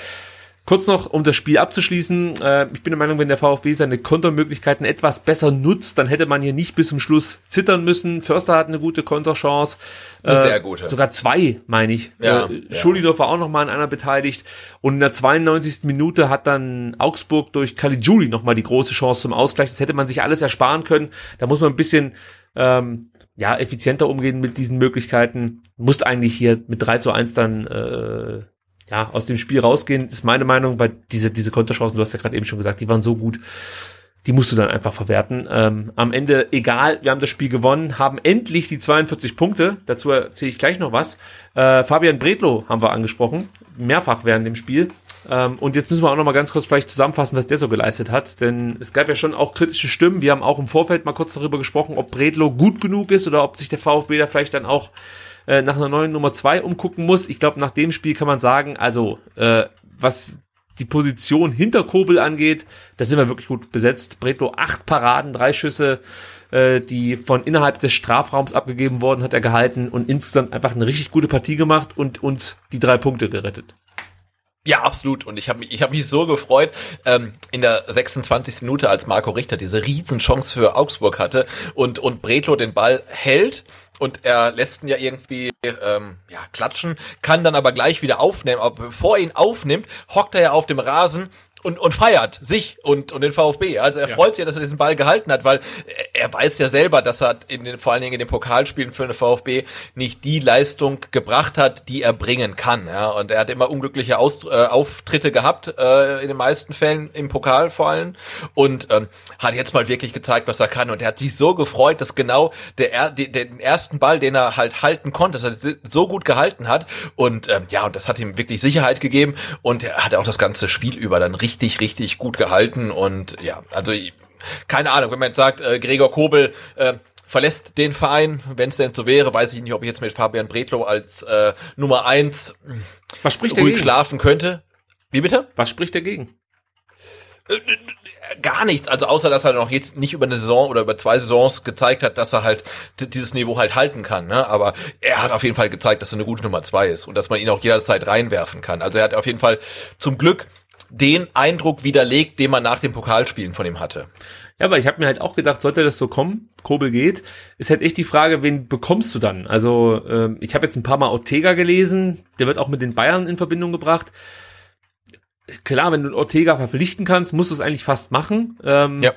[SPEAKER 2] Kurz noch, um das Spiel abzuschließen. Äh, ich bin der Meinung, wenn der VfB seine Kontermöglichkeiten etwas besser nutzt, dann hätte man hier nicht bis zum Schluss zittern müssen. Förster hat eine gute Konterchance.
[SPEAKER 1] Äh, sehr gute.
[SPEAKER 2] Sogar zwei, meine ich.
[SPEAKER 1] Ja,
[SPEAKER 2] äh, ja. Schulidorf war auch noch mal an einer beteiligt. Und in der 92. Minute hat dann Augsburg durch Caligiuri noch mal die große Chance zum Ausgleich. Das hätte man sich alles ersparen können. Da muss man ein bisschen ähm, ja, effizienter umgehen mit diesen Möglichkeiten. Musst eigentlich hier mit 3 zu 1 dann äh, ja, aus dem Spiel rausgehen, ist meine Meinung, weil diese, diese Konterchancen, du hast ja gerade eben schon gesagt, die waren so gut, die musst du dann einfach verwerten. Ähm, am Ende, egal, wir haben das Spiel gewonnen, haben endlich die 42 Punkte, dazu erzähle ich gleich noch was. Äh, Fabian Bredlo haben wir angesprochen, mehrfach während dem Spiel. Ähm, und jetzt müssen wir auch noch mal ganz kurz vielleicht zusammenfassen, was der so geleistet hat, denn es gab ja schon auch kritische Stimmen. Wir haben auch im Vorfeld mal kurz darüber gesprochen, ob Bredlo gut genug ist oder ob sich der VfB da vielleicht dann auch äh, nach einer neuen Nummer zwei umgucken muss. Ich glaube, nach dem Spiel kann man sagen, also äh, was die Position hinter Kobel angeht, da sind wir wirklich gut besetzt. Bretlo acht Paraden, drei Schüsse, äh, die von innerhalb des Strafraums abgegeben wurden, hat er gehalten und insgesamt einfach eine richtig gute Partie gemacht und uns die drei Punkte gerettet.
[SPEAKER 1] Ja, absolut. Und ich habe mich, ich hab mich so gefreut ähm, in der 26. Minute, als Marco Richter diese Riesenchance für Augsburg hatte und und Bretlo den Ball hält und er lässt ihn ja irgendwie ähm, ja, klatschen, kann dann aber gleich wieder aufnehmen. Aber bevor er ihn aufnimmt, hockt er ja auf dem Rasen und, und feiert sich und, und den VfB. Also er ja. freut sich, dass er diesen Ball gehalten hat, weil er weiß ja selber, dass er in den, vor allen Dingen in den Pokalspielen für den VfB nicht die Leistung gebracht hat, die er bringen kann. Ja. Und er hat immer unglückliche Aus, äh, Auftritte gehabt, äh, in den meisten Fällen im Pokal vor allem. Und ähm, hat jetzt mal wirklich gezeigt, was er kann. Und er hat sich so gefreut, dass genau der, der den ersten Ball, den er halt halten konnte, dass er so gut gehalten hat. Und ähm, ja, und das hat ihm wirklich Sicherheit gegeben. Und er hat auch das ganze Spiel über dann richtig richtig, richtig gut gehalten und ja, also keine Ahnung, wenn man jetzt sagt, äh, Gregor Kobel äh, verlässt den Verein, wenn es denn so wäre, weiß ich nicht, ob ich jetzt mit Fabian Bretlo als äh, Nummer eins
[SPEAKER 2] Was spricht
[SPEAKER 1] ruhig
[SPEAKER 2] dagegen?
[SPEAKER 1] schlafen könnte. Wie bitte?
[SPEAKER 2] Was spricht dagegen?
[SPEAKER 1] Äh, gar nichts, also außer dass er noch jetzt nicht über eine Saison oder über zwei Saisons gezeigt hat, dass er halt dieses Niveau halt halten kann. Ne? Aber er hat auf jeden Fall gezeigt, dass er eine gute Nummer zwei ist und dass man ihn auch jederzeit reinwerfen kann. Also er hat auf jeden Fall zum Glück den Eindruck widerlegt, den man nach dem Pokalspielen von ihm hatte.
[SPEAKER 2] Ja, aber ich habe mir halt auch gedacht, sollte das so kommen, Kobel geht, ist halt echt die Frage, wen bekommst du dann? Also ähm, ich habe jetzt ein paar Mal Ortega gelesen, der wird auch mit den Bayern in Verbindung gebracht. Klar, wenn du Ortega verpflichten kannst, musst du es eigentlich fast machen. Ähm, ja.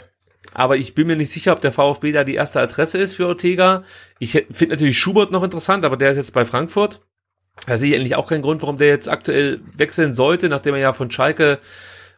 [SPEAKER 2] Aber ich bin mir nicht sicher, ob der VfB da die erste Adresse ist für Ortega. Ich finde natürlich Schubert noch interessant, aber der ist jetzt bei Frankfurt. Da sehe ich eigentlich auch keinen Grund, warum der jetzt aktuell wechseln sollte, nachdem er ja von Schalke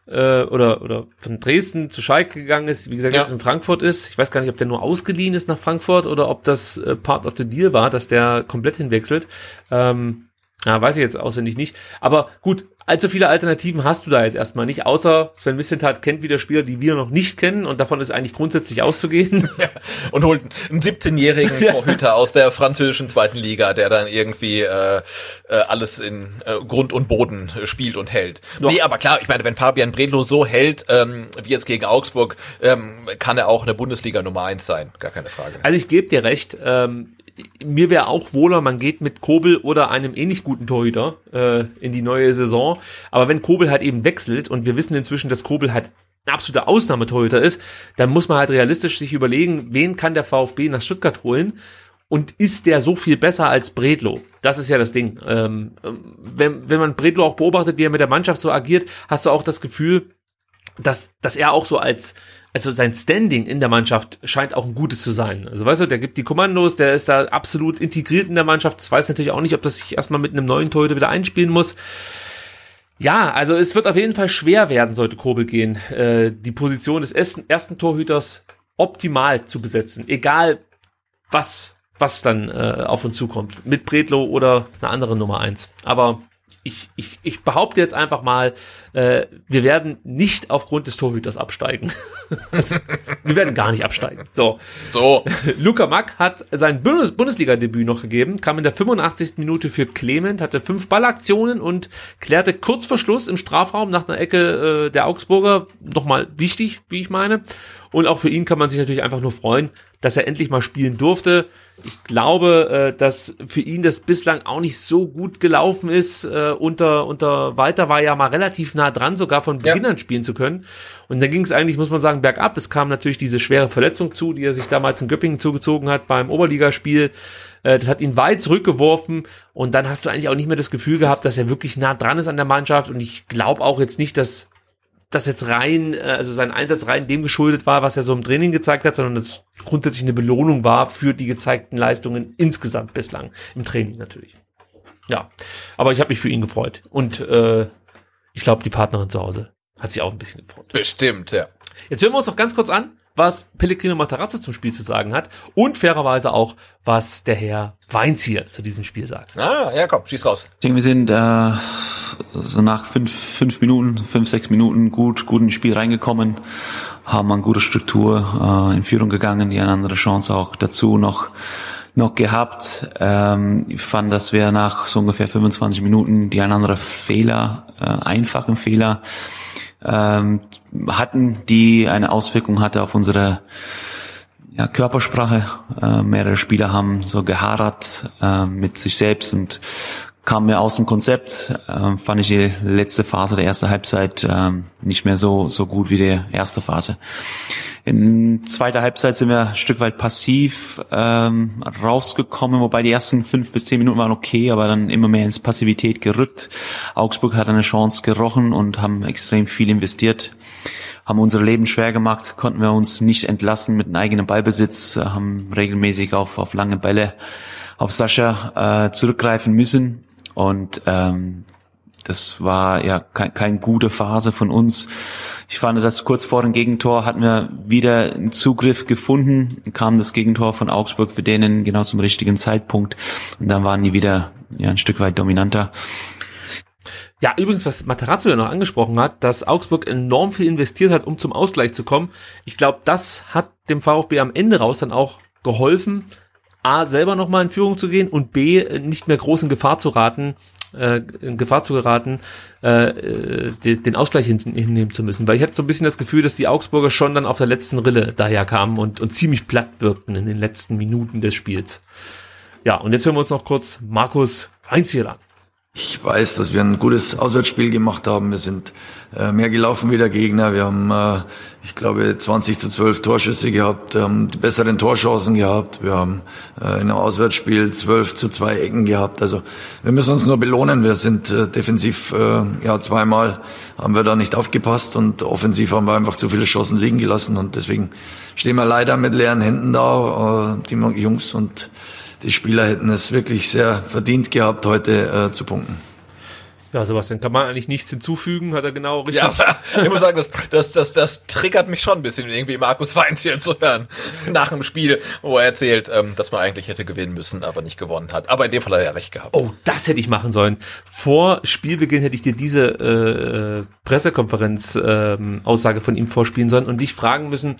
[SPEAKER 2] äh, oder, oder von Dresden zu Schalke gegangen ist, wie gesagt, ja. jetzt in Frankfurt ist. Ich weiß gar nicht, ob der nur ausgeliehen ist nach Frankfurt oder ob das äh, Part of the Deal war, dass der komplett hinwechselt. Ähm, ja, weiß ich jetzt auswendig nicht. Aber gut, allzu viele Alternativen hast du da jetzt erstmal nicht, außer Sven Missentat kennt wieder Spieler, die wir noch nicht kennen und davon ist eigentlich grundsätzlich auszugehen.
[SPEAKER 1] Ja, und holt einen 17-jährigen Torhüter aus der französischen zweiten Liga, der dann irgendwie äh, äh, alles in äh, Grund und Boden spielt und hält. Doch. Nee, aber klar, ich meine, wenn Fabian Bredlo so hält, ähm, wie jetzt gegen Augsburg, ähm, kann er auch eine Bundesliga Nummer eins sein, gar keine Frage.
[SPEAKER 2] Also ich gebe dir recht, ähm, mir wäre auch wohler, man geht mit Kobel oder einem ähnlich guten Torhüter äh, in die neue Saison. Aber wenn Kobel halt eben wechselt und wir wissen inzwischen, dass Kobel halt ein absoluter Ausnahmetorhüter ist, dann muss man halt realistisch sich überlegen, wen kann der VfB nach Stuttgart holen und ist der so viel besser als Bredlo? Das ist ja das Ding. Ähm, wenn, wenn man Bredlo auch beobachtet, wie er mit der Mannschaft so agiert, hast du auch das Gefühl, dass, dass er auch so als, also sein Standing in der Mannschaft scheint auch ein gutes zu sein. Also weißt du, der gibt die Kommandos, der ist da absolut integriert in der Mannschaft. Das weiß natürlich auch nicht, ob das sich erstmal mit einem neuen Torhüter wieder einspielen muss. Ja, also es wird auf jeden Fall schwer werden, sollte Kobel gehen, äh, die Position des ersten, ersten Torhüters optimal zu besetzen. Egal was was dann äh, auf uns zukommt. Mit Bredlo oder eine andere Nummer eins. Aber ich, ich, ich behaupte jetzt einfach mal, äh, wir werden nicht aufgrund des Torhüters absteigen. also, wir werden gar nicht absteigen. So.
[SPEAKER 1] So.
[SPEAKER 2] Luca Mack hat sein Bundes Bundesliga-Debüt noch gegeben, kam in der 85. Minute für Clement, hatte fünf Ballaktionen und klärte kurz vor Schluss im Strafraum nach einer Ecke äh, der Augsburger. Nochmal wichtig, wie ich meine. Und auch für ihn kann man sich natürlich einfach nur freuen, dass er endlich mal spielen durfte. Ich glaube, äh, dass für ihn das bislang auch nicht so gut gelaufen ist. Äh, unter, unter Walter war ja mal relativ nah dran, sogar von Beginn an spielen zu können. Und dann ging es eigentlich, muss man sagen, bergab. Es kam natürlich diese schwere Verletzung zu, die er sich damals in Göppingen zugezogen hat beim Oberligaspiel. Äh, das hat ihn weit zurückgeworfen und dann hast du eigentlich auch nicht mehr das Gefühl gehabt, dass er wirklich nah dran ist an der Mannschaft. Und ich glaube auch jetzt nicht, dass das jetzt rein, äh, also sein Einsatz rein dem geschuldet war, was er so im Training gezeigt hat, sondern das grundsätzlich eine Belohnung war für die gezeigten Leistungen insgesamt bislang im Training natürlich. Ja, aber ich habe mich für ihn gefreut und äh, ich glaube, die Partnerin zu Hause hat sich auch ein bisschen gefreut.
[SPEAKER 1] Bestimmt, ja.
[SPEAKER 2] Jetzt hören wir uns noch ganz kurz an, was Pellegrino Matarazzo zum Spiel zu sagen hat und fairerweise auch, was der Herr Weinziel zu diesem Spiel sagt.
[SPEAKER 1] Ah, ja, komm, schieß raus.
[SPEAKER 6] Ich denke, wir sind äh, so nach fünf, fünf Minuten, fünf, sechs Minuten gut, gut ins Spiel reingekommen, haben eine gute Struktur äh, in Führung gegangen, die eine andere Chance auch dazu noch noch gehabt. Ähm, ich fand, dass wir nach so ungefähr 25 Minuten die ein andere Fehler, äh, einfachen Fehler ähm, hatten, die eine Auswirkung hatte auf unsere ja, Körpersprache. Äh, mehrere Spieler haben so geharrt äh, mit sich selbst und kam mir aus dem Konzept. Äh, fand ich die letzte Phase der ersten Halbzeit äh, nicht mehr so so gut wie die erste Phase. In zweiter Halbzeit sind wir ein Stück weit passiv ähm, rausgekommen, wobei die ersten fünf bis zehn Minuten waren okay, aber dann immer mehr ins Passivität gerückt. Augsburg hat eine Chance gerochen und haben extrem viel investiert haben unser Leben schwer gemacht, konnten wir uns nicht entlassen mit einem eigenen Ballbesitz, haben regelmäßig auf, auf lange Bälle auf Sascha äh, zurückgreifen müssen. Und ähm, das war ja keine kein gute Phase von uns. Ich fand, dass kurz vor dem Gegentor hatten wir wieder einen Zugriff gefunden, kam das Gegentor von Augsburg für denen genau zum richtigen Zeitpunkt und dann waren die wieder ja, ein Stück weit dominanter.
[SPEAKER 2] Ja, übrigens, was Materazzo ja noch angesprochen hat, dass Augsburg enorm viel investiert hat, um zum Ausgleich zu kommen. Ich glaube, das hat dem VfB am Ende raus dann auch geholfen, A, selber nochmal in Führung zu gehen und B, nicht mehr groß in Gefahr zu raten, äh, in Gefahr zu geraten, äh, äh den Ausgleich hin, hinnehmen zu müssen. Weil ich hatte so ein bisschen das Gefühl, dass die Augsburger schon dann auf der letzten Rille daher kamen und, und ziemlich platt wirkten in den letzten Minuten des Spiels. Ja, und jetzt hören wir uns noch kurz Markus Weinziel an.
[SPEAKER 7] Ich weiß, dass wir ein gutes Auswärtsspiel gemacht haben. Wir sind äh, mehr gelaufen wie der Gegner. Wir haben, äh, ich glaube, 20 zu 12 Torschüsse gehabt, haben die besseren Torchancen gehabt. Wir haben äh, in einem Auswärtsspiel 12 zu 2 Ecken gehabt. Also wir müssen uns nur belohnen. Wir sind äh, defensiv, äh, ja, zweimal haben wir da nicht aufgepasst und offensiv haben wir einfach zu viele Chancen liegen gelassen. Und deswegen stehen wir leider mit leeren Händen da, äh, die Jungs und die Spieler hätten es wirklich sehr verdient gehabt, heute äh, zu punkten.
[SPEAKER 2] Ja, Sebastian, kann man eigentlich nichts hinzufügen, hat er genau richtig.
[SPEAKER 1] Ja, ich muss sagen, das, das, das, das triggert mich schon ein bisschen, irgendwie Markus Weinziel zu hören. Nach dem Spiel, wo er erzählt, ähm, dass man eigentlich hätte gewinnen müssen, aber nicht gewonnen hat. Aber in dem Fall hat er ja recht gehabt.
[SPEAKER 2] Oh, das hätte ich machen sollen. Vor Spielbeginn hätte ich dir diese äh, Pressekonferenz-Aussage ähm, von ihm vorspielen sollen und dich fragen müssen,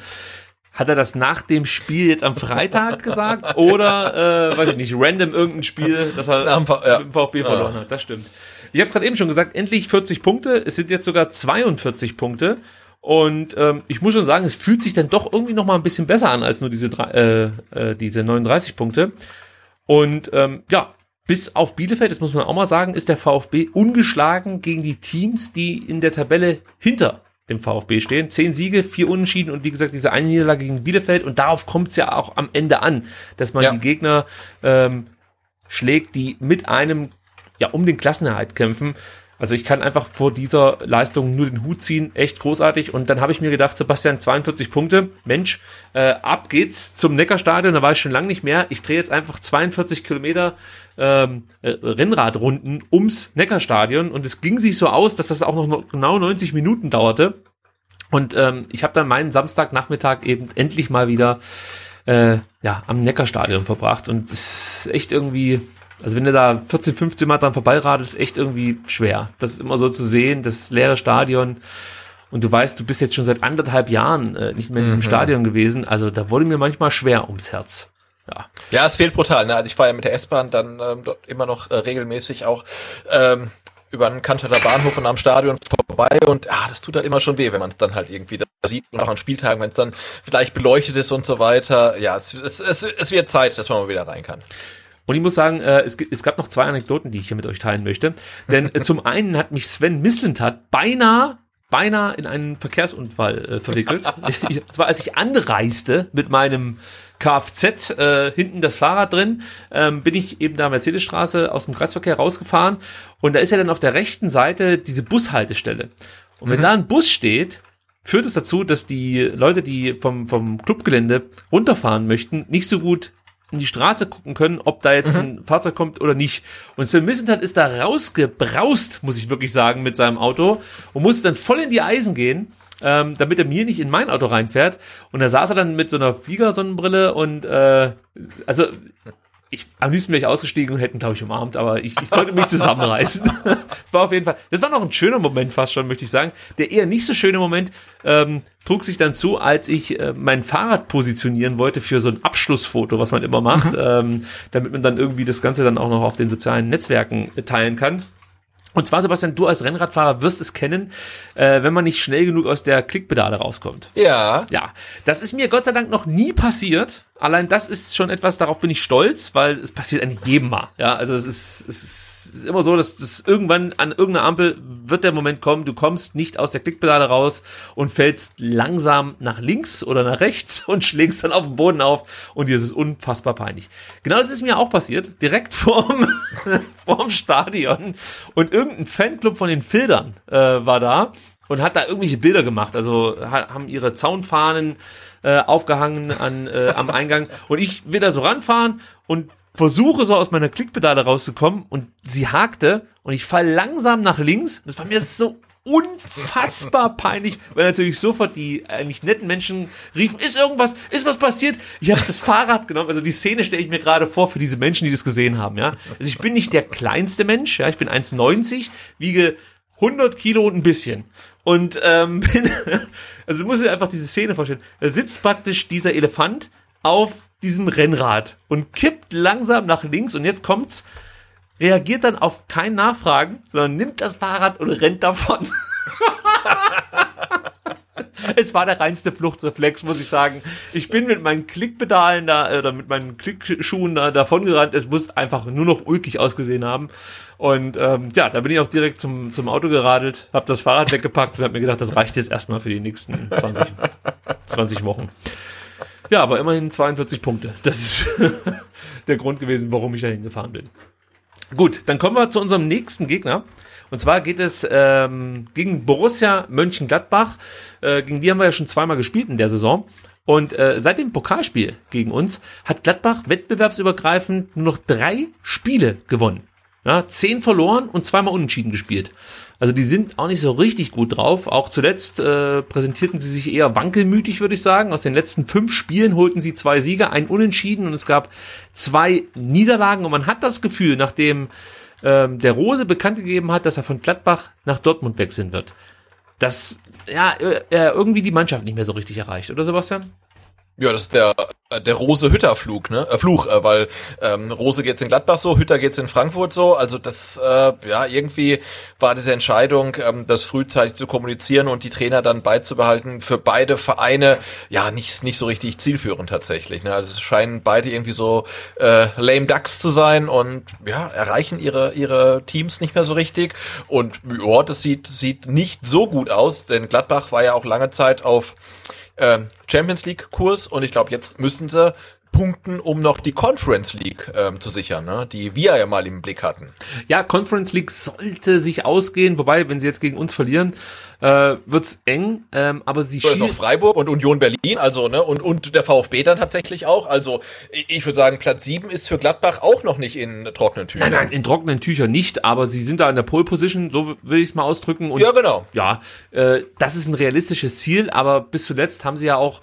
[SPEAKER 2] hat er das nach dem Spiel jetzt am Freitag gesagt oder, äh, weiß ich nicht, random irgendein Spiel, das er ja. mit dem VfB verloren ja. hat? Das stimmt. Ich habe es gerade eben schon gesagt, endlich 40 Punkte. Es sind jetzt sogar 42 Punkte. Und ähm, ich muss schon sagen, es fühlt sich dann doch irgendwie noch mal ein bisschen besser an als nur diese, drei, äh, äh, diese 39 Punkte. Und ähm, ja, bis auf Bielefeld, das muss man auch mal sagen, ist der VfB ungeschlagen gegen die Teams, die in der Tabelle hinter dem VfB stehen. Zehn Siege, vier Unentschieden und wie gesagt diese eine Niederlage gegen Bielefeld. Und darauf kommt es ja auch am Ende an, dass man
[SPEAKER 1] Ja.
[SPEAKER 2] die Gegner ähm, schlägt, die mit einem ja um den Klassenerhalt kämpfen. Also ich kann einfach vor dieser Leistung nur den Hut ziehen, echt großartig. Und dann habe ich mir gedacht, Sebastian, 42 Punkte, Mensch, äh, ab geht's zum Neckarstadion, da war ich schon lange nicht mehr. Ich drehe jetzt einfach 42 Kilometer ähm, äh, Rennradrunden ums Neckarstadion und es ging sich so aus, dass das auch noch no- genau 90 Minuten dauerte. Und ähm, ich habe dann meinen Samstagnachmittag eben endlich mal wieder äh, ja, am Neckarstadion verbracht. Und es ist echt irgendwie, also wenn du da 14, 15 Mal dran vorbeiradest, ist echt irgendwie schwer. Das ist immer so zu sehen, das leere Stadion. Und du weißt, du bist jetzt schon seit anderthalb Jahren äh, nicht mehr in diesem
[SPEAKER 1] Mhm.
[SPEAKER 2] Stadion gewesen. Also da wurde mir manchmal schwer ums Herz. Ja.
[SPEAKER 1] Ja, es fehlt brutal. Ne? Also ich fahre ja mit der S-Bahn dann ähm, dort immer noch äh, regelmäßig auch ähm, über den Cannstatter Bahnhof und am Stadion vorbei und ah, das tut halt immer schon weh, wenn man es dann halt irgendwie da sieht und auch an Spieltagen, wenn es dann vielleicht beleuchtet ist und so weiter. Ja, es, es, es, es wird Zeit, dass man mal wieder rein kann.
[SPEAKER 2] Und ich muss sagen, äh, es, es gab noch zwei Anekdoten, die ich hier mit euch teilen möchte. Denn äh, zum einen hat mich Sven Mislintat beinahe beinahe in einen Verkehrsunfall äh, verwickelt. ich, zwar als ich anreiste mit meinem Kfz, äh, hinten das Fahrrad drin, ähm, bin ich eben da Mercedesstraße aus dem Kreisverkehr rausgefahren und da ist ja dann auf der rechten Seite diese Bushaltestelle. Und wenn
[SPEAKER 1] Mhm.
[SPEAKER 2] da ein Bus steht, führt es dazu, dass die Leute, die vom, vom Clubgelände runterfahren möchten, nicht so gut in die Straße gucken können, ob da jetzt ein Fahrzeug kommt oder nicht. Und Sven Missentat ist da rausgebraust, muss ich wirklich sagen, mit seinem Auto und musste dann voll in die Eisen gehen, ähm, damit er mir nicht in mein Auto reinfährt. Und da saß er dann mit so einer Fliegersonnenbrille und äh, also ich am liebsten wäre ich ausgestiegen und hätten, glaube ich, umarmt, aber ich, ich konnte mich zusammenreißen. Es war auf jeden Fall, das war noch ein schöner Moment fast schon, möchte ich sagen. Der eher nicht so schöne Moment ähm, trug sich dann zu, als ich äh, mein Fahrrad positionieren wollte für so ein Abschlussfoto, was man immer macht, ähm, damit man dann irgendwie das Ganze dann auch noch auf den sozialen Netzwerken äh, teilen kann. Und zwar, Sebastian, du als Rennradfahrer wirst es kennen, äh, wenn man nicht schnell genug aus der Klickpedale rauskommt.
[SPEAKER 1] Ja.
[SPEAKER 2] Ja, das ist mir Gott sei Dank noch nie passiert. Allein das ist schon etwas, darauf bin ich stolz, weil es passiert eigentlich jedem Mal. Ja, also es ist, es ist immer so, dass das irgendwann an irgendeiner Ampel wird der Moment kommen, du kommst nicht aus der Klickpedale raus und fällst langsam nach links oder nach rechts und schlägst dann auf den Boden auf und dir ist es unfassbar peinlich. Genau das ist mir auch passiert, direkt vorm, vorm Stadion und irgendein Fanclub von den Filtern äh, war da und hat da irgendwelche Bilder gemacht. Also ha haben ihre Zaunfahnen äh, aufgehangen an, äh, am Eingang und ich will da so ranfahren und versuche so aus meiner Klickpedale rauszukommen und sie hakte und ich fall langsam nach links. Das war mir so unfassbar peinlich, weil natürlich sofort die eigentlich netten Menschen riefen, ist irgendwas, ist was passiert? Ich habe das Fahrrad genommen. Also die Szene stelle ich mir gerade vor für diese Menschen, die das gesehen haben. Ja, also ich bin nicht der kleinste Mensch. Ja, ich bin 1,90, wiege 100 Kilo und ein bisschen. Und ähm, bin, also du musst dir einfach diese Szene vorstellen. Da sitzt praktisch dieser Elefant auf diesem Rennrad und kippt langsam nach links und jetzt kommt's, reagiert dann auf kein Nachfragen, sondern nimmt das Fahrrad und rennt davon. Es war der reinste Fluchtreflex, muss ich sagen. Ich bin mit meinen Klickpedalen da, oder mit meinen Klickschuhen da davon gerannt. Es muss einfach nur noch ulkig ausgesehen haben. Und ähm, ja, da bin ich auch direkt zum, zum Auto geradelt, habe das Fahrrad weggepackt und habe mir gedacht, das reicht jetzt erstmal für die nächsten 20, 20 Wochen. Ja, aber immerhin 42 Punkte. Das ist der Grund gewesen, warum ich da hingefahren bin. Gut, dann kommen wir zu unserem nächsten Gegner. Und zwar geht es ähm, gegen Borussia Mönchengladbach. Äh, gegen die haben wir ja schon zweimal gespielt in der Saison. Und äh, seit dem Pokalspiel gegen uns hat Gladbach wettbewerbsübergreifend nur noch drei Spiele gewonnen. Ja, zehn verloren und zweimal unentschieden gespielt. Also die sind auch nicht so richtig gut drauf. Auch zuletzt äh, präsentierten sie sich eher wankelmütig, würde ich sagen. Aus den letzten fünf Spielen holten sie zwei Siege, ein Unentschieden und es gab zwei Niederlagen. Und man hat das Gefühl, nachdem ähm, der Rose bekannt gegeben hat, dass er von Gladbach nach Dortmund wechseln wird, dass ja, er irgendwie die Mannschaft nicht mehr so richtig erreicht, oder Sebastian?
[SPEAKER 1] Ja, das ist der der Rose Hütter Flug, ne? Äh, Fluch, äh, weil ähm, Rose geht's in Gladbach so, Hütter geht's in Frankfurt so. Also das äh, ja irgendwie war diese Entscheidung, ähm, das frühzeitig zu kommunizieren und die Trainer dann beizubehalten für beide Vereine ja nicht nicht so richtig zielführend tatsächlich. Ne? Also es scheinen beide irgendwie so äh, lame ducks zu sein und ja erreichen ihre ihre Teams nicht mehr so richtig. Und ja, das sieht sieht nicht so gut aus, denn Gladbach war ja auch lange Zeit auf äh, Champions League Kurs und ich glaube, jetzt müssen sie punkten, um noch die Conference League ähm, zu sichern, ne? die wir ja mal im Blick hatten.
[SPEAKER 2] Ja, Conference League sollte sich ausgehen, wobei, wenn sie jetzt gegen uns verlieren, äh, wird's eng, ähm, aber sie
[SPEAKER 1] so ist noch Freiburg und Union Berlin, also ne und und der VfB dann tatsächlich auch. Also ich, würde sagen, Platz sieben ist für Gladbach auch noch nicht in trockenen Tüchern.
[SPEAKER 2] Nein, nein, in trockenen Tüchern nicht, aber sie sind da in der Pole Position, so will ich es mal ausdrücken. Und
[SPEAKER 1] ja, genau.
[SPEAKER 2] Ja, äh, das ist ein realistisches Ziel, aber bis zuletzt haben sie ja auch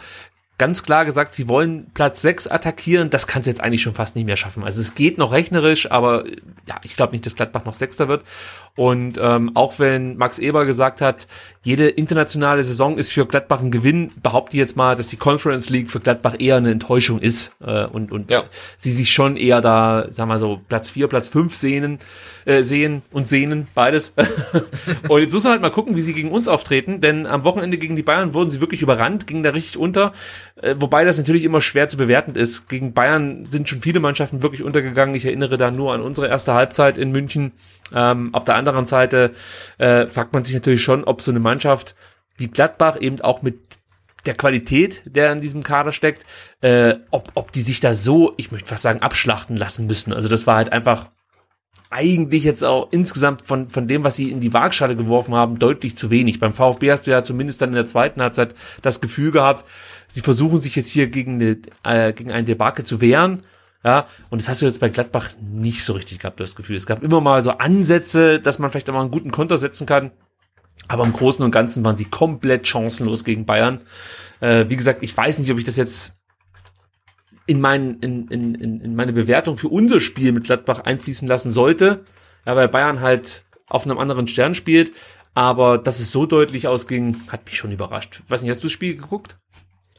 [SPEAKER 2] ganz klar gesagt, sie wollen Platz 6 attackieren. Das kann es jetzt eigentlich schon fast nicht mehr schaffen. Also es geht noch rechnerisch, aber ja, ich glaube nicht, dass Gladbach noch Sechster wird. Und ähm, auch wenn Max Eber gesagt hat, jede internationale Saison ist für Gladbach ein Gewinn, behaupte ich jetzt mal, dass die Conference League für Gladbach eher eine Enttäuschung ist äh, und, und ja. sie sich schon eher da, sagen wir so, Platz 4, Platz 5 sehnen, äh, sehen und sehnen, beides. und jetzt muss man halt mal gucken, wie sie gegen uns auftreten, denn am Wochenende gegen die Bayern wurden sie wirklich überrannt, gingen da richtig unter, äh, wobei das natürlich immer schwer zu bewerten ist. Gegen Bayern sind schon viele Mannschaften wirklich untergegangen. Ich erinnere da nur an unsere erste Halbzeit in München. Ähm, auf der anderen Seite äh, fragt man sich natürlich schon, ob so eine Mannschaft wie Gladbach eben auch mit der Qualität, der in diesem Kader steckt, äh, ob, ob die sich da so, ich möchte fast sagen, abschlachten lassen müssen. Also das war halt einfach eigentlich jetzt auch insgesamt von, von dem, was sie in die Waagschale geworfen haben, deutlich zu wenig. Beim VfB hast du ja zumindest dann in der zweiten Halbzeit das Gefühl gehabt, sie versuchen sich jetzt hier gegen, eine, äh, gegen ein Debakel zu wehren ja, und das hast du jetzt bei Gladbach nicht so richtig gehabt, das Gefühl. Es gab immer mal so Ansätze, dass man vielleicht auch mal einen guten Konter setzen kann. Aber im Großen und Ganzen waren sie komplett chancenlos gegen Bayern. Äh, wie gesagt, ich weiß nicht, ob ich das jetzt in, mein, in, in, in meine Bewertung für unser Spiel mit Gladbach einfließen lassen sollte. Ja, weil Bayern halt auf einem anderen Stern spielt. Aber dass es so deutlich ausging, hat mich schon überrascht. Weiß nicht, hast du das Spiel geguckt?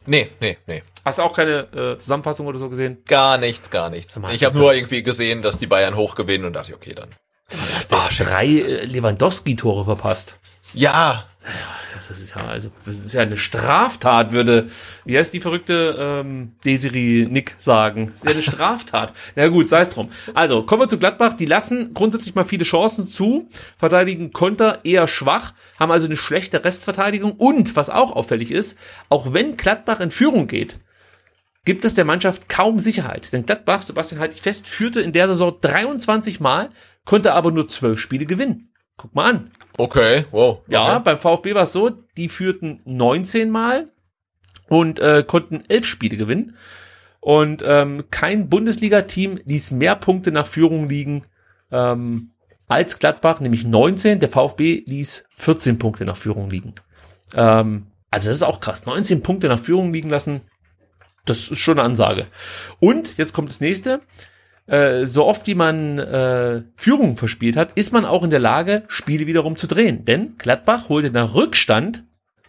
[SPEAKER 1] Nee, nee, nee.
[SPEAKER 2] Hast du auch keine äh, Zusammenfassung oder so gesehen?
[SPEAKER 1] Gar nichts, gar nichts. Ich habe nur irgendwie gesehen, dass die Bayern hoch gewinnen und dachte, okay, dann.
[SPEAKER 2] Du hast oh, drei äh, Lewandowski-Tore verpasst.
[SPEAKER 1] Ja.
[SPEAKER 2] Ja, das ist ja, also, das ist ja eine Straftat, würde, wie heißt die verrückte ähm, Desiree Nick sagen. Das ist ja eine Straftat. Na gut, sei es drum. Also, kommen wir zu Gladbach. Die lassen grundsätzlich mal viele Chancen zu, verteidigen Konter eher schwach, haben also eine schlechte Restverteidigung und, was auch auffällig ist, auch wenn Gladbach in Führung geht, gibt es der Mannschaft kaum Sicherheit. Denn Gladbach, Sebastian halte ich fest, führte in der Saison 23 Mal, konnte aber nur 12 Spiele gewinnen. Guck mal an.
[SPEAKER 1] Okay, wow. Okay.
[SPEAKER 2] Ja, beim VfB war es so, die führten 19 Mal und äh, konnten 11 Spiele gewinnen. Und ähm, kein Bundesliga-Team ließ mehr Punkte nach Führung liegen ähm, als Gladbach, nämlich 19. Der VfB ließ 14 Punkte nach Führung liegen. Ähm, also das ist auch krass. 19 Punkte nach Führung liegen lassen, das ist schon eine Ansage. Und jetzt kommt das nächste. Äh, so oft wie man äh, Führung verspielt hat, ist man auch in der Lage, Spiele wiederum zu drehen. Denn Gladbach holte nach Rückstand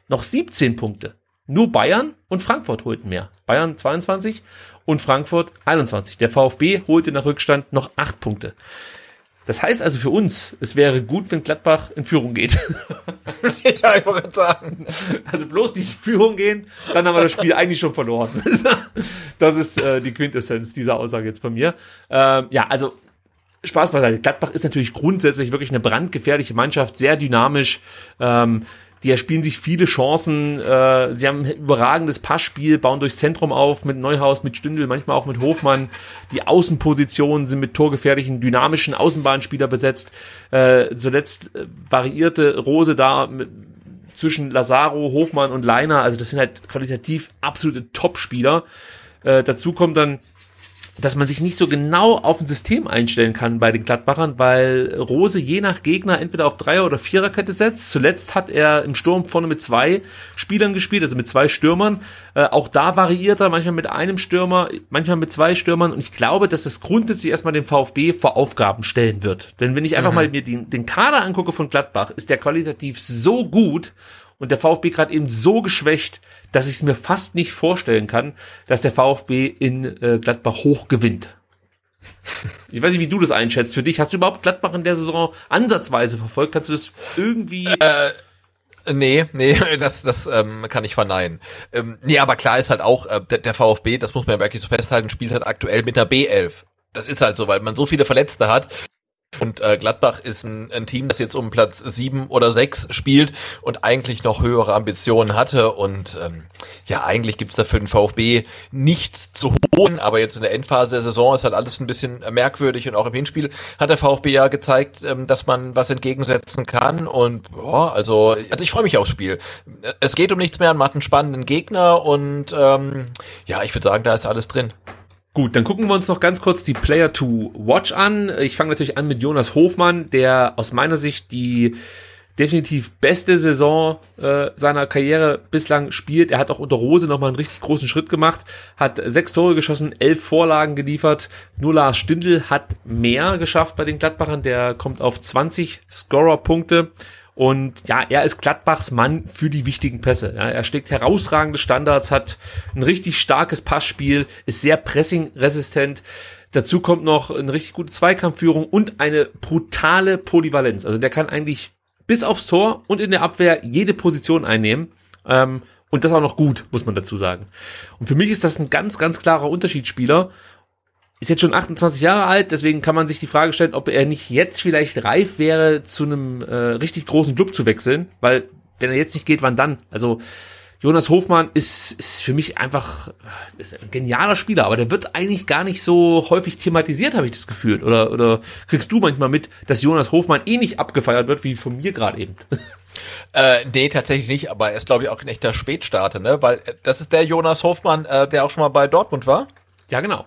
[SPEAKER 2] noch 17 Punkte. Nur Bayern und Frankfurt holten mehr. Bayern 22 und Frankfurt 21. Der VfB holte nach Rückstand noch 8 Punkte. Das heißt also für uns, es wäre gut, wenn Gladbach in Führung geht.
[SPEAKER 1] ja, ich wollte sagen.
[SPEAKER 2] Also bloß die Führung gehen, dann haben wir das Spiel eigentlich schon verloren. das ist äh, die Quintessenz dieser Aussage jetzt von mir. Ähm, ja, also Spaß beiseite. Gladbach ist natürlich grundsätzlich wirklich eine brandgefährliche Mannschaft, sehr dynamisch. Ähm, die erspielen sich viele Chancen. Äh, sie haben ein überragendes Passspiel, bauen durchs Zentrum auf mit Neuhaus, mit Stündel, manchmal auch mit Hofmann. Die Außenpositionen sind mit torgefährlichen, dynamischen Außenbahnspieler besetzt. Äh, zuletzt äh, variierte Rose da mit, zwischen Lazaro, Hofmann und Leiner. Also das sind halt qualitativ absolute Top-Spieler. Äh, dazu kommt dann dass man sich nicht so genau auf ein System einstellen kann bei den Gladbachern, weil Rose je nach Gegner entweder auf Dreier- oder Viererkette setzt. Zuletzt hat er im Sturm vorne mit zwei Spielern gespielt, also mit zwei Stürmern. Äh, auch da variiert er manchmal mit einem Stürmer, manchmal mit zwei Stürmern. Und ich glaube, dass es grundsätzlich erstmal den VfB vor Aufgaben stellen wird. Denn wenn ich einfach mhm. mal mir den, den Kader angucke von Gladbach, ist der qualitativ so gut und der VfB gerade eben so geschwächt, dass ich es mir fast nicht vorstellen kann, dass der VfB in äh, Gladbach hoch gewinnt. Ich weiß nicht, wie du das einschätzt. Für dich, hast du überhaupt Gladbach in der Saison ansatzweise verfolgt? Kannst du das irgendwie...
[SPEAKER 1] Äh, Nee, nee, das, das ähm, kann ich verneinen. Ähm, nee, aber klar ist halt auch, äh, der, der VfB, das muss man ja wirklich so festhalten, spielt halt aktuell mit einer B11. Das ist halt so, weil man so viele Verletzte hat und äh, Gladbach ist ein, ein Team, das jetzt um Platz sieben oder sechs spielt und eigentlich noch höhere Ambitionen hatte. Und ähm, ja, eigentlich gibt's da für den VfB nichts zu holen, aber jetzt in der Endphase der Saison ist halt alles ein bisschen merkwürdig und auch im Hinspiel hat der VfB ja gezeigt, ähm, dass man was entgegensetzen kann. Und boah, also, also ich freue mich aufs Spiel. Es geht um nichts mehr, man hat einen spannenden Gegner und ähm, ja, ich würde sagen, da ist alles drin.
[SPEAKER 2] Gut, dann gucken wir uns noch ganz kurz die Player to Watch an. Ich fange natürlich an mit Jonas Hofmann, der aus meiner Sicht die definitiv beste Saison äh, seiner Karriere bislang spielt. Er hat auch unter Rose nochmal einen richtig großen Schritt gemacht, hat sechs Tore geschossen, elf Vorlagen geliefert. Nur Lars Stindl hat mehr geschafft bei den Gladbachern. Der kommt auf 20 Scorer-Punkte. Und ja, er ist Gladbachs Mann für die wichtigen Pässe. Ja, er schlägt herausragende Standards, hat ein richtig starkes Passspiel, ist sehr pressingresistent. Dazu kommt noch eine richtig gute Zweikampfführung und eine brutale Polyvalenz. Also der kann eigentlich bis aufs Tor und in der Abwehr jede Position einnehmen. Ähm, und das auch noch gut, muss man dazu sagen. Und für mich ist das ein ganz, ganz klarer Unterschiedsspieler ist jetzt schon 28 Jahre alt, deswegen kann man sich die Frage stellen, ob er nicht jetzt vielleicht reif wäre, zu einem äh, richtig großen Club zu wechseln, weil wenn er jetzt nicht geht, wann dann? Also Jonas Hofmann ist, ist für mich einfach ein genialer Spieler, aber der wird eigentlich gar nicht so häufig thematisiert, habe ich das Gefühl. Oder, oder kriegst du manchmal mit, dass Jonas Hofmann eh nicht abgefeiert wird, wie von mir gerade eben?
[SPEAKER 1] Äh, nee, tatsächlich nicht, aber er ist, glaube ich, auch ein echter Spätstarter, ne? Weil äh, das ist der Jonas Hofmann, äh, der auch schon mal bei Dortmund war.
[SPEAKER 2] Ja, genau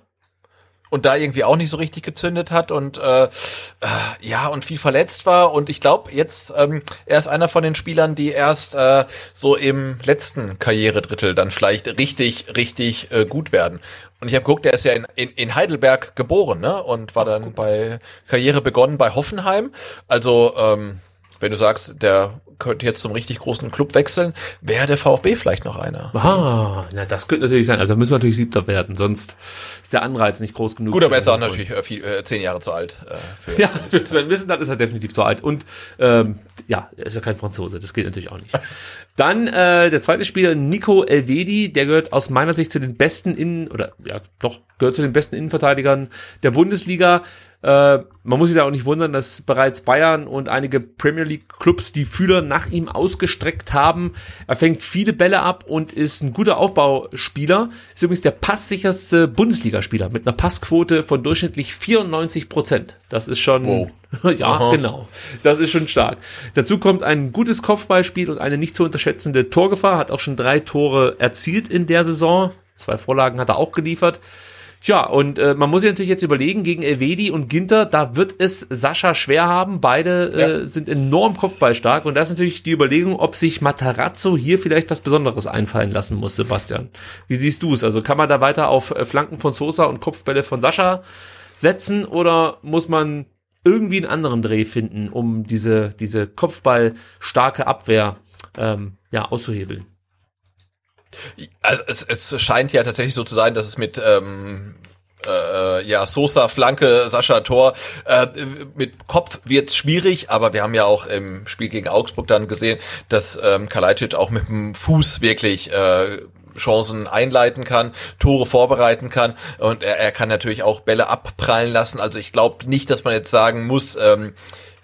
[SPEAKER 1] und da irgendwie auch nicht so richtig gezündet hat und äh, äh, ja und viel verletzt war und ich glaube jetzt ähm, er ist einer von den Spielern, die erst äh, so im letzten Karrieredrittel dann vielleicht richtig richtig äh, gut werden. Und ich habe geguckt, er ist ja in, in, in Heidelberg geboren, ne? Und war dann bei Karriere begonnen bei Hoffenheim. Also ähm, wenn du sagst, der könnte jetzt zum richtig großen Club wechseln, wäre der VfB vielleicht noch einer.
[SPEAKER 2] Ah, na, das könnte natürlich sein. Also da müssen wir natürlich Siebter werden, sonst ist der Anreiz nicht groß genug.
[SPEAKER 1] Gut, aber er ist auch natürlich äh, viel, äh, zehn Jahre zu alt. Äh,
[SPEAKER 2] für ja, für sein Wissen, dann ist er definitiv zu alt. Und ähm, ja, er ist ja kein Franzose, das geht natürlich auch nicht. Dann äh, der zweite Spieler, Nico Elvedi, der gehört aus meiner Sicht zu den besten Innen, oder ja, doch, gehört zu den besten Innenverteidigern der Bundesliga. Äh, man muss sich da auch nicht wundern, dass bereits Bayern und einige Premier League Clubs die Fühler nach ihm ausgestreckt haben. Er fängt viele Bälle ab und ist ein guter Aufbauspieler. Ist übrigens der passsicherste Bundesligaspieler mit einer Passquote von durchschnittlich 94 Prozent. Das ist schon, wow. ja, Aha. genau. Das ist schon stark. Dazu kommt ein gutes Kopfballspiel und eine nicht zu unterschätzende Torgefahr. Hat auch schon drei Tore erzielt in der Saison. Zwei Vorlagen hat er auch geliefert. Tja, und äh, man muss sich natürlich jetzt überlegen, gegen Elvedi und Ginter, da wird es Sascha schwer haben. Beide ja. äh, sind enorm kopfballstark. Und da ist natürlich die Überlegung, ob sich Matarazzo hier vielleicht was Besonderes einfallen lassen muss, Sebastian. Wie siehst du es? Also kann man da weiter auf äh, Flanken von Sosa und Kopfbälle von Sascha setzen oder muss man irgendwie einen anderen Dreh finden, um diese, diese Kopfballstarke Abwehr ähm, ja, auszuhebeln?
[SPEAKER 1] Also es, es scheint ja tatsächlich so zu sein, dass es mit ähm, äh, ja, Sosa, Flanke, Sascha Tor. Äh, mit Kopf wird schwierig, aber wir haben ja auch im Spiel gegen Augsburg dann gesehen, dass ähm, Kalajdzic auch mit dem Fuß wirklich äh, Chancen einleiten kann, Tore vorbereiten kann und er, er kann natürlich auch Bälle abprallen lassen. Also ich glaube nicht, dass man jetzt sagen muss, ähm,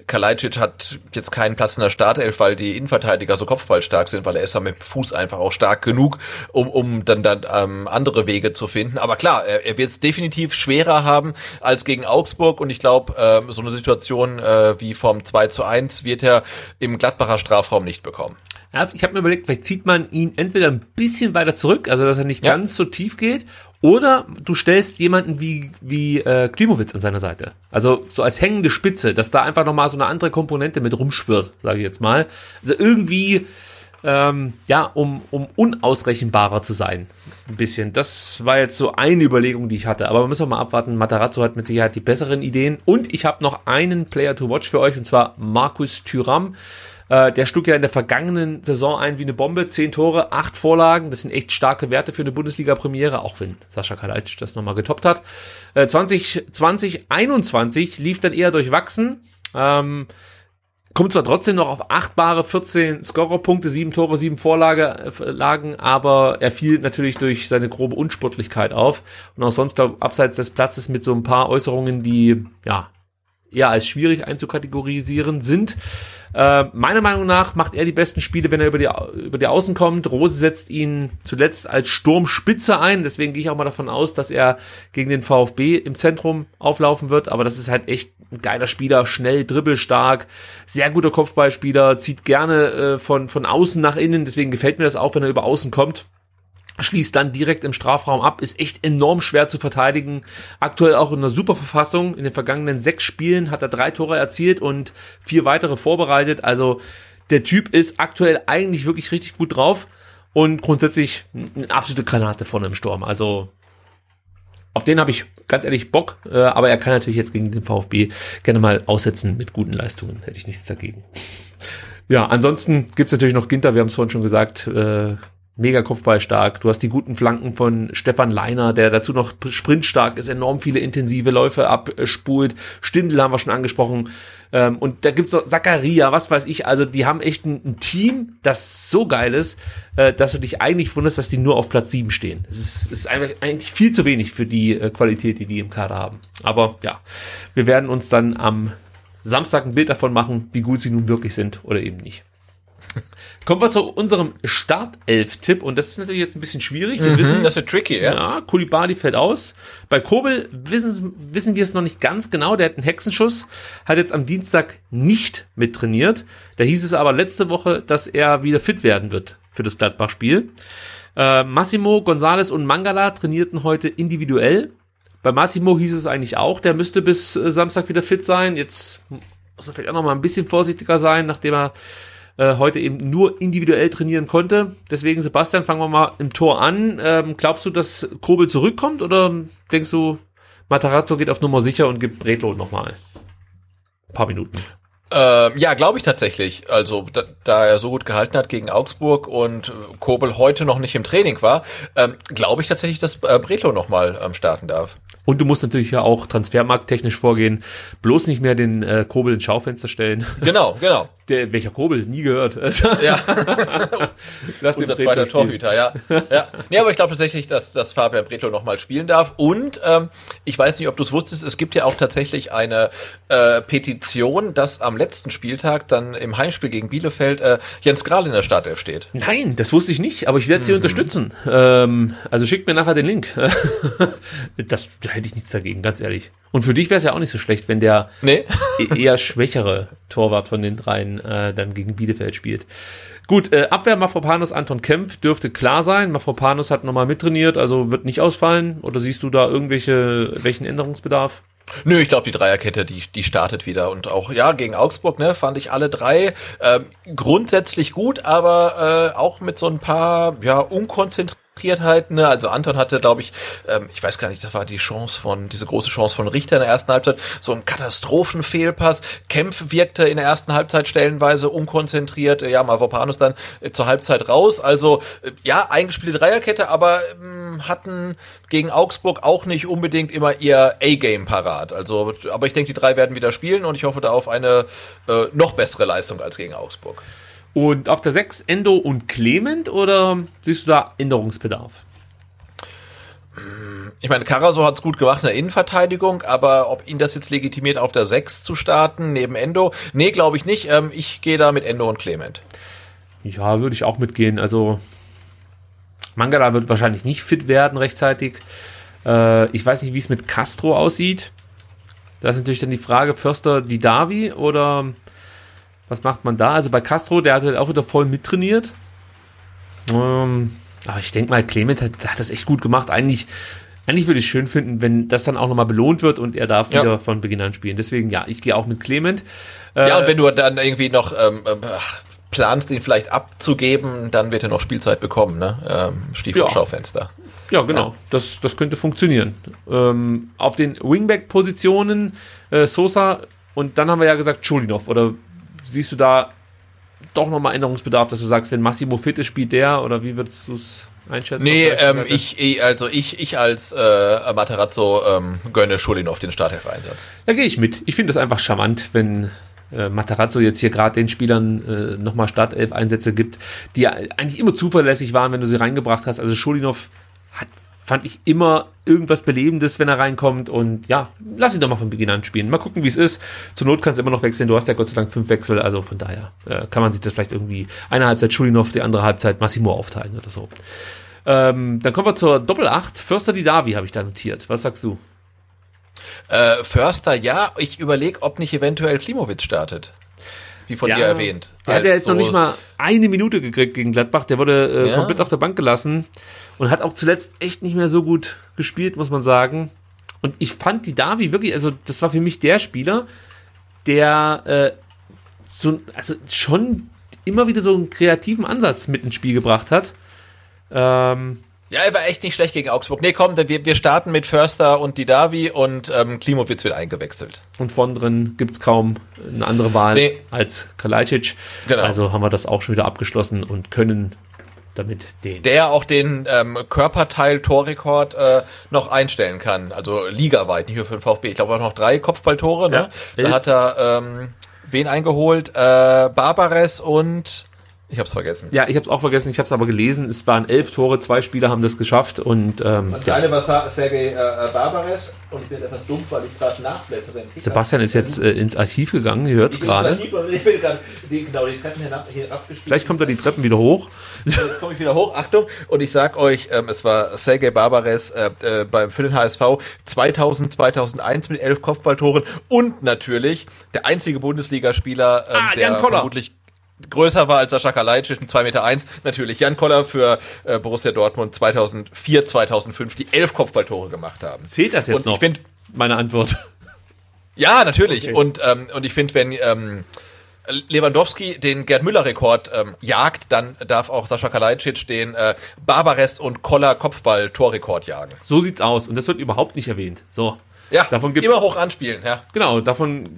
[SPEAKER 1] Kalajdzic hat jetzt keinen Platz in der Startelf, weil die Innenverteidiger so kopfballstark sind, weil er ist ja mit Fuß einfach auch stark genug, um, um dann, dann ähm, andere Wege zu finden. Aber klar, er, er wird es definitiv schwerer haben als gegen Augsburg und ich glaube, ähm, so eine Situation äh, wie vom 2 zu 1 wird er im Gladbacher Strafraum nicht bekommen.
[SPEAKER 2] Ja, ich habe mir überlegt, vielleicht zieht man ihn entweder ein bisschen weiter zurück, also dass er nicht ja. ganz so tief geht, oder du stellst jemanden wie, wie äh, Klimowitz an seiner Seite. Also so als hängende Spitze, dass da einfach nochmal so eine andere Komponente mit rumschwirrt, sage ich jetzt mal. Also irgendwie, ähm, ja, um, um unausrechenbarer zu sein. Ein bisschen. Das war jetzt so eine Überlegung, die ich hatte. Aber wir müssen mal abwarten. Matarazzo hat mit Sicherheit die besseren Ideen. Und ich habe noch einen Player to watch für euch, und zwar Markus Thüram. Äh, der schlug ja in der vergangenen Saison ein wie eine Bombe. Zehn Tore, acht Vorlagen. Das sind echt starke Werte für eine Bundesliga-Premiere, auch wenn Sascha Kalajdzic das nochmal getoppt hat. Äh, 2020, 21 lief dann eher durchwachsen. Ähm, kommt zwar trotzdem noch auf achtbare 14 Scorerpunkte, sieben Tore, sieben Vorlagen, aber er fiel natürlich durch seine grobe Unsportlichkeit auf und auch sonst abseits des Platzes mit so ein paar Äußerungen, die ja eher als schwierig einzukategorisieren sind. Äh, meiner Meinung nach macht er die besten Spiele, wenn er über die, über die Außen kommt. Rose setzt ihn zuletzt als Sturmspitze ein. Deswegen gehe ich auch mal davon aus, dass er gegen den VfB im Zentrum auflaufen wird. Aber das ist halt echt ein geiler Spieler, schnell, dribbelstark, sehr guter Kopfballspieler, zieht gerne äh, von, von außen nach innen. Deswegen gefällt mir das auch, wenn er über außen kommt schließt dann direkt im Strafraum ab, ist echt enorm schwer zu verteidigen. Aktuell auch in einer super Verfassung. In den vergangenen sechs Spielen hat er drei Tore erzielt und vier weitere vorbereitet. Also der Typ ist aktuell eigentlich wirklich richtig gut drauf und grundsätzlich eine absolute Granate vorne im Sturm. Also auf den habe ich ganz ehrlich Bock, äh, aber er kann natürlich jetzt gegen den VfB gerne mal aussetzen mit guten Leistungen. Hätte ich nichts dagegen. Ja, ansonsten gibt's natürlich noch Ginter, wir haben es vorhin schon gesagt, äh, mega Kopfballstark. Du hast die guten Flanken von Stefan Leiner, der dazu noch sprintstark ist, enorm viele intensive Läufe abspult. Stindl haben wir schon angesprochen. Ähm, und da gibt's noch Zakaria, was weiß ich. Also die haben echt ein, Team, das so geil ist, äh, dass du dich eigentlich wunderst, dass die nur auf Platz 7 stehen. Es ist, ist eigentlich viel zu wenig für die äh, Qualität, die die im Kader haben. Aber ja, wir werden uns dann am Samstag ein Bild davon machen, wie gut sie nun wirklich sind oder eben nicht. Kommen wir zu unserem Startelf-Tipp und das ist natürlich jetzt ein bisschen schwierig. Wir
[SPEAKER 1] Mhm,
[SPEAKER 2] wissen,
[SPEAKER 1] das wird tricky, ja.
[SPEAKER 2] Ja, Kulibali fällt aus. Bei Kobel wissen, wissen wir es noch nicht ganz genau. Der hat einen Hexenschuss, hat jetzt am Dienstag nicht mittrainiert. Da hieß es aber letzte Woche, dass er wieder fit werden wird für das Gladbach-Spiel. Äh, Massimo, Gonzales und Mangala trainierten heute individuell. Bei Massimo hieß es eigentlich auch, der müsste bis äh, Samstag wieder fit sein. Jetzt muss er vielleicht auch noch mal ein bisschen vorsichtiger sein, nachdem er äh, heute eben nur individuell trainieren konnte. Deswegen, Sebastian, fangen wir mal im Tor an. Ähm, glaubst du, dass Kobel zurückkommt oder denkst du, Matarazzo geht auf Nummer sicher und gibt Bredlo nochmal ein paar Minuten?
[SPEAKER 1] Ähm, ja, glaube ich tatsächlich. Also da, da er so gut gehalten hat gegen Augsburg und Kobel heute noch nicht im Training war, ähm, glaube ich tatsächlich, dass äh, Bretlo nochmal ähm, starten darf.
[SPEAKER 2] Und du musst natürlich ja auch transfermarkttechnisch vorgehen, bloß nicht mehr den äh, Kobel ins Schaufenster stellen.
[SPEAKER 1] Genau, genau.
[SPEAKER 2] Der, welcher Kobel? Nie gehört.
[SPEAKER 1] Ja.
[SPEAKER 2] Lass
[SPEAKER 1] Unser zweiter
[SPEAKER 2] spielen.
[SPEAKER 1] Torhüter, ja. ja. Nee, aber ich glaube tatsächlich, dass, dass Fabian Bretlo nochmal spielen darf. Und ähm, ich weiß nicht, ob du es wusstest, es gibt ja auch tatsächlich eine äh, Petition, dass am letzten Spieltag dann im Heimspiel gegen Bielefeld äh, Jens Grahl in der Startelf steht.
[SPEAKER 2] Nein, das wusste ich nicht, aber ich werde sie
[SPEAKER 1] Mhm.
[SPEAKER 2] unterstützen. Ähm, also schickt mir nachher den Link. das da hätte ich nichts dagegen, ganz ehrlich. Und für dich wäre es ja auch nicht so schlecht, wenn der
[SPEAKER 1] Nee.
[SPEAKER 2] e- eher schwächere Torwart von den dreien äh, dann gegen Bielefeld spielt. Gut, äh, Abwehr Mafropanos, Anton Kempf dürfte klar sein. Mafropanos hat nochmal mittrainiert, also wird nicht ausfallen. Oder siehst du da irgendwelche, welchen Änderungsbedarf?
[SPEAKER 1] Nö, ich glaube, die Dreierkette, die, die startet wieder. Und auch, ja, gegen Augsburg, ne, fand ich alle drei ähm, grundsätzlich gut, aber äh, auch mit so ein paar, ja, Unkonzentriertheiten. Ne? Also Anton hatte, glaube ich, ähm, ich weiß gar nicht, das war die Chance von, diese große Chance von Richter in der ersten Halbzeit, so ein Katastrophenfehlpass. Kempf wirkte in der ersten Halbzeit stellenweise unkonzentriert. Ja, Mavropanos dann äh, zur Halbzeit raus. Also, äh, ja, eingespielte Dreierkette, aber ähm, hatten gegen Augsburg auch nicht unbedingt immer ihr A-Game parat. Also, aber ich denke, die drei werden wieder spielen und ich hoffe da auf eine äh, noch bessere Leistung als gegen Augsburg.
[SPEAKER 2] Und auf der 6 Endo und Clement oder siehst du da Änderungsbedarf?
[SPEAKER 1] Ich meine, Karaso hat es gut gemacht in der Innenverteidigung, aber ob ihn das jetzt legitimiert, auf der 6 zu starten, neben Endo? Nee, glaube ich nicht. Ähm, ich gehe da mit Endo und Clement.
[SPEAKER 2] Ja, würde ich auch mitgehen. Also Mangala wird wahrscheinlich nicht fit werden rechtzeitig. Äh, ich weiß nicht, wie es mit Castro aussieht. Da ist natürlich dann die Frage, Förster die Davi oder was macht man da? Also bei Castro, der hat halt auch wieder voll mittrainiert. Ähm, aber ich denke mal, Clement hat, hat das echt gut gemacht. Eigentlich, eigentlich würde ich es schön finden, wenn das dann auch nochmal belohnt wird und er darf
[SPEAKER 1] Ja.
[SPEAKER 2] wieder von Beginn an spielen. Deswegen, ja, ich gehe auch mit Clement. Äh,
[SPEAKER 1] Ja, und wenn du dann irgendwie noch ähm, ähm, ach, planst, ihn vielleicht abzugeben, dann wird er noch Spielzeit bekommen, ne? Ähm, Stiefel
[SPEAKER 2] Ja.
[SPEAKER 1] Schaufenster.
[SPEAKER 2] Ja, genau. Das, das könnte funktionieren. Ähm, auf den Wingback-Positionen äh, Sosa und dann haben wir ja gesagt Chulinov. Oder siehst du da doch nochmal Änderungsbedarf, dass du sagst, wenn Massimo fit ist, spielt der oder wie würdest du es einschätzen?
[SPEAKER 1] Nee, ähm, ich, also ich, ich als äh, Materazzo ähm, gönne Schulinov den Startelf-Einsatz.
[SPEAKER 2] Da gehe ich mit. Ich finde es einfach charmant, wenn äh, Matarazzo jetzt hier gerade den Spielern äh, nochmal Startelf-Einsätze gibt, die eigentlich immer zuverlässig waren, wenn du sie reingebracht hast. Also Schulinov hat fand ich immer irgendwas Belebendes, wenn er reinkommt. Und ja, lass ihn doch mal von Beginn an spielen. Mal gucken, wie es ist. Zur Not kannst du immer noch wechseln. Du hast ja Gott sei Dank fünf Wechsel. Also von daher äh, kann man sich das vielleicht irgendwie eine Halbzeit Schulinov, die andere Halbzeit Massimo aufteilen oder so. Ähm, dann kommen wir zur Doppel-8. Förster Didavi habe ich da notiert. Was sagst du?
[SPEAKER 1] Äh, Förster, ja. Ich überlege, ob nicht eventuell Klimowitz startet. Wie von
[SPEAKER 2] Ja,
[SPEAKER 1] dir erwähnt.
[SPEAKER 2] Der hat ja jetzt noch
[SPEAKER 1] so-
[SPEAKER 2] nicht mal eine Minute gekriegt gegen Gladbach. Der wurde äh,
[SPEAKER 1] Ja.
[SPEAKER 2] komplett auf der Bank gelassen und hat auch zuletzt echt nicht mehr so gut gespielt, muss man sagen. Und ich fand die Davi wirklich, also das war für mich der Spieler, der äh, so, also schon immer wieder so einen kreativen Ansatz mit ins Spiel gebracht hat. Ähm,
[SPEAKER 1] Ja, er war echt nicht schlecht gegen Augsburg. Nee, komm, wir, wir starten mit Förster und Didavi und ähm, Klimowitz wird eingewechselt.
[SPEAKER 2] und vorn drin gibt's kaum eine andere Wahl
[SPEAKER 1] Nee.
[SPEAKER 2] als Kalajdzic.
[SPEAKER 1] Genau.
[SPEAKER 2] Also haben wir das auch schon wieder abgeschlossen und können damit den
[SPEAKER 1] Der auch den ähm, Körperteil-Torrekord äh, noch einstellen kann. Also ligaweit, nicht nur für den VfB. Ich glaube, er hat noch drei Kopfballtore. Ne?
[SPEAKER 2] Ja.
[SPEAKER 1] Da hat er ähm, wen eingeholt? Äh, Barbares und ich hab's vergessen.
[SPEAKER 2] Ja, ich habe es auch vergessen, ich habe es aber gelesen. Es waren elf Tore, zwei Spieler haben das geschafft und ähm,
[SPEAKER 1] Und
[SPEAKER 2] ja,
[SPEAKER 1] eine war Sergei äh, Barbares und ich bin etwas dumm, weil ich gerade nachblättere.
[SPEAKER 2] Sebastian ist jetzt äh, ins Archiv gegangen, ihr hört es
[SPEAKER 1] Ich bin ins
[SPEAKER 2] gerade.
[SPEAKER 1] Archiv und Ich bin gerade die, genau die Treppen hier, nach- hier abgestiegen.
[SPEAKER 2] Gleich kommt er die Treppen wieder hoch.
[SPEAKER 1] Jetzt komme ich wieder hoch. Achtung. Und ich sag euch, ähm, es war Sergei Barbares äh, äh, beim, für den HSV 2000, 2001 mit elf Kopfballtoren und natürlich der einzige Bundesligaspieler, ähm,
[SPEAKER 2] Ah,
[SPEAKER 1] der vermutlich größer war als Sascha Kalajdzic mit 2,1 Meter. Eins. Natürlich Jan Koller für äh, Borussia Dortmund 2004, 2005, die elf Kopfballtore gemacht haben.
[SPEAKER 2] Zählt das jetzt
[SPEAKER 1] und
[SPEAKER 2] noch?
[SPEAKER 1] Ich find,
[SPEAKER 2] Meine Antwort.
[SPEAKER 1] ja, natürlich.
[SPEAKER 2] Okay.
[SPEAKER 1] Und, ähm, und ich finde, wenn ähm, Lewandowski den Gerd Müller-Rekord ähm, jagt, dann darf auch Sascha Kalajdzic den äh, Barbares und Koller Kopfball-Torrekord jagen.
[SPEAKER 2] So sieht's aus und das wird überhaupt nicht erwähnt. So.
[SPEAKER 1] Ja,
[SPEAKER 2] Davon gibt's
[SPEAKER 1] immer hoch anspielen, ja.
[SPEAKER 2] Genau, davon,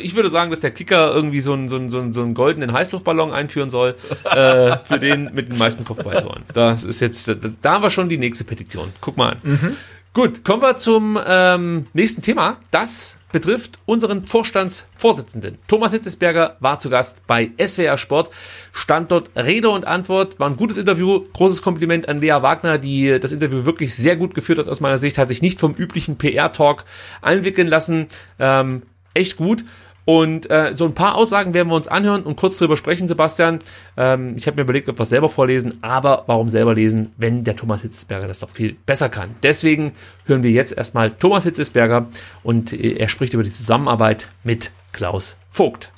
[SPEAKER 2] ich würde sagen, dass der Kicker irgendwie so einen, so einen, so einen, so einen goldenen Heißluftballon einführen soll, äh, für den mit den meisten Kopfballtoren. Das ist jetzt, da, da haben wir schon die nächste Petition. Guck mal an. Gut, kommen wir zum ähm, nächsten Thema. Das betrifft unseren Vorstandsvorsitzenden. Thomas Hitzesberger war zu Gast bei SWR Sport, stand dort Rede und Antwort, war ein gutes Interview, großes Kompliment an Lea Wagner, die das Interview wirklich sehr gut geführt hat aus meiner Sicht, hat sich nicht vom üblichen PR-Talk einwickeln lassen, ähm, echt gut. Und äh, so ein paar Aussagen werden wir uns anhören und kurz drüber sprechen, Sebastian. Ähm, ich habe mir überlegt, ob wir es selber vorlesen, aber warum selber lesen, wenn der Thomas Hitzesberger das doch viel besser kann. Deswegen hören wir jetzt erstmal Thomas Hitzesberger und äh, er spricht über die Zusammenarbeit mit Klaus Vogt.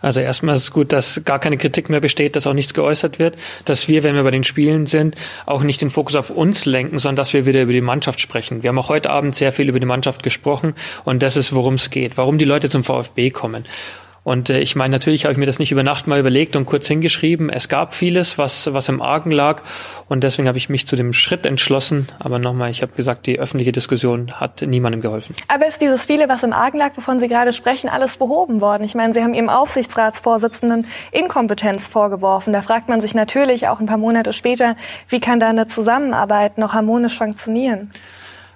[SPEAKER 8] Also erstmal ist es gut, dass gar keine Kritik mehr besteht, dass auch nichts geäußert wird, dass wir, wenn wir bei den Spielen sind, auch nicht den Fokus auf uns lenken, sondern dass wir wieder über die Mannschaft sprechen. Wir haben auch heute Abend sehr viel über die Mannschaft gesprochen und das ist, worum es geht, warum die Leute zum VfB kommen. Und äh, ich meine, natürlich habe ich mir das nicht über Nacht mal überlegt und kurz hingeschrieben. Es gab vieles, was, was im Argen lag. Und deswegen habe ich mich zu dem Schritt entschlossen. Aber nochmal, ich habe gesagt, die öffentliche Diskussion hat niemandem geholfen.
[SPEAKER 9] Aber ist dieses viele, was im Argen lag, wovon Sie gerade sprechen, alles behoben worden? Ich meine, Sie haben Ihrem Aufsichtsratsvorsitzenden Inkompetenz vorgeworfen. Da fragt man sich natürlich auch ein paar Monate später, wie kann da eine Zusammenarbeit noch harmonisch funktionieren?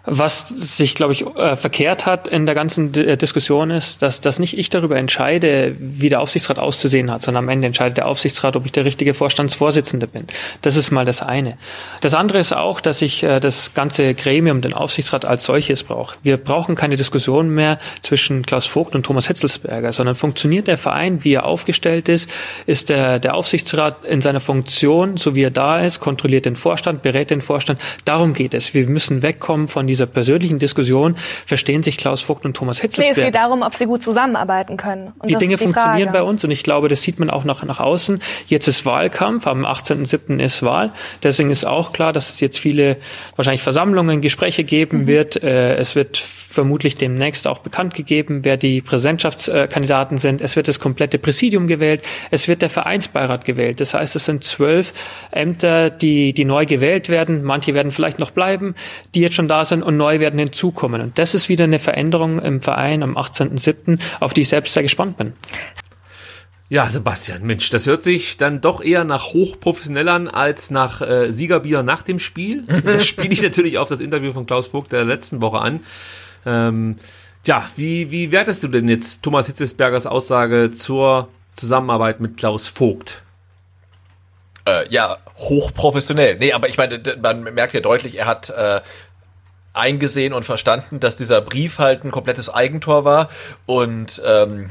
[SPEAKER 8] Was sich, glaube ich, äh, verkehrt hat in der ganzen äh, Diskussion ist, dass, dass nicht ich darüber entscheide, wie der Aufsichtsrat auszusehen hat, sondern am Ende entscheidet der Aufsichtsrat, ob ich der richtige Vorstandsvorsitzende bin. Das ist mal das eine. Das andere ist auch, dass ich äh, das ganze Gremium, den Aufsichtsrat als solches brauche. Wir brauchen keine Diskussion mehr zwischen Klaus Vogt und Thomas Hitzelsberger, sondern funktioniert der Verein, wie er aufgestellt ist, ist der, der Aufsichtsrat in seiner Funktion, so wie er da ist, kontrolliert den Vorstand, berät den Vorstand. Darum geht es. Wir müssen wegkommen von dieser persönlichen Diskussion, verstehen sich Klaus Vogt und Thomas
[SPEAKER 9] Nee, es
[SPEAKER 8] Hitzelsberger.
[SPEAKER 9] geht darum, ob Sie gut zusammenarbeiten können. Und
[SPEAKER 8] Die Dinge
[SPEAKER 9] die
[SPEAKER 8] funktionieren bei uns und ich glaube, das sieht man auch nach, nach außen. Jetzt ist Wahlkampf, am 18.07. ist Wahl. Deswegen ist auch klar, dass es jetzt viele wahrscheinlich Versammlungen, Gespräche geben
[SPEAKER 9] Mhm.
[SPEAKER 8] wird. Äh, Es wird vermutlich demnächst auch bekannt gegeben, wer die Präsidentschaftskandidaten sind. Es wird das komplette Präsidium gewählt. Es wird der Vereinsbeirat gewählt. Das heißt, es sind zwölf Ämter, die, die neu gewählt werden. Manche werden vielleicht noch bleiben, die jetzt schon da sind und neu werden hinzukommen. Und das ist wieder eine Veränderung im Verein am 18.07., auf die ich selbst sehr gespannt bin.
[SPEAKER 2] Ja, Sebastian, Mensch, das hört sich dann doch eher nach hochprofessionell an als nach äh, Siegerbier nach dem Spiel. Das spiele ich natürlich auf das Interview von Klaus Vogt der letzten Woche an. Ähm, tja, wie, wie wertest du denn jetzt Thomas Hitzesbergers Aussage zur Zusammenarbeit mit Klaus Vogt?
[SPEAKER 1] Äh, ja, hochprofessionell. Nee, aber ich meine, man merkt ja deutlich, er hat äh, eingesehen und verstanden, dass dieser Brief halt ein komplettes Eigentor war und ähm,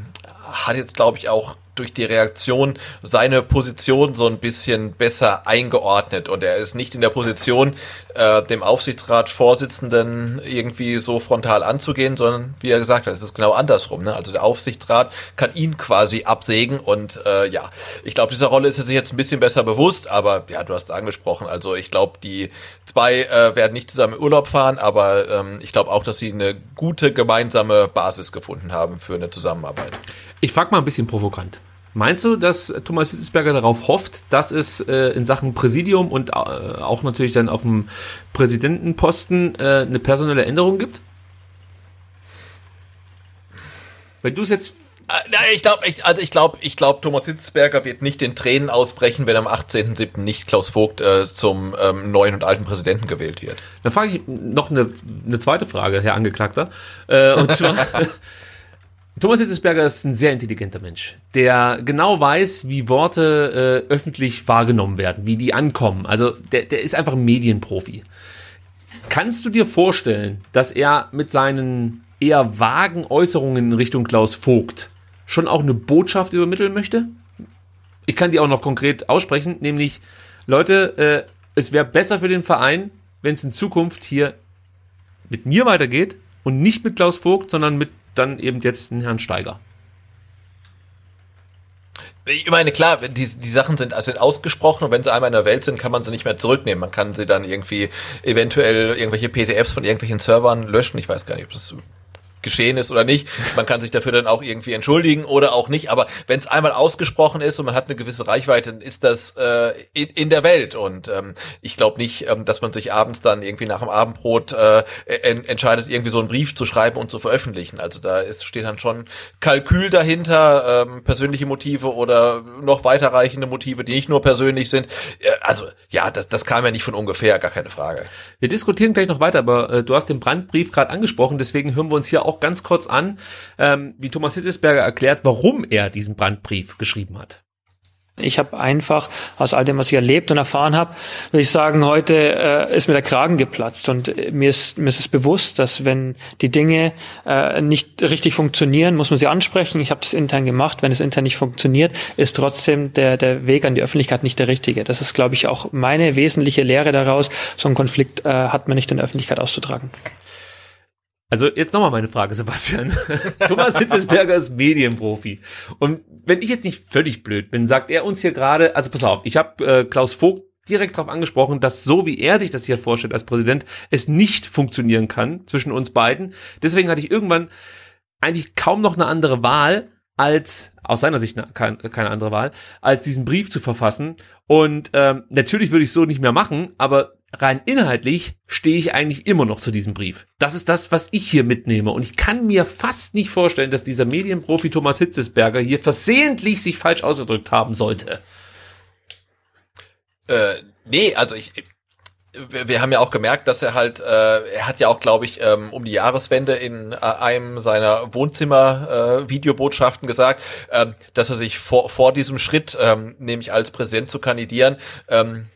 [SPEAKER 1] hat jetzt, glaube ich, auch durch die Reaktion seine Position so ein bisschen besser eingeordnet und er ist nicht in der Position, äh, dem Aufsichtsrat-Vorsitzenden irgendwie so frontal anzugehen, sondern wie er gesagt hat, es ist genau andersrum. Ne? Also der Aufsichtsrat kann ihn quasi absägen und äh, ja, ich glaube, dieser Rolle ist er sich jetzt ein bisschen besser bewusst, aber ja, du hast es angesprochen, also ich glaube, die zwei äh, werden nicht zusammen in Urlaub fahren, aber ähm, ich glaube auch, dass sie eine gute gemeinsame Basis gefunden haben für eine Zusammenarbeit.
[SPEAKER 2] Ich frage mal ein bisschen provokant. Meinst du, dass Thomas Hitzesberger darauf hofft, dass es äh, in Sachen Präsidium und äh, auch natürlich dann auf dem Präsidentenposten äh, eine personelle Änderung gibt? Wenn du es jetzt
[SPEAKER 1] äh, ich glaube, ich, also ich glaube, ich glaube, Thomas Hitzberger wird nicht in Tränen ausbrechen, wenn am 18.07. nicht Klaus Vogt äh, zum ähm, neuen und alten Präsidenten gewählt wird.
[SPEAKER 2] Dann frage ich noch eine, eine zweite Frage, Herr Angeklagter. Äh, und zwar, Thomas Hitzesberger ist ein sehr intelligenter Mensch, der genau weiß, wie Worte äh, öffentlich wahrgenommen werden, wie die ankommen. Also der, der ist einfach ein Medienprofi. Kannst du dir vorstellen, dass er mit seinen eher vagen Äußerungen in Richtung Klaus Vogt schon auch eine Botschaft übermitteln möchte? Ich kann die auch noch konkret aussprechen, nämlich Leute, äh, es wäre besser für den Verein, wenn es in Zukunft hier mit mir weitergeht und nicht mit Klaus Vogt, sondern mit dann eben jetzt den Herrn Steiger.
[SPEAKER 1] Ich meine, klar, die, die Sachen sind, sind ausgesprochen und wenn sie einmal in der Welt sind, kann man sie nicht mehr zurücknehmen. Man kann sie dann irgendwie eventuell irgendwelche PDFs von irgendwelchen Servern löschen. Ich weiß gar nicht, ob das geschehen ist oder nicht. Man kann sich dafür dann auch irgendwie entschuldigen oder auch nicht. Aber wenn es einmal ausgesprochen ist und man hat eine gewisse Reichweite, dann ist das äh, in, in der Welt. Und ähm, ich glaube nicht, ähm, dass man sich abends dann irgendwie nach dem Abendbrot äh, en entscheidet, irgendwie so einen Brief zu schreiben und zu veröffentlichen. Also da ist, steht dann schon Kalkül dahinter, ähm, persönliche Motive oder noch weiterreichende Motive, die nicht nur persönlich sind. Äh, also ja, das, das kam ja nicht von ungefähr, gar keine Frage.
[SPEAKER 2] Wir diskutieren gleich noch weiter, aber äh, du hast den Brandbrief gerade angesprochen, deswegen hören wir uns hier auch auch ganz kurz an, ähm, wie Thomas Hittesberger erklärt, warum er diesen Brandbrief geschrieben hat.
[SPEAKER 8] Ich habe einfach aus all dem, was ich erlebt und erfahren habe, würde ich sagen, heute äh, ist mir der Kragen geplatzt und äh, mir ist mir ist es bewusst, dass wenn die Dinge äh, nicht richtig funktionieren, muss man sie ansprechen. Ich habe das intern gemacht. Wenn es intern nicht funktioniert, ist trotzdem der der Weg an die Öffentlichkeit nicht der richtige. Das ist, glaube ich, auch meine wesentliche Lehre daraus. So einen Konflikt äh, hat man nicht in der Öffentlichkeit auszutragen.
[SPEAKER 2] Also jetzt nochmal meine Frage, Sebastian. Thomas Hitzesberger ist Medienprofi. Und wenn ich jetzt nicht völlig blöd bin, sagt er uns hier gerade, also pass auf, ich habe äh, Klaus Vogt direkt darauf angesprochen, dass so wie er sich das hier vorstellt als Präsident, es nicht funktionieren kann zwischen uns beiden. Deswegen hatte ich irgendwann eigentlich kaum noch eine andere Wahl, als aus seiner Sicht eine, keine, keine andere Wahl, als diesen Brief zu verfassen. Und ähm, natürlich würde ich so nicht mehr machen, aber rein inhaltlich stehe ich eigentlich immer noch zu diesem Brief. Das ist das, was ich hier mitnehme. Und ich kann mir fast nicht vorstellen, dass dieser Medienprofi Thomas Hitzesberger hier versehentlich sich falsch ausgedrückt haben sollte.
[SPEAKER 1] Äh, nee, also ich, wir, haben ja auch gemerkt, dass er halt, äh, er hat ja auch, glaube ich, ähm, um die Jahreswende in äh, einem seiner Wohnzimmer-Videobotschaften äh, gesagt, ähm, dass er sich vor, vor diesem Schritt, ähm, nämlich als Präsident zu kandidieren, ähm,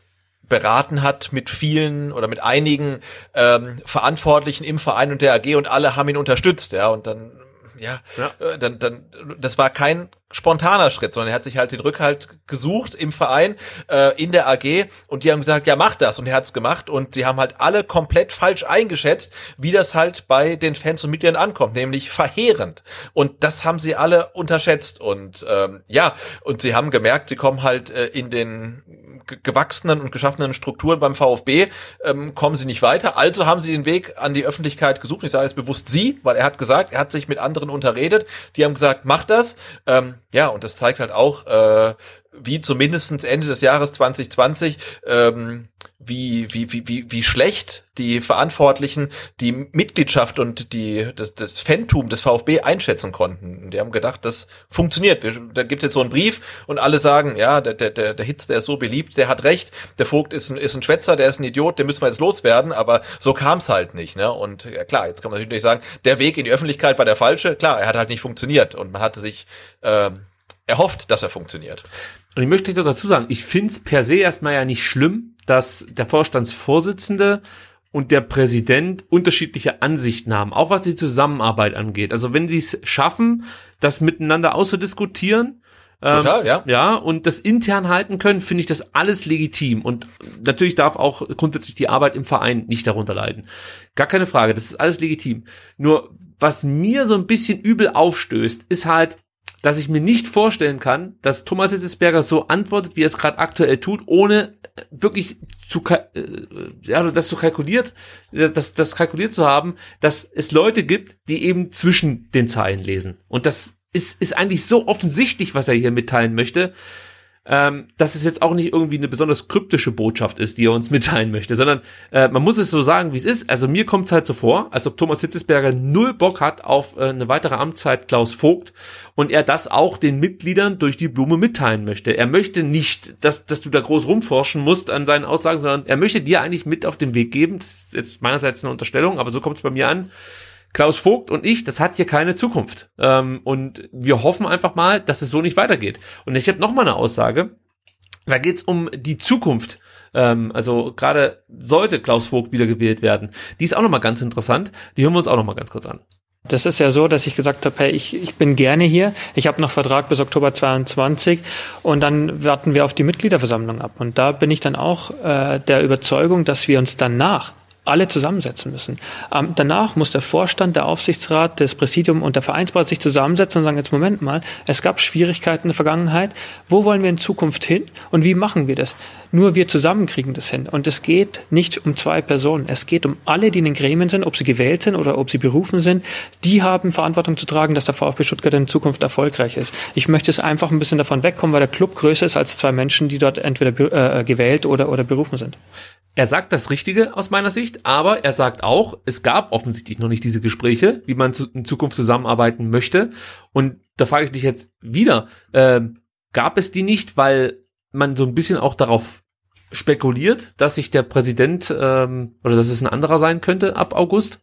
[SPEAKER 1] beraten hat mit vielen oder mit einigen ähm, Verantwortlichen im Verein und der AG und alle haben ihn unterstützt, ja, und dann ja, ja. Äh, dann, dann, das war kein spontaner Schritt, sondern er hat sich halt den Rückhalt gesucht im Verein, äh, in der AG und die haben gesagt, ja, mach das. Und er hat's gemacht. Und sie haben halt alle komplett falsch eingeschätzt, wie das halt bei den Fans und Mitgliedern ankommt, nämlich verheerend. Und das haben sie alle unterschätzt. Und ähm, ja, und sie haben gemerkt, sie kommen halt äh, in den gewachsenen und geschaffenen Strukturen beim VfB ähm, kommen sie nicht weiter. Also haben sie den Weg an die Öffentlichkeit gesucht. Ich sage jetzt bewusst sie, weil er hat gesagt, er hat sich mit anderen unterredet. Die haben gesagt, mach das. Ähm, ja, und das zeigt halt auch, äh, wie zumindestens Ende des Jahres 2020, ähm, wie, wie, wie, wie, wie schlecht die Verantwortlichen die Mitgliedschaft und die, das, das Fantum des VfB einschätzen konnten. Die haben gedacht, das funktioniert. Da gibt es jetzt so einen Brief und alle sagen, ja, der, der, der, der Hitz, der ist so beliebt, der hat recht, der Vogt ist ein, ist ein Schwätzer, der ist ein Idiot, den müssen wir jetzt loswerden, aber so kam es halt nicht. Ne? Und ja, klar, jetzt kann man natürlich sagen, der Weg in die Öffentlichkeit war der falsche. Klar, er hat halt nicht funktioniert und man hatte sich äh, erhofft, dass er funktioniert.
[SPEAKER 2] Und ich möchte dazu sagen, ich finde es per se erstmal ja nicht schlimm, dass der Vorstandsvorsitzende und der Präsident unterschiedliche Ansichten haben, auch was die Zusammenarbeit angeht. Also wenn sie es schaffen, das miteinander auszudiskutieren,
[SPEAKER 1] Total, ähm, ja.
[SPEAKER 2] Ja, und das intern halten können, finde ich das alles legitim. Und natürlich darf auch grundsätzlich die Arbeit im Verein nicht darunter leiden. Gar keine Frage, das ist alles legitim. Nur, was mir so ein bisschen übel aufstößt, ist halt, dass ich mir nicht vorstellen kann, dass Thomas Hitzesberger so antwortet, wie er es gerade aktuell tut, ohne äh, wirklich zu äh, ja, das zu kalkuliert, das, das kalkuliert zu haben, dass es Leute gibt, die eben zwischen den Zeilen lesen. Und das ist, ist eigentlich so offensichtlich, was er hier mitteilen möchte, ähm, dass es jetzt auch nicht irgendwie eine besonders kryptische Botschaft ist, die er uns mitteilen möchte, sondern äh, man muss es so sagen, wie es ist. Also mir kommt es halt so vor, als ob Thomas Hitzesberger null Bock hat auf äh, eine weitere Amtszeit Klaus Vogt und er das auch den Mitgliedern durch die Blume mitteilen möchte. Er möchte nicht, dass, dass du da groß rumforschen musst an seinen Aussagen, sondern er möchte dir eigentlich mit auf den Weg geben. Das ist jetzt meinerseits eine Unterstellung, aber so kommt es bei mir an Klaus Vogt und ich, das hat hier keine Zukunft. Ähm, und wir hoffen einfach mal, dass es so nicht weitergeht. Und ich habe noch mal eine Aussage. Da geht's um die Zukunft. Ähm, also gerade sollte Klaus Vogt wiedergewählt werden. Die ist auch noch mal ganz interessant. Die hören wir uns auch noch mal ganz kurz an.
[SPEAKER 8] Das ist ja so, dass ich gesagt habe, hey, ich, ich bin gerne hier. Ich habe noch Vertrag bis Oktober 22 und dann warten wir auf die Mitgliederversammlung ab. Und da bin ich dann auch äh, der Überzeugung, dass wir uns danach alle zusammensetzen müssen. Ähm, danach muss der Vorstand, der Aufsichtsrat, das Präsidium und der Vereinsbauer sich zusammensetzen und sagen, jetzt Moment mal, es gab Schwierigkeiten in der Vergangenheit. Wo wollen wir in Zukunft hin und wie machen wir das? Nur wir zusammen kriegen das hin. Und es geht nicht um zwei Personen. Es geht um alle, die in den Gremien sind, ob sie gewählt sind oder ob sie berufen sind. Die haben Verantwortung zu tragen, dass der VfB Stuttgart in Zukunft erfolgreich ist. Ich möchte es einfach ein bisschen davon wegkommen, weil der Club größer ist als zwei Menschen, die dort entweder äh, gewählt oder, oder berufen sind.
[SPEAKER 2] Er sagt das Richtige aus meiner Sicht, aber er sagt auch, es gab offensichtlich noch nicht diese Gespräche, wie man in Zukunft zusammenarbeiten möchte. Und da frage ich dich jetzt wieder, äh, gab es die nicht, weil man so ein bisschen auch darauf spekuliert, dass sich der Präsident ähm, oder dass es ein anderer sein könnte ab August?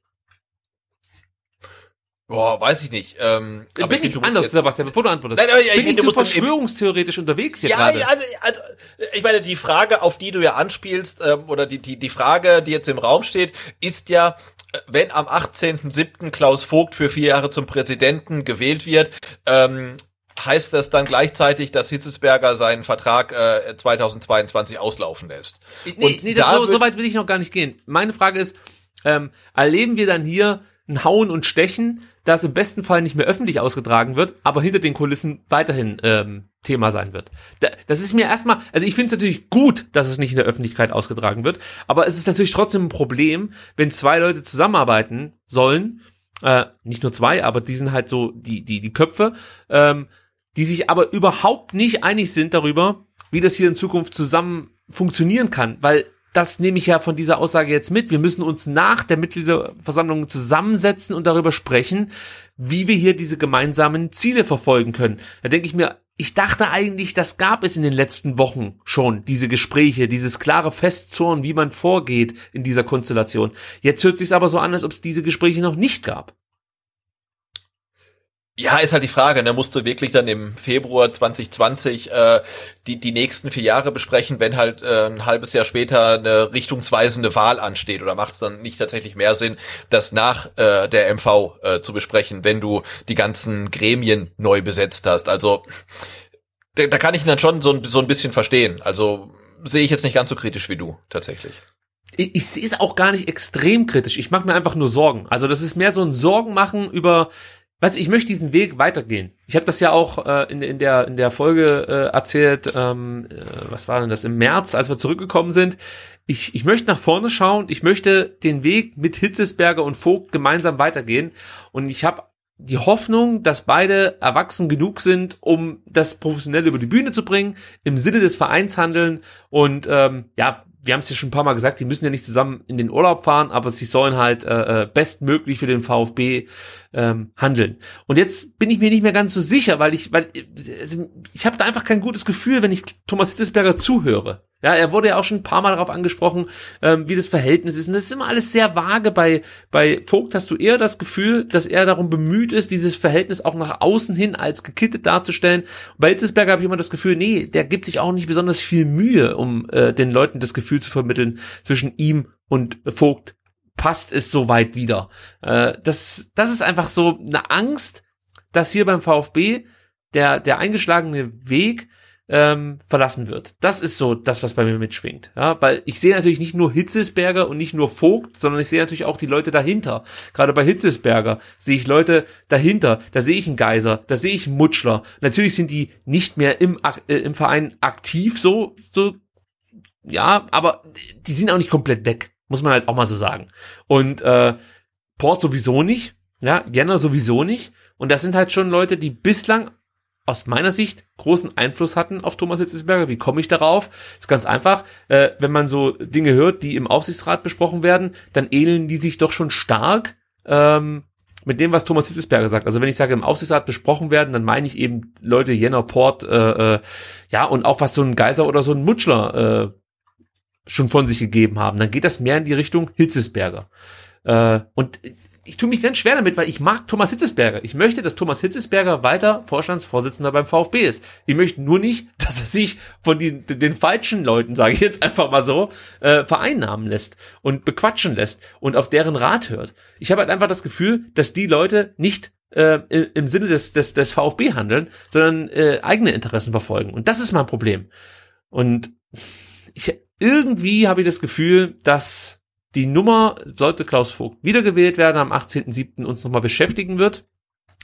[SPEAKER 1] Boah, weiß ich nicht. Ähm,
[SPEAKER 2] aber bin ich, ich anders, Sebastian, bevor du antwortest. Nein, nein, bin ich, ich zu verschwörungstheoretisch unterwegs hier
[SPEAKER 1] ja,
[SPEAKER 2] gerade?
[SPEAKER 1] Also, also, ich meine, die Frage, auf die du ja anspielst, ähm, oder die, die, die Frage, die jetzt im Raum steht, ist ja, wenn am 18.07. Klaus Vogt für vier Jahre zum Präsidenten gewählt wird, ähm, heißt das dann gleichzeitig, dass Hitzelsberger seinen Vertrag äh, 2022 auslaufen lässt?
[SPEAKER 2] Nee, Und nee das so, so weit will ich noch gar nicht gehen. Meine Frage ist, ähm, erleben wir dann hier ein Hauen und Stechen, das im besten Fall nicht mehr öffentlich ausgetragen wird, aber hinter den Kulissen weiterhin ähm, Thema sein wird. Das ist mir erstmal, also ich finde es natürlich gut, dass es nicht in der Öffentlichkeit ausgetragen wird, aber es ist natürlich trotzdem ein Problem, wenn zwei Leute zusammenarbeiten sollen, äh, nicht nur zwei, aber die sind halt so die die die Köpfe, ähm, die sich aber überhaupt nicht einig sind darüber, wie das hier in Zukunft zusammen funktionieren kann, weil das nehme ich ja von dieser Aussage jetzt mit. Wir müssen uns nach der Mitgliederversammlung zusammensetzen und darüber sprechen, wie wir hier diese gemeinsamen Ziele verfolgen können. Da denke ich mir, ich dachte eigentlich, das gab es in den letzten Wochen schon, diese Gespräche, dieses klare Festzorn, wie man vorgeht in dieser Konstellation. Jetzt hört sich aber so an, als ob es diese Gespräche noch nicht gab.
[SPEAKER 1] Ja, ist halt die Frage, ne? Musst du wirklich dann im Februar 2020 äh, die, die nächsten vier Jahre besprechen, wenn halt äh, ein halbes Jahr später eine richtungsweisende Wahl ansteht? Oder macht es dann nicht tatsächlich mehr Sinn, das nach äh, der MV äh, zu besprechen, wenn du die ganzen Gremien neu besetzt hast? Also da, da kann ich ihn dann schon so, so ein bisschen verstehen. Also sehe ich jetzt nicht ganz so kritisch wie du, tatsächlich
[SPEAKER 2] ich, ich sehe es auch gar nicht extrem kritisch. Ich mache mir einfach nur Sorgen. Also das ist mehr so ein Sorgen machen über Weißt ich möchte diesen Weg weitergehen. Ich habe das ja auch äh, in, in, der, in der Folge äh, erzählt, ähm, äh, was war denn das, im März, als wir zurückgekommen sind. Ich, ich möchte nach vorne schauen, ich möchte den Weg mit Hitzesberger und Vogt gemeinsam weitergehen. Und ich habe die Hoffnung, dass beide erwachsen genug sind, um das professionell über die Bühne zu bringen, im Sinne des Vereins handeln und ähm, ja, wir haben es ja schon ein paar Mal gesagt, die müssen ja nicht zusammen in den Urlaub fahren, aber sie sollen halt äh, äh bestmöglich für den VfB ähm, handeln. Und jetzt bin ich mir nicht mehr ganz so sicher, weil ich, weil also ich habe da einfach kein gutes Gefühl, wenn ich Thomas Hitzesberger zuhöre. Ja, er wurde ja auch schon ein paar Mal darauf angesprochen, ähm, wie das Verhältnis ist. Und das ist immer alles sehr vage. Bei, bei Vogt hast du eher das Gefühl, dass er darum bemüht ist, dieses Verhältnis auch nach außen hin als gekittet darzustellen. bei Hitzesberger habe ich immer das Gefühl, nee, der gibt sich auch nicht besonders viel Mühe, um äh, den Leuten das Gefühl zu vermitteln, zwischen ihm und Vogt passt es so weit wieder. Äh, das, das ist einfach so eine Angst, dass hier beim VfB der, der eingeschlagene Weg ähm, verlassen wird. Das ist so das, was bei mir mitschwingt. Ja, weil ich sehe natürlich nicht nur Hitzesberger und nicht nur Vogt, sondern ich sehe natürlich auch die Leute dahinter. Gerade bei Hitzesberger sehe ich Leute dahinter. Da sehe ich einen Geiser, da sehe ich einen Mutschler. Natürlich sind die nicht mehr im, äh, im Verein aktiv so, so, ja, aber die sind auch nicht komplett weg. Muss man halt auch mal so sagen. Und äh, Port sowieso nicht. Ja, Jenner sowieso nicht. Und das sind halt schon Leute, die bislang aus meiner Sicht großen Einfluss hatten auf Thomas Hitzesberger. Wie komme ich darauf? Ist ganz einfach. Äh, wenn man so Dinge hört, die im Aufsichtsrat besprochen werden, dann ähneln die sich doch schon stark ähm, mit dem, was Thomas Hitzesberger sagt. Also wenn ich sage, im Aufsichtsrat besprochen werden, dann meine ich eben Leute Jenner, Port, äh, äh, ja, und auch was so ein Geiser oder so ein Mutschler äh, schon von sich gegeben haben. Dann geht das mehr in die Richtung Hitzesberger. Äh, und ich tue mich ganz schwer damit, weil ich mag Thomas Hitzesberger. Ich möchte, dass Thomas Hitzesberger weiter Vorstandsvorsitzender beim VfB ist. Ich möchte nur nicht, dass er sich von den, den falschen Leuten, sage ich jetzt einfach mal so, äh, vereinnahmen lässt und bequatschen lässt und auf deren Rat hört. Ich habe halt einfach das Gefühl, dass die Leute nicht äh, im Sinne des, des, des VfB handeln, sondern äh, eigene Interessen verfolgen. Und das ist mein Problem. Und ich, irgendwie habe ich das Gefühl, dass die Nummer, sollte Klaus Vogt wiedergewählt werden, am 18.07. uns nochmal beschäftigen wird.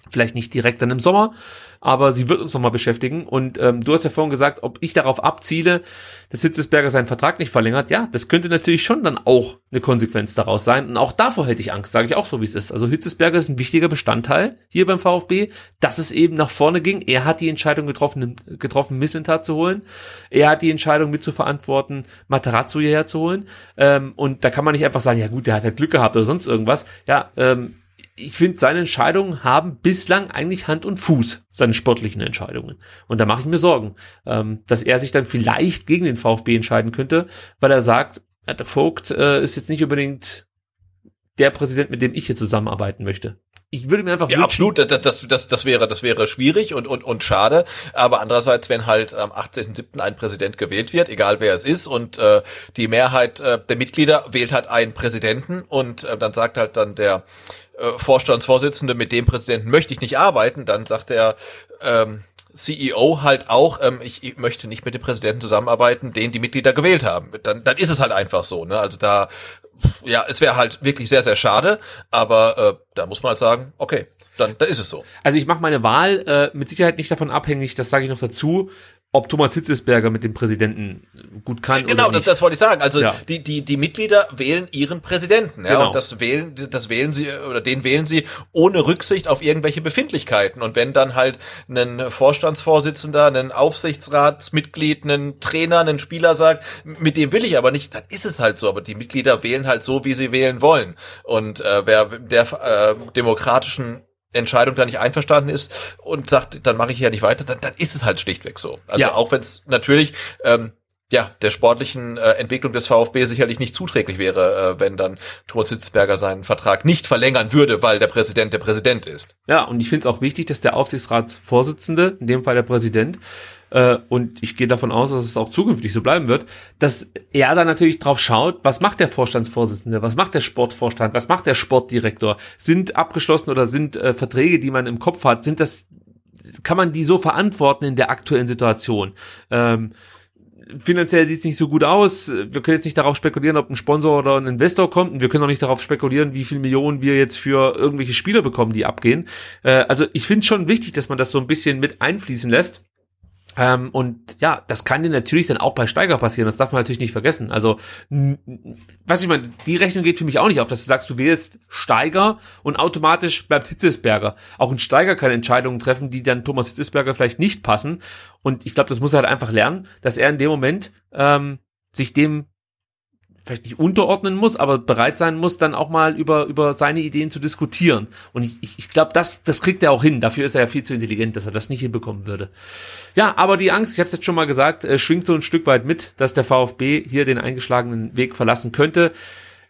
[SPEAKER 2] Vielleicht nicht direkt dann im Sommer, aber sie wird uns nochmal beschäftigen. Und ähm, du hast ja vorhin gesagt, ob ich darauf abziele, dass Hitzesberger seinen Vertrag nicht verlängert. Ja, das könnte natürlich schon dann auch eine Konsequenz daraus sein. Und auch davor hätte ich Angst, sage ich auch so, wie es ist. Also Hitzesberger ist ein wichtiger Bestandteil hier beim VfB, dass es eben nach vorne ging. Er hat die Entscheidung getroffen, getroffen Missentat zu holen. Er hat die Entscheidung mit zu verantworten, Materazzo hierher zu holen. Ähm, und da kann man nicht einfach sagen, ja gut, der hat halt Glück gehabt oder sonst irgendwas. Ja, ähm, ich finde, seine Entscheidungen haben bislang eigentlich Hand und Fuß, seine sportlichen Entscheidungen. Und da mache ich mir Sorgen, ähm, dass er sich dann vielleicht gegen den VfB entscheiden könnte, weil er sagt, der Vogt äh, ist jetzt nicht unbedingt der Präsident, mit dem ich hier zusammenarbeiten möchte ich würde mir einfach
[SPEAKER 1] ja, absolut, das, das, das, das wäre, das wäre schwierig und, und, und schade. Aber andererseits, wenn halt am 18.07. ein Präsident gewählt wird, egal wer es ist, und äh, die Mehrheit äh, der Mitglieder wählt halt einen Präsidenten und äh, dann sagt halt dann der äh, Vorstandsvorsitzende, mit dem Präsidenten möchte ich nicht arbeiten, dann sagt der ähm, CEO halt auch, ähm, ich, ich möchte nicht mit dem Präsidenten zusammenarbeiten, den die Mitglieder gewählt haben. Dann, dann ist es halt einfach so. Ne? Also da ja, es wäre halt wirklich sehr, sehr schade, aber äh, da muss man halt sagen, okay, dann, dann ist es so.
[SPEAKER 2] Also ich mache meine Wahl äh, mit Sicherheit nicht davon abhängig, das sage ich noch dazu, ob Thomas Hitzesberger mit dem Präsidenten gut kann
[SPEAKER 1] genau,
[SPEAKER 2] oder
[SPEAKER 1] nicht. das, das wollte ich sagen. Also ja. die, die, die Mitglieder wählen ihren Präsidenten. Ja,
[SPEAKER 2] genau.
[SPEAKER 1] Und das wählen, das wählen sie, oder den wählen sie ohne Rücksicht auf irgendwelche Befindlichkeiten. Und wenn dann halt ein Vorstandsvorsitzender, ein Aufsichtsratsmitglied, ein Trainer, ein Spieler sagt, mit dem will ich aber nicht, dann ist es halt so. Aber die Mitglieder wählen halt so, wie sie wählen wollen. Und äh, wer der äh, demokratischen Entscheidung da nicht einverstanden ist und sagt, dann mache ich ja nicht weiter, dann, dann ist es halt schlichtweg so. Also ja. auch wenn es natürlich ähm, ja, der sportlichen äh, Entwicklung des VfB sicherlich nicht zuträglich wäre, äh, wenn dann Thomas Hitzberger seinen Vertrag nicht verlängern würde, weil der Präsident der Präsident ist.
[SPEAKER 2] Ja, und ich finde es auch wichtig, dass der Aufsichtsratsvorsitzende, in dem Fall der Präsident, äh, und ich gehe davon aus, dass es auch zukünftig so bleiben wird, dass er da natürlich drauf schaut, was macht der Vorstandsvorsitzende, was macht der Sportvorstand, was macht der Sportdirektor, sind abgeschlossen oder sind äh, Verträge, die man im Kopf hat, sind das, kann man die so verantworten in der aktuellen Situation? Ähm, finanziell sieht es nicht so gut aus. Wir können jetzt nicht darauf spekulieren, ob ein Sponsor oder ein Investor kommt. Und wir können auch nicht darauf spekulieren, wie viel Millionen wir jetzt für irgendwelche Spieler bekommen, die abgehen. Äh, also ich finde schon wichtig, dass man das so ein bisschen mit einfließen lässt. Ähm, und ja, das kann dir natürlich dann auch bei Steiger passieren. Das darf man natürlich nicht vergessen. Also, was ich meine, die Rechnung geht für mich auch nicht auf, dass du sagst, du wählst Steiger und automatisch bleibt Hitzesberger. Auch ein Steiger kann Entscheidungen treffen, die dann Thomas Hitzesberger vielleicht nicht passen. Und ich glaube, das muss er halt einfach lernen, dass er in dem Moment ähm, sich dem vielleicht nicht unterordnen muss, aber bereit sein muss, dann auch mal über, über seine Ideen zu diskutieren. Und ich, ich, ich glaube, das, das kriegt er auch hin. Dafür ist er ja viel zu intelligent, dass er das nicht hinbekommen würde. Ja, aber die Angst, ich habe es jetzt schon mal gesagt, äh, schwingt so ein Stück weit mit, dass der VfB hier den eingeschlagenen Weg verlassen könnte.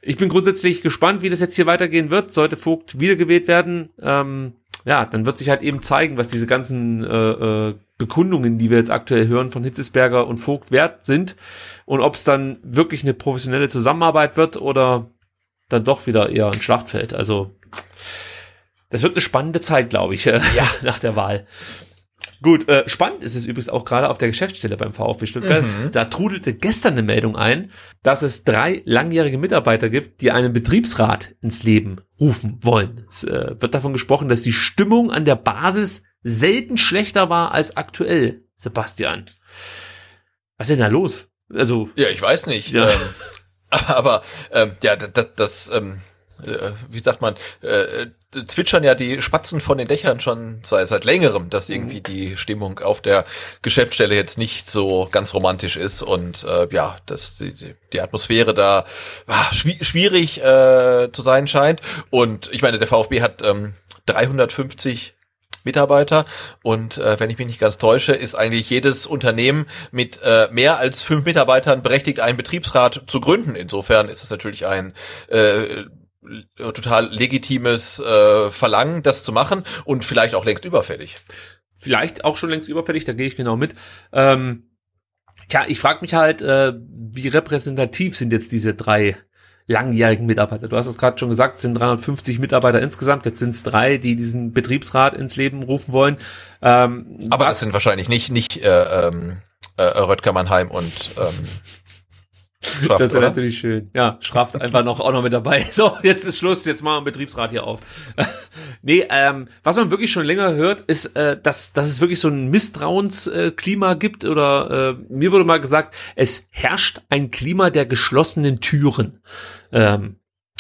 [SPEAKER 2] Ich bin grundsätzlich gespannt, wie das jetzt hier weitergehen wird. Sollte Vogt wiedergewählt werden, ähm, ja, dann wird sich halt eben zeigen, was diese ganzen äh, äh, Bekundungen, die wir jetzt aktuell hören von Hitzesberger und Vogt wert sind und ob es dann wirklich eine professionelle Zusammenarbeit wird oder dann doch wieder eher ein Schlachtfeld. Also das wird eine spannende Zeit, glaube ich, ja. nach der Wahl. Gut, äh, spannend ist es übrigens auch gerade auf der Geschäftsstelle beim VfB Stuttgart. Mhm. Da trudelte gestern eine Meldung ein, dass es drei langjährige Mitarbeiter gibt, die einen Betriebsrat ins Leben rufen wollen. Es äh, wird davon gesprochen, dass die Stimmung an der Basis selten schlechter war als aktuell, Sebastian. Was ist denn da los? Also
[SPEAKER 1] ja, ich weiß nicht. Ja. Ähm, aber ähm, ja, das, das ähm, äh, wie sagt man, äh, zwitschern ja die Spatzen von den Dächern schon seit, seit längerem, dass irgendwie mhm. die Stimmung auf der Geschäftsstelle jetzt nicht so ganz romantisch ist und äh, ja, dass die, die Atmosphäre da ah, schwierig äh, zu sein scheint. Und ich meine, der VfB hat ähm, 350 Mitarbeiter und äh, wenn ich mich nicht ganz täusche, ist eigentlich jedes Unternehmen mit äh, mehr als fünf Mitarbeitern berechtigt, einen Betriebsrat zu gründen. Insofern ist es natürlich ein äh, total legitimes äh, Verlangen, das zu machen und vielleicht auch längst überfällig.
[SPEAKER 2] Vielleicht auch schon längst überfällig, da gehe ich genau mit. Ähm, tja, ich frage mich halt, äh, wie repräsentativ sind jetzt diese drei langjährigen Mitarbeiter. Du hast es gerade schon gesagt, es sind 350 Mitarbeiter insgesamt. Jetzt sind es drei, die diesen Betriebsrat ins Leben rufen wollen.
[SPEAKER 1] Ähm, Aber das sind wahrscheinlich nicht nicht äh, ähm, äh, Röttger Mannheim und ähm,
[SPEAKER 2] Schraft, das wäre natürlich schön. Ja, Schraft einfach noch auch noch mit dabei. So, jetzt ist Schluss, jetzt machen wir Betriebsrat hier auf. nee, ähm, was man wirklich schon länger hört, ist, äh, dass, dass es wirklich so ein Misstrauensklima äh, gibt oder äh, mir wurde mal gesagt, es herrscht ein Klima der geschlossenen Türen. Ähm,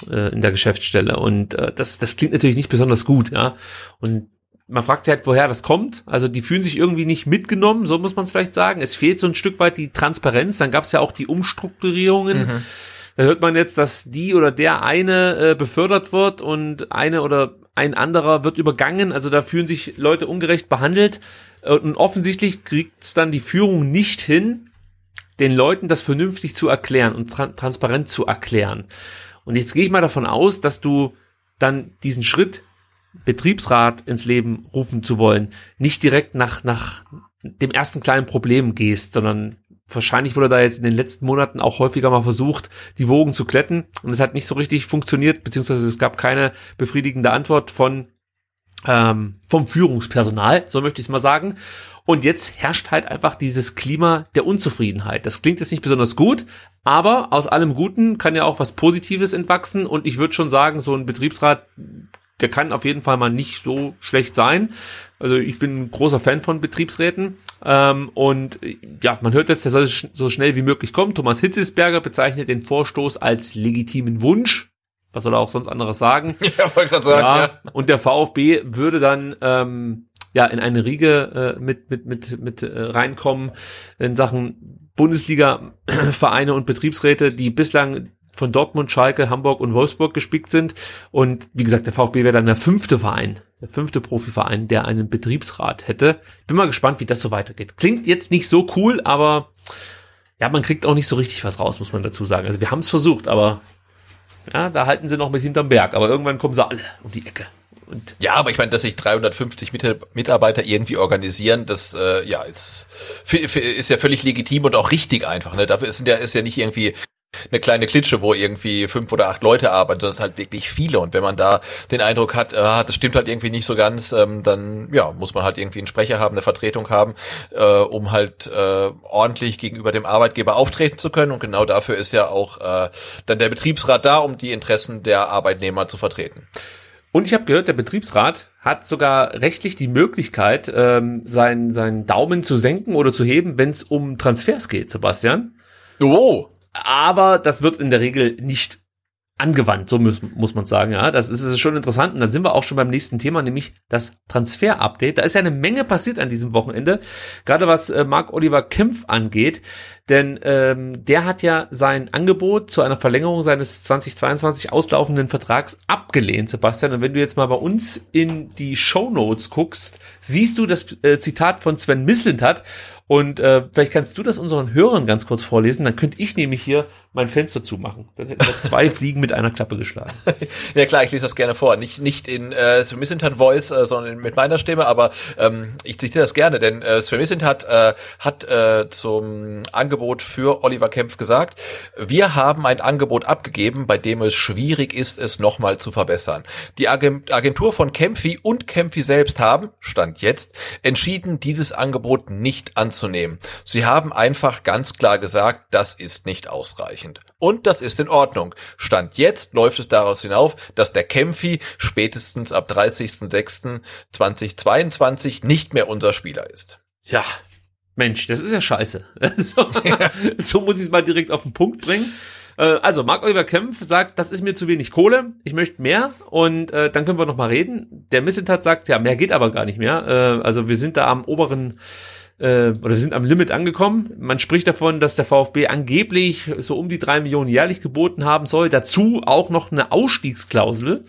[SPEAKER 2] äh, in der Geschäftsstelle und äh, das das klingt natürlich nicht besonders gut, ja. Und man fragt sich halt, woher das kommt. Also die fühlen sich irgendwie nicht mitgenommen, so muss man es vielleicht sagen. Es fehlt so ein Stück weit die Transparenz. Dann gab es ja auch die Umstrukturierungen. Mhm. Da hört man jetzt, dass die oder der eine äh, befördert wird und eine oder ein anderer wird übergangen. Also da fühlen sich Leute ungerecht behandelt. Und offensichtlich kriegt es dann die Führung nicht hin, den Leuten das vernünftig zu erklären und tra transparent zu erklären. Und jetzt gehe ich mal davon aus, dass du dann diesen Schritt Betriebsrat ins Leben rufen zu wollen, nicht direkt nach, nach dem ersten kleinen Problem gehst, sondern wahrscheinlich wurde da jetzt in den letzten Monaten auch häufiger mal versucht, die Wogen zu kletten und es hat nicht so richtig funktioniert, beziehungsweise es gab keine befriedigende Antwort von ähm, vom Führungspersonal, so möchte ich es mal sagen. Und jetzt herrscht halt einfach dieses Klima der Unzufriedenheit. Das klingt jetzt nicht besonders gut, aber aus allem Guten kann ja auch was Positives entwachsen und ich würde schon sagen, so ein Betriebsrat der kann auf jeden Fall mal nicht so schlecht sein. Also ich bin ein großer Fan von Betriebsräten ähm, und ja, man hört jetzt, der soll so schnell wie möglich kommen. Thomas Hitzesberger bezeichnet den Vorstoß als legitimen Wunsch. Was soll er auch sonst anderes sagen? Ja, wollte gerade sagen. Ja, ja. Und der VfB würde dann ähm, ja in eine Riege äh, mit mit mit mit äh, reinkommen in Sachen Bundesliga-Vereine und Betriebsräte, die bislang von Dortmund, Schalke, Hamburg und Wolfsburg gespickt sind. Und wie gesagt, der VfB wäre dann der fünfte Verein, der fünfte Profiverein, der einen Betriebsrat hätte. Bin mal gespannt, wie das so weitergeht. Klingt jetzt nicht so cool, aber ja, man kriegt auch nicht so richtig was raus, muss man dazu sagen. Also wir haben es versucht, aber ja, da halten sie noch mit hinterm Berg. Aber irgendwann kommen sie alle um die Ecke.
[SPEAKER 1] Und ja, aber ich meine, dass sich 350 Mitarbeiter irgendwie organisieren, das äh, ja ist, ist ja völlig legitim und auch richtig einfach. Ne? Dafür ist ja, ist ja nicht irgendwie eine kleine Klitsche, wo irgendwie fünf oder acht Leute arbeiten, das ist halt wirklich viele. Und wenn man da den Eindruck hat, äh, das stimmt halt irgendwie nicht so ganz, ähm, dann ja, muss man halt irgendwie einen Sprecher haben, eine Vertretung haben, äh, um halt äh, ordentlich gegenüber dem Arbeitgeber auftreten zu können. Und genau dafür ist ja auch äh, dann der Betriebsrat da, um die Interessen der Arbeitnehmer zu vertreten.
[SPEAKER 2] Und ich habe gehört, der Betriebsrat hat sogar rechtlich die Möglichkeit, ähm, seinen, seinen Daumen zu senken oder zu heben, wenn es um Transfers geht, Sebastian.
[SPEAKER 1] Oh.
[SPEAKER 2] Aber das wird in der Regel nicht angewandt, so muss, muss man sagen, ja. Das ist, ist schon interessant. Und da sind wir auch schon beim nächsten Thema, nämlich das Transfer-Update. Da ist ja eine Menge passiert an diesem Wochenende, gerade was äh, Marc Oliver Kempf angeht. Denn ähm, der hat ja sein Angebot zu einer Verlängerung seines 2022 auslaufenden Vertrags abgelehnt, Sebastian. Und wenn du jetzt mal bei uns in die Show Notes guckst, siehst du das äh, Zitat von Sven Mislintat. Und äh, vielleicht kannst du das unseren Hörern ganz kurz vorlesen. Dann könnte ich nämlich hier mein Fenster zumachen. Dann hätten wir zwei Fliegen mit einer Klappe geschlagen.
[SPEAKER 1] ja klar, ich lese das gerne vor. Nicht, nicht in äh, Sven Mislintat Voice, äh, sondern mit meiner Stimme, aber ähm, ich zitiere das gerne, denn äh, Sven Mislintat äh, hat äh, zum Angebot für Oliver Kempf gesagt, wir haben ein Angebot abgegeben, bei dem es schwierig ist, es nochmal zu verbessern. Die Agentur von Kempfi und Kempfi selbst haben, Stand jetzt, entschieden, dieses Angebot nicht anzunehmen. Sie haben einfach ganz klar gesagt, das ist nicht ausreichend. Und das ist in Ordnung. Stand jetzt läuft es daraus hinauf, dass der Kempfi spätestens ab 30.06.2022 nicht mehr unser Spieler ist.
[SPEAKER 2] Ja, Mensch, das ist ja scheiße. so, so muss ich es mal direkt auf den Punkt bringen. Äh, also, Marc-Oliver Kempf sagt, das ist mir zu wenig Kohle, ich möchte mehr und äh, dann können wir noch mal reden. Der Missentat sagt, ja, mehr geht aber gar nicht mehr. Äh, also wir sind da am oberen äh, oder wir sind am Limit angekommen. Man spricht davon, dass der VfB angeblich so um die drei Millionen jährlich geboten haben soll. Dazu auch noch eine Ausstiegsklausel.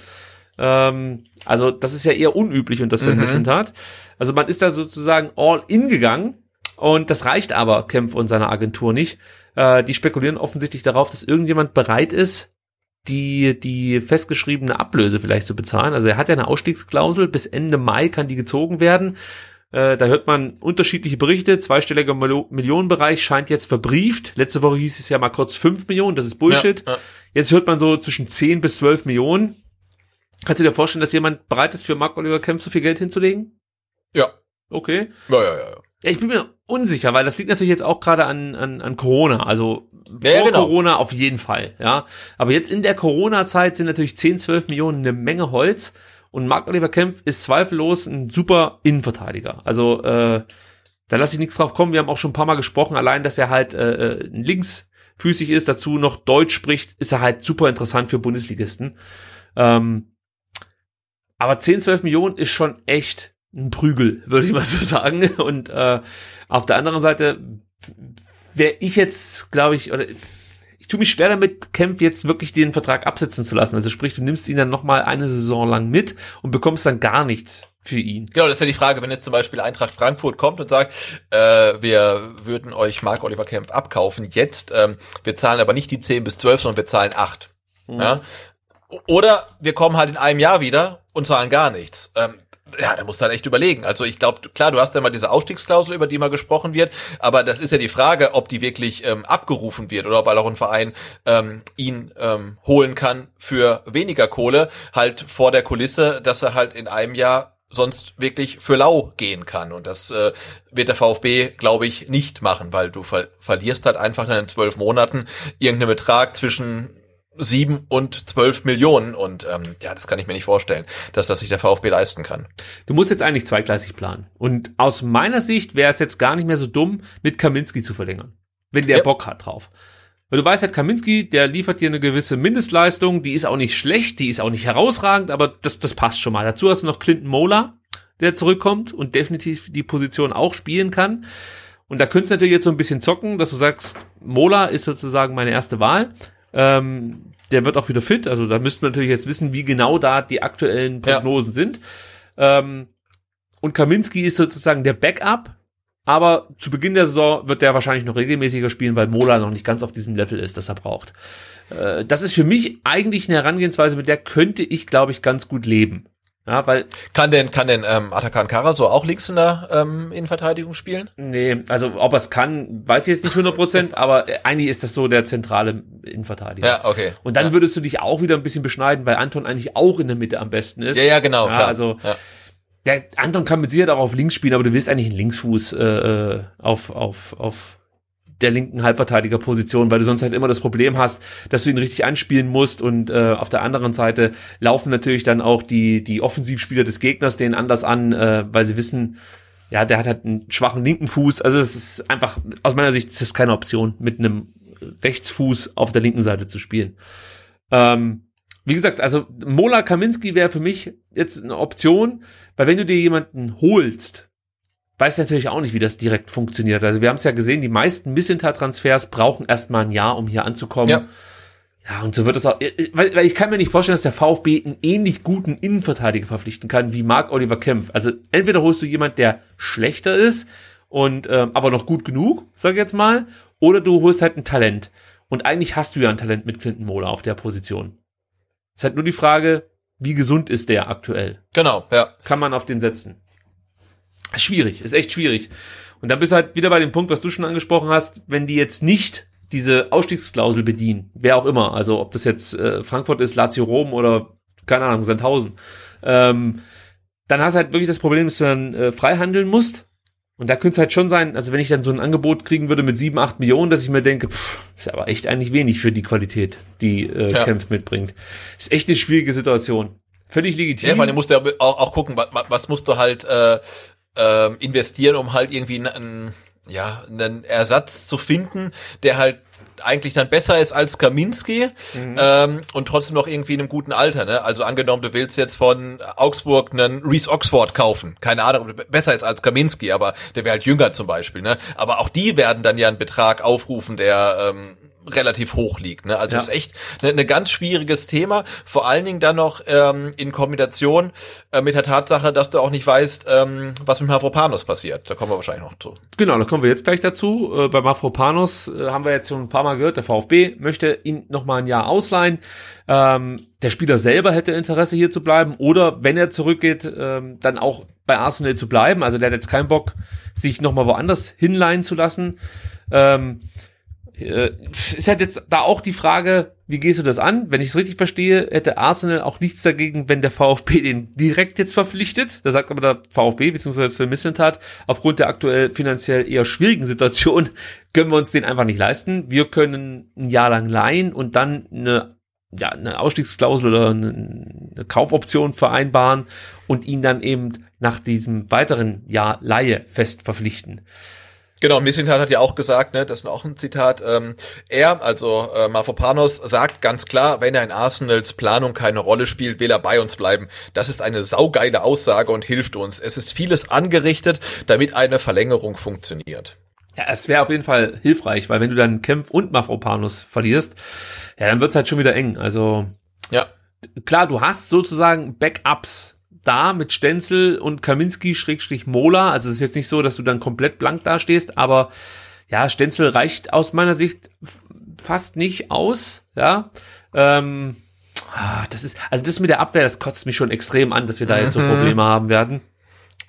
[SPEAKER 2] Ähm, also das ist ja eher unüblich und das mhm. tat. Also man ist da sozusagen all in gegangen und das reicht aber Kempf und seiner Agentur nicht. Äh, die spekulieren offensichtlich darauf, dass irgendjemand bereit ist, die, die festgeschriebene Ablöse vielleicht zu bezahlen. Also er hat ja eine Ausstiegsklausel, bis Ende Mai kann die gezogen werden. Äh, da hört man unterschiedliche Berichte. Zweistelliger Millionenbereich scheint jetzt verbrieft. Letzte Woche hieß es ja mal kurz fünf Millionen. Das ist Bullshit. Ja, ja. Jetzt hört man so zwischen zehn bis zwölf Millionen. Kannst du dir vorstellen, dass jemand bereit ist, für Mark Oliver Kemp so viel Geld hinzulegen?
[SPEAKER 1] Ja.
[SPEAKER 2] Okay.
[SPEAKER 1] Ja, ja, ja.
[SPEAKER 2] Ja, ich bin mir unsicher, weil das liegt natürlich jetzt auch gerade an, an, an Corona. Also vor
[SPEAKER 1] ja, genau.
[SPEAKER 2] Corona auf jeden Fall, ja. Aber jetzt in der Corona-Zeit sind natürlich 10, 12 Millionen eine Menge Holz. Und Marc-Oliver Kempf ist zweifellos ein super Innenverteidiger. Also äh, da lasse ich nichts drauf kommen. Wir haben auch schon ein paar Mal gesprochen, allein, dass er halt äh, äh linksfüßig ist, dazu noch Deutsch spricht, ist er halt super interessant für Bundesligisten. Ähm, aber 10, 12 Millionen ist schon echt ein Prügel, würde ich mal so sagen. Und äh, auf der anderen Seite wäre ich jetzt, glaube ich, oder ich tue mich schwer damit, Kempf jetzt wirklich den Vertrag absetzen zu lassen. Also sprich, du nimmst ihn dann nochmal eine Saison lang mit und bekommst dann gar nichts für ihn.
[SPEAKER 1] Genau, das ist ja die Frage, wenn jetzt zum Beispiel Eintracht Frankfurt kommt und sagt, äh, wir würden euch Marc Oliver Kempf abkaufen, jetzt, ähm, wir zahlen aber nicht die 10 bis 12, sondern wir zahlen 8. Mhm. Ja? Oder wir kommen halt in einem Jahr wieder und zahlen gar nichts. Ähm, ja, da musst du halt echt überlegen. Also ich glaube, klar, du hast ja mal diese Ausstiegsklausel, über die mal gesprochen wird, aber das ist ja die Frage, ob die wirklich ähm, abgerufen wird oder ob halt auch ein Verein ähm, ihn ähm, holen kann für weniger Kohle, halt vor der Kulisse, dass er halt in einem Jahr sonst wirklich für lau gehen kann. Und das äh, wird der VfB, glaube ich, nicht machen, weil du ver verlierst halt einfach dann in zwölf Monaten irgendeinen Betrag zwischen sieben und zwölf Millionen und ähm, ja, das kann ich mir nicht vorstellen, dass das sich der VfB leisten kann.
[SPEAKER 2] Du musst jetzt eigentlich zweigleisig planen. Und aus meiner Sicht wäre es jetzt gar nicht mehr so dumm, mit Kaminski zu verlängern, wenn der ja. Bock hat drauf. Weil du weißt halt, Kaminski, der liefert dir eine gewisse Mindestleistung, die ist auch nicht schlecht, die ist auch nicht herausragend, aber das, das passt schon mal. Dazu hast du noch Clinton Mola, der zurückkommt und definitiv die Position auch spielen kann. Und da könntest du natürlich jetzt so ein bisschen zocken, dass du sagst, Mola ist sozusagen meine erste Wahl. Ähm, der wird auch wieder fit. Also da müssten wir natürlich jetzt wissen, wie genau da die aktuellen Prognosen ja. sind. Ähm, und Kaminski ist sozusagen der Backup. Aber zu Beginn der Saison wird der wahrscheinlich noch regelmäßiger spielen, weil Mola noch nicht ganz auf diesem Level ist, das er braucht. Äh, das ist für mich eigentlich eine Herangehensweise, mit der könnte ich, glaube ich, ganz gut leben. Ja, weil
[SPEAKER 1] kann denn kann denn ähm, Atakan Kara so auch links in der ähm, Innenverteidigung spielen?
[SPEAKER 2] Nee, also ob er es kann, weiß ich jetzt nicht 100 Prozent, aber eigentlich ist das so der zentrale Innenverteidiger.
[SPEAKER 1] Ja, okay.
[SPEAKER 2] Und dann
[SPEAKER 1] ja.
[SPEAKER 2] würdest du dich auch wieder ein bisschen beschneiden, weil Anton eigentlich auch in der Mitte am besten ist.
[SPEAKER 1] Ja, ja, genau.
[SPEAKER 2] Ja, klar. Also ja. der Anton kann mit Sicherheit auch auf links spielen, aber du willst eigentlich einen Linksfuß äh, äh auf auf auf der linken Halbverteidigerposition, weil du sonst halt immer das Problem hast, dass du ihn richtig anspielen musst und äh, auf der anderen Seite laufen natürlich dann auch die die Offensivspieler des Gegners den anders an, äh, weil sie wissen, ja, der hat halt einen schwachen linken Fuß. Also es ist einfach aus meiner Sicht ist es keine Option, mit einem Rechtsfuß auf der linken Seite zu spielen. Ähm, wie gesagt, also Mola Kaminski wäre für mich jetzt eine Option, weil wenn du dir jemanden holst, weiß natürlich auch nicht, wie das direkt funktioniert. Also wir haben es ja gesehen, die meisten Missinter-Transfers brauchen erstmal ein Jahr, um hier anzukommen. Ja. Ja, und so wird es auch, weil, weil ich kann mir nicht vorstellen, dass der VfB einen ähnlich guten Innenverteidiger verpflichten kann wie Marc Oliver Kempf. Also entweder holst du jemand, der schlechter ist und ähm, aber noch gut genug, sag ich jetzt mal, oder du holst halt ein Talent. Und eigentlich hast du ja ein Talent mit Clinton Mola auf der Position. Es ist halt nur die Frage, wie gesund ist der aktuell?
[SPEAKER 1] Genau, ja.
[SPEAKER 2] Kann man auf den setzen? Schwierig, ist echt schwierig. Und dann bist du halt wieder bei dem Punkt, was du schon angesprochen hast, wenn die jetzt nicht diese Ausstiegsklausel bedienen, wer auch immer, also ob das jetzt äh, Frankfurt ist, Lazio Rom oder keine Ahnung, Sandhausen, ähm, dann hast du halt wirklich das Problem, dass du dann äh, frei handeln musst. Und da könnte es halt schon sein, also wenn ich dann so ein Angebot kriegen würde mit sieben, acht Millionen, dass ich mir denke, pff, ist aber echt eigentlich wenig für die Qualität, die äh, ja. Kempf mitbringt. Ist echt eine schwierige Situation. Völlig legitim.
[SPEAKER 1] Ja, weil du musst ja auch, auch gucken, was, was musst du halt äh, äh, investieren, um halt irgendwie einen, ja, einen Ersatz zu finden, der halt eigentlich dann besser ist als Kaminski mhm. ähm, und trotzdem noch irgendwie in einem guten Alter. Ne? Also angenommen, du willst jetzt von Augsburg einen Reese Oxford kaufen. Keine Ahnung, besser ist als Kaminski, aber der wäre halt jünger zum Beispiel. Ne? Aber auch die werden dann ja einen Betrag aufrufen, der ähm, relativ hoch liegt. Ne? Also ja. ist echt ein ne, ganz schwieriges Thema. Vor allen Dingen dann noch ähm, in Kombination äh, mit der Tatsache, dass du auch nicht weißt, ähm, was mit Mavropanos passiert. Da kommen wir wahrscheinlich noch zu.
[SPEAKER 2] Genau, da kommen wir jetzt gleich dazu. Äh, bei Mavropanos äh, haben wir jetzt schon ein paar Mal gehört, der VfB möchte ihn noch mal ein Jahr ausleihen. Ähm, der Spieler selber hätte Interesse hier zu bleiben oder wenn er zurückgeht, ähm, dann auch bei Arsenal zu bleiben. Also der hat jetzt keinen Bock, sich noch mal woanders hinleihen zu lassen. Ähm, äh, ist halt jetzt da auch die Frage, wie gehst du das an? Wenn ich es richtig verstehe, hätte Arsenal auch nichts dagegen, wenn der VfB den direkt jetzt verpflichtet. Da sagt aber der VfB, beziehungsweise Sven Mislintat, aufgrund der aktuell finanziell eher schwierigen Situation können wir uns den einfach nicht leisten. Wir können ein Jahr lang leihen und dann eine, ja, eine Ausstiegsklausel oder eine Kaufoption vereinbaren und ihn dann eben nach diesem weiteren Jahr Laie fest verpflichten.
[SPEAKER 1] Genau, Missintat hat ja auch gesagt, ne, das ist auch ein Zitat, ähm, er, also äh, Mafropanos, sagt ganz klar, wenn er in Arsenals Planung keine Rolle spielt, will er bei uns bleiben. Das ist eine saugeile Aussage und hilft uns. Es ist vieles angerichtet, damit eine Verlängerung funktioniert.
[SPEAKER 2] Ja, es wäre auf jeden Fall hilfreich, weil wenn du dann Kempf und Mafropanos verlierst, ja, dann wird's halt schon wieder eng. Also
[SPEAKER 1] ja.
[SPEAKER 2] klar, du hast sozusagen Backups da mit Stenzel und Kaminski Schrägstrich Mola. Also es ist jetzt nicht so, dass du dann komplett blank dastehst, aber ja, Stenzel reicht aus meiner Sicht fast nicht aus, ja. Ähm, ah, das ist, also das mit der Abwehr, das kotzt mich schon extrem an, dass wir da jetzt so mhm. Probleme haben werden.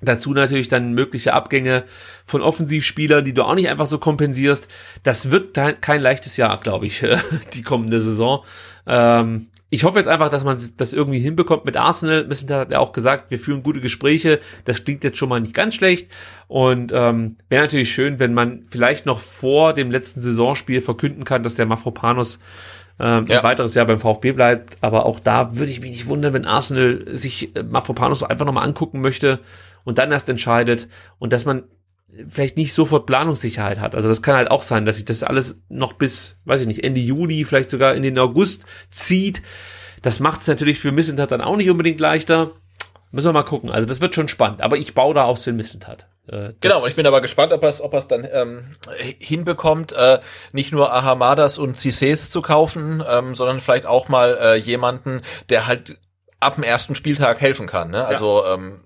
[SPEAKER 2] Dazu natürlich dann mögliche Abgänge von Offensivspielern, die du auch nicht einfach so kompensierst. Das wird kein leichtes Jahr, glaube ich, die kommende Saison. Ähm, ich hoffe jetzt einfach, dass man das irgendwie hinbekommt mit Arsenal. Missenter hat ja auch gesagt, wir führen gute Gespräche. Das klingt jetzt schon mal nicht ganz schlecht. Und ähm, wäre natürlich schön, wenn man vielleicht noch vor dem letzten Saisonspiel verkünden kann, dass der Mafropanos ähm, ja. ein weiteres Jahr beim VfB bleibt. Aber auch da würde ich mich nicht wundern, wenn Arsenal sich äh, Mafropanos einfach nochmal angucken möchte und dann erst entscheidet. Und dass man vielleicht nicht sofort Planungssicherheit hat. Also das kann halt auch sein, dass sich das alles noch bis, weiß ich nicht, Ende Juli, vielleicht sogar in den August zieht. Das macht es natürlich für Missentat dann auch nicht unbedingt leichter. Müssen wir mal gucken. Also das wird schon spannend. Aber ich baue da auch Sven Missentat.
[SPEAKER 1] Äh, genau, ich bin aber gespannt, ob er es ob er's dann ähm, hinbekommt, äh, nicht nur Ahamadas und Cissés zu kaufen, ähm, sondern vielleicht auch mal äh, jemanden, der halt ab dem ersten Spieltag helfen kann. Ne? Also ja. ähm,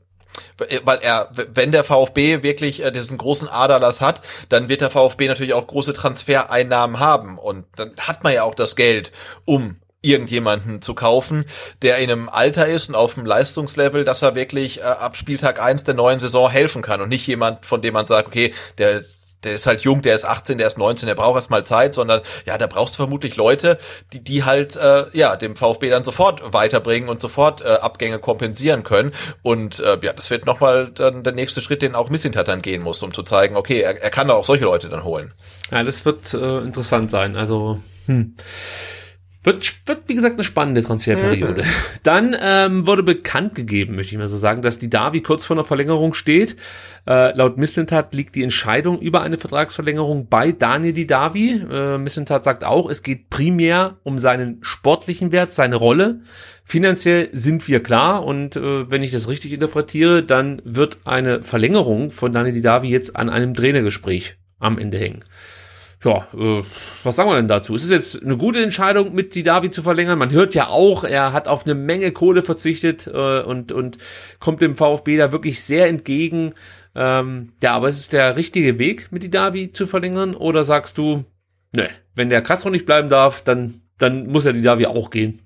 [SPEAKER 1] weil er, wenn der VfB wirklich äh, diesen großen Aderlass hat, dann wird der VfB natürlich auch große Transfereinnahmen haben. Und dann hat man ja auch das Geld, um irgendjemanden zu kaufen, der in einem Alter ist und auf einem Leistungslevel, dass er wirklich äh, ab Spieltag eins der neuen Saison helfen kann und nicht jemand, von dem man sagt, okay, der der ist halt jung, der ist 18, der ist 19, der braucht erstmal Zeit, sondern ja, da brauchst du vermutlich Leute, die die halt äh, ja dem VfB dann sofort weiterbringen und sofort äh, Abgänge kompensieren können. Und äh, ja, das wird nochmal dann der nächste Schritt, den auch Missintat dann gehen muss, um zu zeigen, okay, er, er kann da auch solche Leute dann holen.
[SPEAKER 2] Ja, das wird äh, interessant sein. Also hm. Wird, wird, wie gesagt, eine spannende Transferperiode. Mhm. Dann ähm, wurde bekannt gegeben, möchte ich mal so sagen, dass die Davi kurz vor einer Verlängerung steht. Äh, laut Mislintat liegt die Entscheidung über eine Vertragsverlängerung bei Daniel Didavi. Äh, Mislintat sagt auch, es geht primär um seinen sportlichen Wert, seine Rolle. Finanziell sind wir klar und äh, wenn ich das richtig interpretiere, dann wird eine Verlängerung von Daniel Didavi jetzt an einem Trainergespräch am Ende hängen ja, äh, was sagen wir denn dazu? Ist es jetzt eine gute Entscheidung, mit die Davi zu verlängern? Man hört ja auch, er hat auf eine Menge Kohle verzichtet äh, und, und kommt dem VfB da wirklich sehr entgegen. Ähm, ja, aber ist es der richtige Weg, mit die Davi zu verlängern? Oder sagst du, ne, wenn der Castro nicht bleiben darf, dann dann muss ja die Davi auch gehen.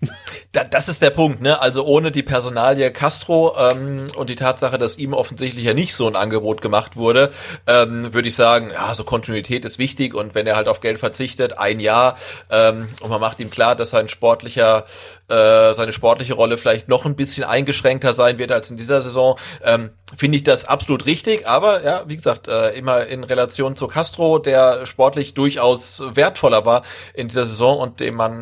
[SPEAKER 1] Da, das ist der Punkt, ne? Also ohne die Personalie Castro ähm, und die Tatsache, dass ihm offensichtlich ja nicht so ein Angebot gemacht wurde, ähm, würde ich sagen, ja, so Kontinuität ist wichtig und wenn er halt auf Geld verzichtet, ein Jahr ähm, und man macht ihm klar, dass sein sportlicher, äh, seine sportliche Rolle vielleicht noch ein bisschen eingeschränkter sein wird als in dieser Saison, ähm, finde ich das absolut richtig. Aber ja, wie gesagt, äh, immer in Relation zu Castro, der sportlich durchaus wertvoller war in dieser Saison und dem man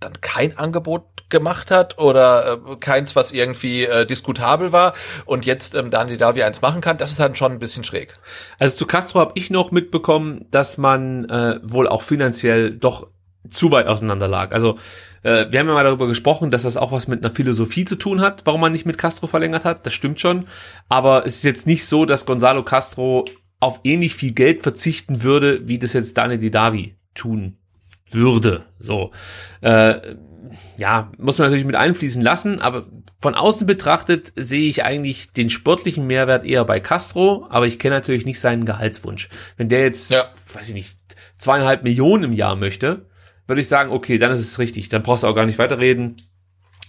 [SPEAKER 1] dann kein Angebot gemacht hat oder äh, keins, was irgendwie äh, diskutabel war und jetzt ähm, Daniel Davi eins machen kann, das ist dann schon ein bisschen schräg.
[SPEAKER 2] Also zu Castro habe ich noch mitbekommen, dass man äh, wohl auch finanziell doch zu weit auseinander lag. Also äh, wir haben ja mal darüber gesprochen, dass das auch was mit einer Philosophie zu tun hat, warum man nicht mit Castro verlängert hat. Das stimmt schon. Aber es ist jetzt nicht so, dass Gonzalo Castro auf ähnlich viel Geld verzichten würde, wie das jetzt Daniel Didavi tun würde. So. Äh, ja, muss man natürlich mit einfließen lassen, aber von außen betrachtet sehe ich eigentlich den sportlichen Mehrwert eher bei Castro, aber ich kenne natürlich nicht seinen Gehaltswunsch. Wenn der jetzt, ja. weiß ich nicht, zweieinhalb Millionen im Jahr möchte, würde ich sagen, okay, dann ist es richtig, dann brauchst du auch gar nicht weiterreden.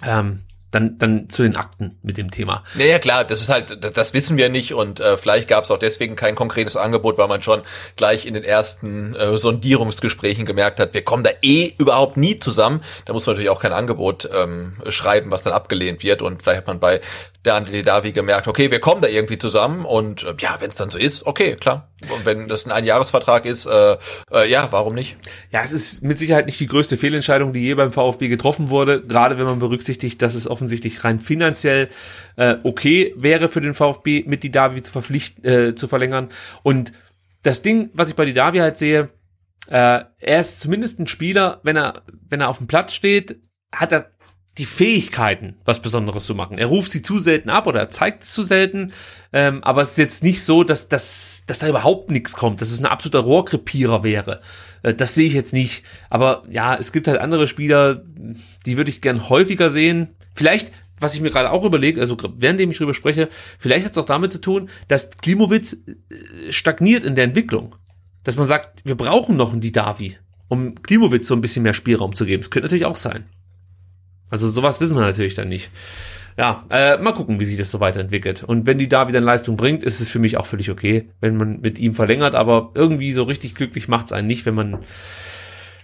[SPEAKER 2] Ähm, dann, dann zu den Akten mit dem Thema.
[SPEAKER 1] Naja, klar, das ist halt, das wissen wir nicht und äh, vielleicht gab es auch deswegen kein konkretes Angebot, weil man schon gleich in den ersten äh, Sondierungsgesprächen gemerkt hat, wir kommen da eh überhaupt nie zusammen. Da muss man natürlich auch kein Angebot ähm, schreiben, was dann abgelehnt wird und vielleicht hat man bei der André Davi gemerkt, okay, wir kommen da irgendwie zusammen und äh, ja, wenn es dann so ist, okay, klar. Und wenn das ein Einjahresvertrag ist, äh, äh, ja, warum nicht?
[SPEAKER 2] Ja, es ist mit Sicherheit nicht die größte Fehlentscheidung, die je beim VfB getroffen wurde, gerade wenn man berücksichtigt, dass es offensichtlich rein finanziell äh, okay wäre für den VfB, mit die Davi zu verpflichten, äh, zu verlängern. Und das Ding, was ich bei die Davi halt sehe, äh, er ist zumindest ein Spieler, wenn er, wenn er auf dem Platz steht, hat er die Fähigkeiten, was Besonderes zu machen. Er ruft sie zu selten ab oder er zeigt es zu selten, ähm, aber es ist jetzt nicht so, dass, dass, dass da überhaupt nichts kommt, dass es ein absoluter Rohrkrepierer wäre. Äh, das sehe ich jetzt nicht. Aber ja, es gibt halt andere Spieler, die würde ich gern häufiger sehen. Vielleicht, was ich mir gerade auch überlege, also währenddem ich drüber spreche, vielleicht hat es auch damit zu tun, dass Klimowitz äh, stagniert in der Entwicklung. Dass man sagt, wir brauchen noch einen Didavi, um Klimowitz so ein bisschen mehr Spielraum zu geben. Das könnte natürlich auch sein. Also sowas wissen wir natürlich dann nicht. Ja, äh, mal gucken, wie sich das so weiterentwickelt. Und wenn die da wieder Leistung bringt, ist es für mich auch völlig okay, wenn man mit ihm verlängert. Aber irgendwie so richtig glücklich macht es einen nicht, wenn man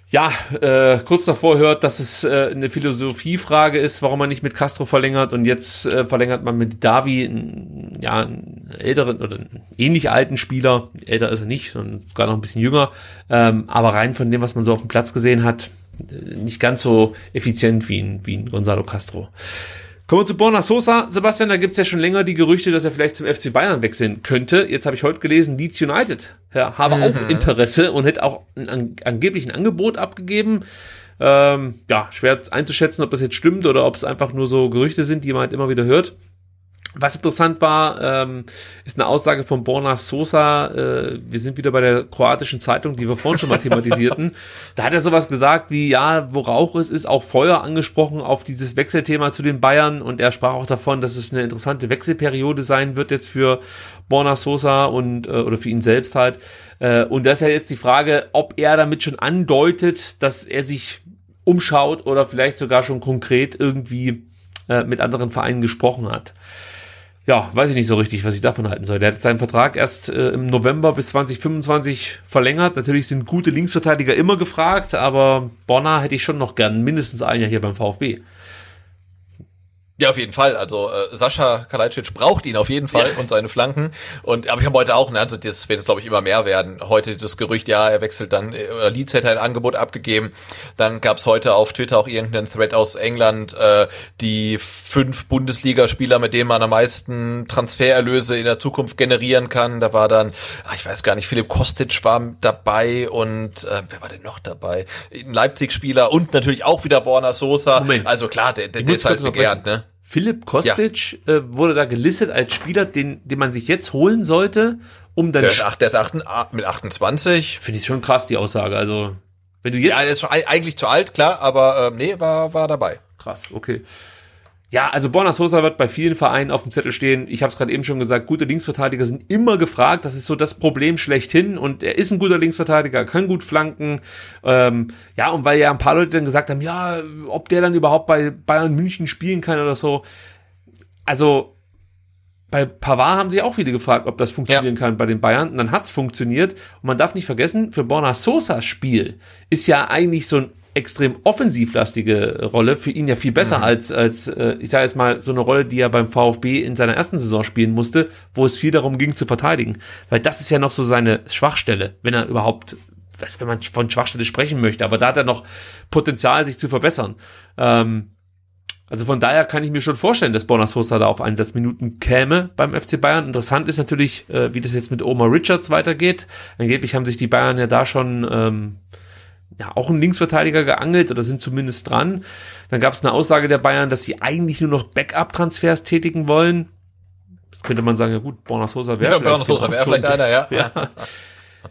[SPEAKER 2] ja äh, kurz davor hört, dass es äh, eine Philosophiefrage ist, warum man nicht mit Castro verlängert. Und jetzt äh, verlängert man mit Davi, einen, ja, einen älteren oder einen ähnlich alten Spieler. Älter ist er nicht, sondern sogar noch ein bisschen jünger. Ähm, aber rein von dem, was man so auf dem Platz gesehen hat, nicht ganz so effizient wie ein, wie ein Gonzalo Castro. Kommen wir zu Borna Sosa. Sebastian, da gibt's ja schon länger die Gerüchte, dass er vielleicht zum FC Bayern wechseln könnte. Jetzt habe ich heute gelesen, Leeds United ja, habe mhm. auch Interesse und hätte auch ein, an, angeblich ein Angebot abgegeben. Ähm, ja, schwer einzuschätzen, ob das jetzt stimmt oder ob es einfach nur so Gerüchte sind, die man halt immer wieder hört. Was interessant war, ähm, ist eine Aussage von Borna Sosa. Äh, wir sind wieder bei der kroatischen Zeitung, die wir vorhin schon mal thematisierten. Da hat er sowas gesagt wie, ja, wo Rauch ist, ist auch Feuer angesprochen auf dieses Wechselthema zu den Bayern. Und er sprach auch davon, dass es eine interessante Wechselperiode sein wird jetzt für Borna Sosa und äh, oder für ihn selbst halt. Äh, und das ist ja jetzt die Frage, ob er damit schon andeutet, dass er sich umschaut oder vielleicht sogar schon konkret irgendwie äh, mit anderen Vereinen gesprochen hat. Ja, weiß ich nicht so richtig, was ich davon halten soll. Der hat seinen Vertrag erst äh, im November bis 2025 verlängert. Natürlich sind gute Linksverteidiger immer gefragt, aber Bonner hätte ich schon noch gern mindestens ein Jahr hier beim VfB.
[SPEAKER 1] Ja, auf jeden Fall. Also äh, Sascha Kalajdzic braucht ihn auf jeden Fall ja. und seine Flanken. Und aber ich habe heute auch, ne, also das wird jetzt glaube ich immer mehr werden. Heute das Gerücht, ja, er wechselt dann, äh, Leeds hätte ein Angebot abgegeben. Dann gab's heute auf Twitter auch irgendeinen Thread aus England, äh, die fünf Bundesligaspieler, mit denen man am meisten Transfererlöse in der Zukunft generieren kann. Da war dann, ach, ich weiß gar nicht, Philipp Kostic war dabei und äh, wer war denn noch dabei? Ein Leipzig-Spieler und natürlich auch wieder Borna Sosa. Moment. Also klar, der, der, der ist halt begehrt, ne?
[SPEAKER 2] Philipp Kostic ja. äh, wurde da gelistet als Spieler, den, den man sich jetzt holen sollte, um dann.
[SPEAKER 1] Der ist, acht, der ist acht, mit 28.
[SPEAKER 2] Finde ich schon krass, die Aussage. Also, wenn du jetzt.
[SPEAKER 1] Ja, der ist schon eigentlich zu alt, klar, aber ähm, nee, war, war dabei.
[SPEAKER 2] Krass, okay. Ja, also Borna Sosa wird bei vielen Vereinen auf dem Zettel stehen. Ich habe es gerade eben schon gesagt, gute Linksverteidiger sind immer gefragt. Das ist so das Problem schlechthin. Und er ist ein guter Linksverteidiger, kann gut flanken. Ähm, ja, und weil ja ein paar Leute dann gesagt haben, ja, ob der dann überhaupt bei Bayern München spielen kann oder so. Also bei Pavard haben sich auch viele gefragt, ob das funktionieren ja. kann bei den Bayern. Und dann hat's funktioniert. Und man darf nicht vergessen, für Borna Sosas Spiel ist ja eigentlich so ein extrem offensivlastige Rolle für ihn ja viel besser mhm. als, als äh, ich sage jetzt mal, so eine Rolle, die er beim VfB in seiner ersten Saison spielen musste, wo es viel darum ging zu verteidigen. Weil das ist ja noch so seine Schwachstelle, wenn er überhaupt, wenn man von Schwachstelle sprechen möchte, aber da hat er noch Potenzial, sich zu verbessern. Ähm, also von daher kann ich mir schon vorstellen, dass Bonas Sosa da auf Einsatzminuten käme beim FC Bayern. Interessant ist natürlich, äh, wie das jetzt mit Omar Richards weitergeht. Angeblich haben sich die Bayern ja da schon ähm, ja, auch ein Linksverteidiger geangelt oder sind zumindest dran. Dann gab es eine Aussage der Bayern, dass sie eigentlich nur noch Backup-Transfers tätigen wollen. Das könnte man sagen, ja gut, Borna Sosa wäre ja, vielleicht, Sosa wäre vielleicht einer, ja. ja.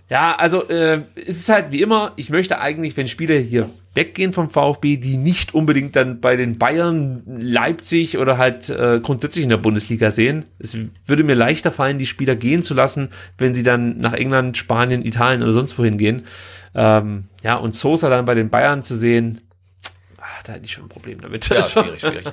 [SPEAKER 2] Ja, also äh, es ist halt wie immer, ich möchte eigentlich, wenn Spieler hier weggehen vom VfB, die nicht unbedingt dann bei den Bayern, Leipzig oder halt äh, grundsätzlich in der Bundesliga sehen. Es würde mir leichter fallen, die Spieler gehen zu lassen, wenn sie dann nach England, Spanien, Italien oder sonst wohin gehen. Ähm, ja, und Sosa dann bei den Bayern zu sehen, ach, da hätte ich schon ein Problem damit.
[SPEAKER 1] Ja, schwierig, schwierig.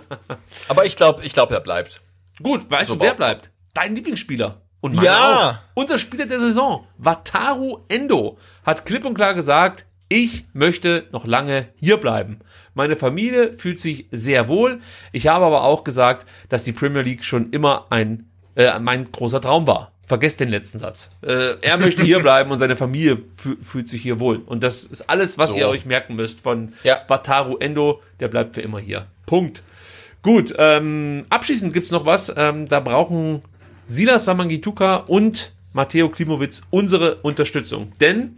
[SPEAKER 1] Aber ich glaube, ich glaube, er bleibt.
[SPEAKER 2] Gut, weißt so du, wer bleibt? Dein Lieblingsspieler.
[SPEAKER 1] Und ja.
[SPEAKER 2] Auch. Unser Spieler der Saison, Wataru Endo, hat klipp und klar gesagt, ich möchte noch lange hier bleiben. Meine Familie fühlt sich sehr wohl. Ich habe aber auch gesagt, dass die Premier League schon immer ein äh, mein großer Traum war. Vergesst den letzten Satz. Äh, er möchte hier bleiben und seine Familie fühlt sich hier wohl. Und das ist alles, was so. ihr euch merken müsst von ja. Wataru Endo. Der bleibt für immer hier. Punkt. Gut, ähm, abschließend gibt's noch was. Ähm, da brauchen Silas Wamangituka und Matteo Klimowitz unsere Unterstützung. Denn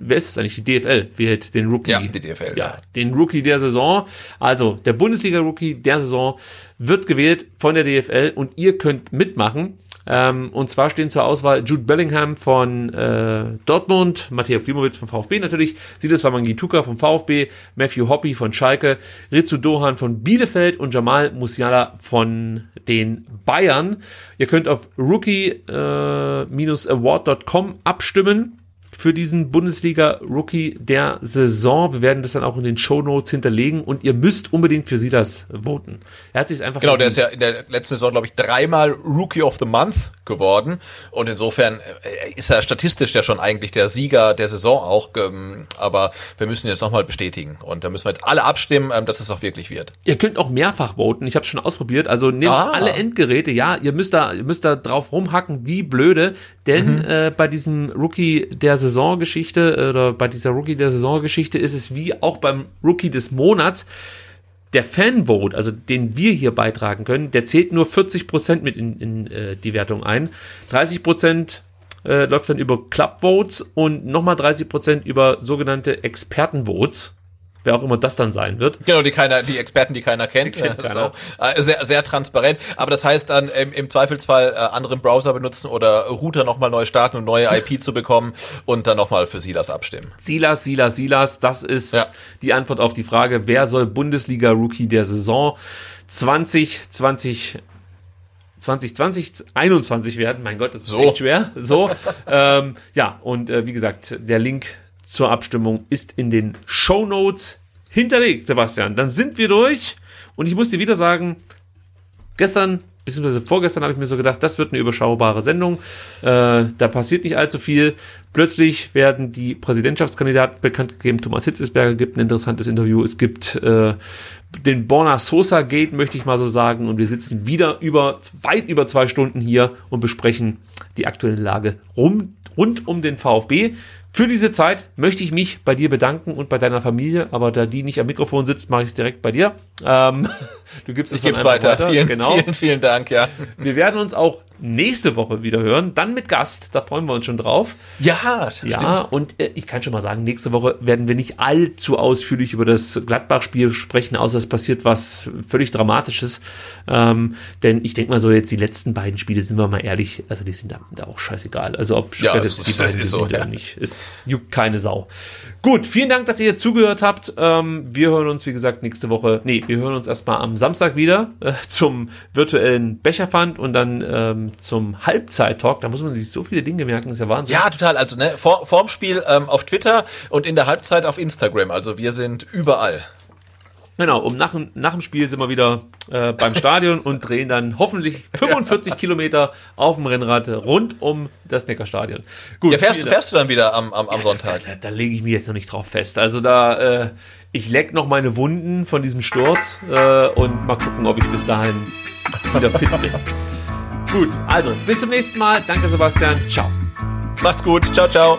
[SPEAKER 2] wer ist es eigentlich? Die DFL wählt den Rookie.
[SPEAKER 1] Ja, die DFL.
[SPEAKER 2] Ja, den Rookie der Saison. Also der Bundesliga-Rookie der Saison wird gewählt von der DFL und ihr könnt mitmachen. Ähm, und zwar stehen zur Auswahl Jude Bellingham von äh, Dortmund, Matthias Klimowitz vom VfB natürlich, Silas Wamangituka vom VfB, Matthew Hoppy von Schalke, Ritsu Dohan von Bielefeld und Jamal Musiala von den Bayern. Ihr könnt auf rookie-award.com abstimmen für diesen Bundesliga-Rookie der Saison. Wir werden das dann auch in den Show Notes hinterlegen und ihr müsst unbedingt für sie das voten.
[SPEAKER 1] Er hat sich einfach genau, der ist ja in der letzten Saison glaube ich dreimal Rookie of the Month geworden und insofern äh, ist er statistisch ja schon eigentlich der Sieger der Saison auch. Ähm, aber wir müssen jetzt nochmal bestätigen und da müssen wir jetzt alle abstimmen, ähm, dass es auch wirklich wird.
[SPEAKER 2] Ihr könnt auch mehrfach voten. Ich habe es schon ausprobiert. Also nehmt ah. alle Endgeräte. Ja, ihr müsst da, ihr müsst da drauf rumhacken, wie blöde, denn mhm. äh, bei diesem Rookie der Saison Saisongeschichte äh, oder bei dieser Rookie der Saisongeschichte ist es wie auch beim Rookie des Monats. Der Fanvote, also den wir hier beitragen können, der zählt nur 40% mit in, in äh, die Wertung ein. 30% äh, läuft dann über Clubvotes und nochmal 30% über sogenannte Expertenvotes wer auch immer das dann sein wird.
[SPEAKER 1] Genau, die keiner, die Experten, die keiner kennt. Die kennt keiner. So, äh, sehr, sehr transparent. Aber das heißt dann im, im Zweifelsfall äh, anderen Browser benutzen oder Router nochmal neu starten und neue IP zu bekommen und dann nochmal für Silas abstimmen.
[SPEAKER 2] Silas, Silas, Silas, das ist ja. die Antwort auf die Frage, wer soll Bundesliga-Rookie der Saison 2020 2020, 21 werden. Mein Gott, das ist so. echt schwer. So, ähm, ja, und äh, wie gesagt, der Link zur Abstimmung ist in den Show Notes hinterlegt, Sebastian. Dann sind wir durch und ich muss dir wieder sagen, gestern beziehungsweise vorgestern habe ich mir so gedacht, das wird eine überschaubare Sendung. Äh, da passiert nicht allzu viel. Plötzlich werden die Präsidentschaftskandidaten bekannt gegeben. Thomas Hitzesberger gibt ein interessantes Interview. Es gibt äh, den Borna Sosa Gate, möchte ich mal so sagen. Und wir sitzen wieder über weit über zwei Stunden hier und besprechen die aktuelle Lage rum, rund um den VfB. Für diese Zeit möchte ich mich bei dir bedanken und bei deiner Familie, aber da die nicht am Mikrofon sitzt, mache ich es direkt bei dir. Ähm, du gibst es
[SPEAKER 1] ich dann weiter. weiter.
[SPEAKER 2] Vielen, genau.
[SPEAKER 1] vielen, vielen Dank, ja.
[SPEAKER 2] Wir werden uns auch nächste Woche wieder hören, dann mit Gast, da freuen wir uns schon drauf.
[SPEAKER 1] Ja,
[SPEAKER 2] ja, stimmt. und äh, ich kann schon mal sagen, nächste Woche werden wir nicht allzu ausführlich über das Gladbach-Spiel sprechen, außer es passiert was völlig Dramatisches. Ähm, denn ich denke mal so, jetzt die letzten beiden Spiele, sind wir mal ehrlich, also die sind da auch scheißegal. Also ob
[SPEAKER 1] ja, jetzt die beiden ist so,
[SPEAKER 2] ja. oder nicht, es juckt keine Sau. Gut, vielen Dank, dass ihr zugehört habt. Ähm, wir hören uns, wie gesagt, nächste Woche, nee, wir hören uns erstmal am Samstag wieder äh, zum virtuellen Becherpfand und dann ähm, zum Halbzeit-Talk. Da muss man sich so viele Dinge merken, ist ja Wahnsinn.
[SPEAKER 1] Ja, total. Also ne, vor, vorm Spiel ähm, auf Twitter und in der Halbzeit auf Instagram. Also wir sind überall.
[SPEAKER 2] Genau, um nach, nach dem Spiel sind wir wieder äh, beim Stadion und drehen dann hoffentlich 45 Kilometer auf dem Rennrad rund um das Neckarstadion.
[SPEAKER 1] Gut, ja, fährst, fährst du dann wieder am, am, am Sonntag?
[SPEAKER 2] Da, da, da lege ich mich jetzt noch nicht drauf fest. Also da, äh, ich leck noch meine Wunden von diesem Sturz äh, und mal gucken, ob ich bis dahin wieder fit bin. Gut, also bis zum nächsten Mal. Danke, Sebastian. Ciao.
[SPEAKER 1] Macht's gut. Ciao, ciao.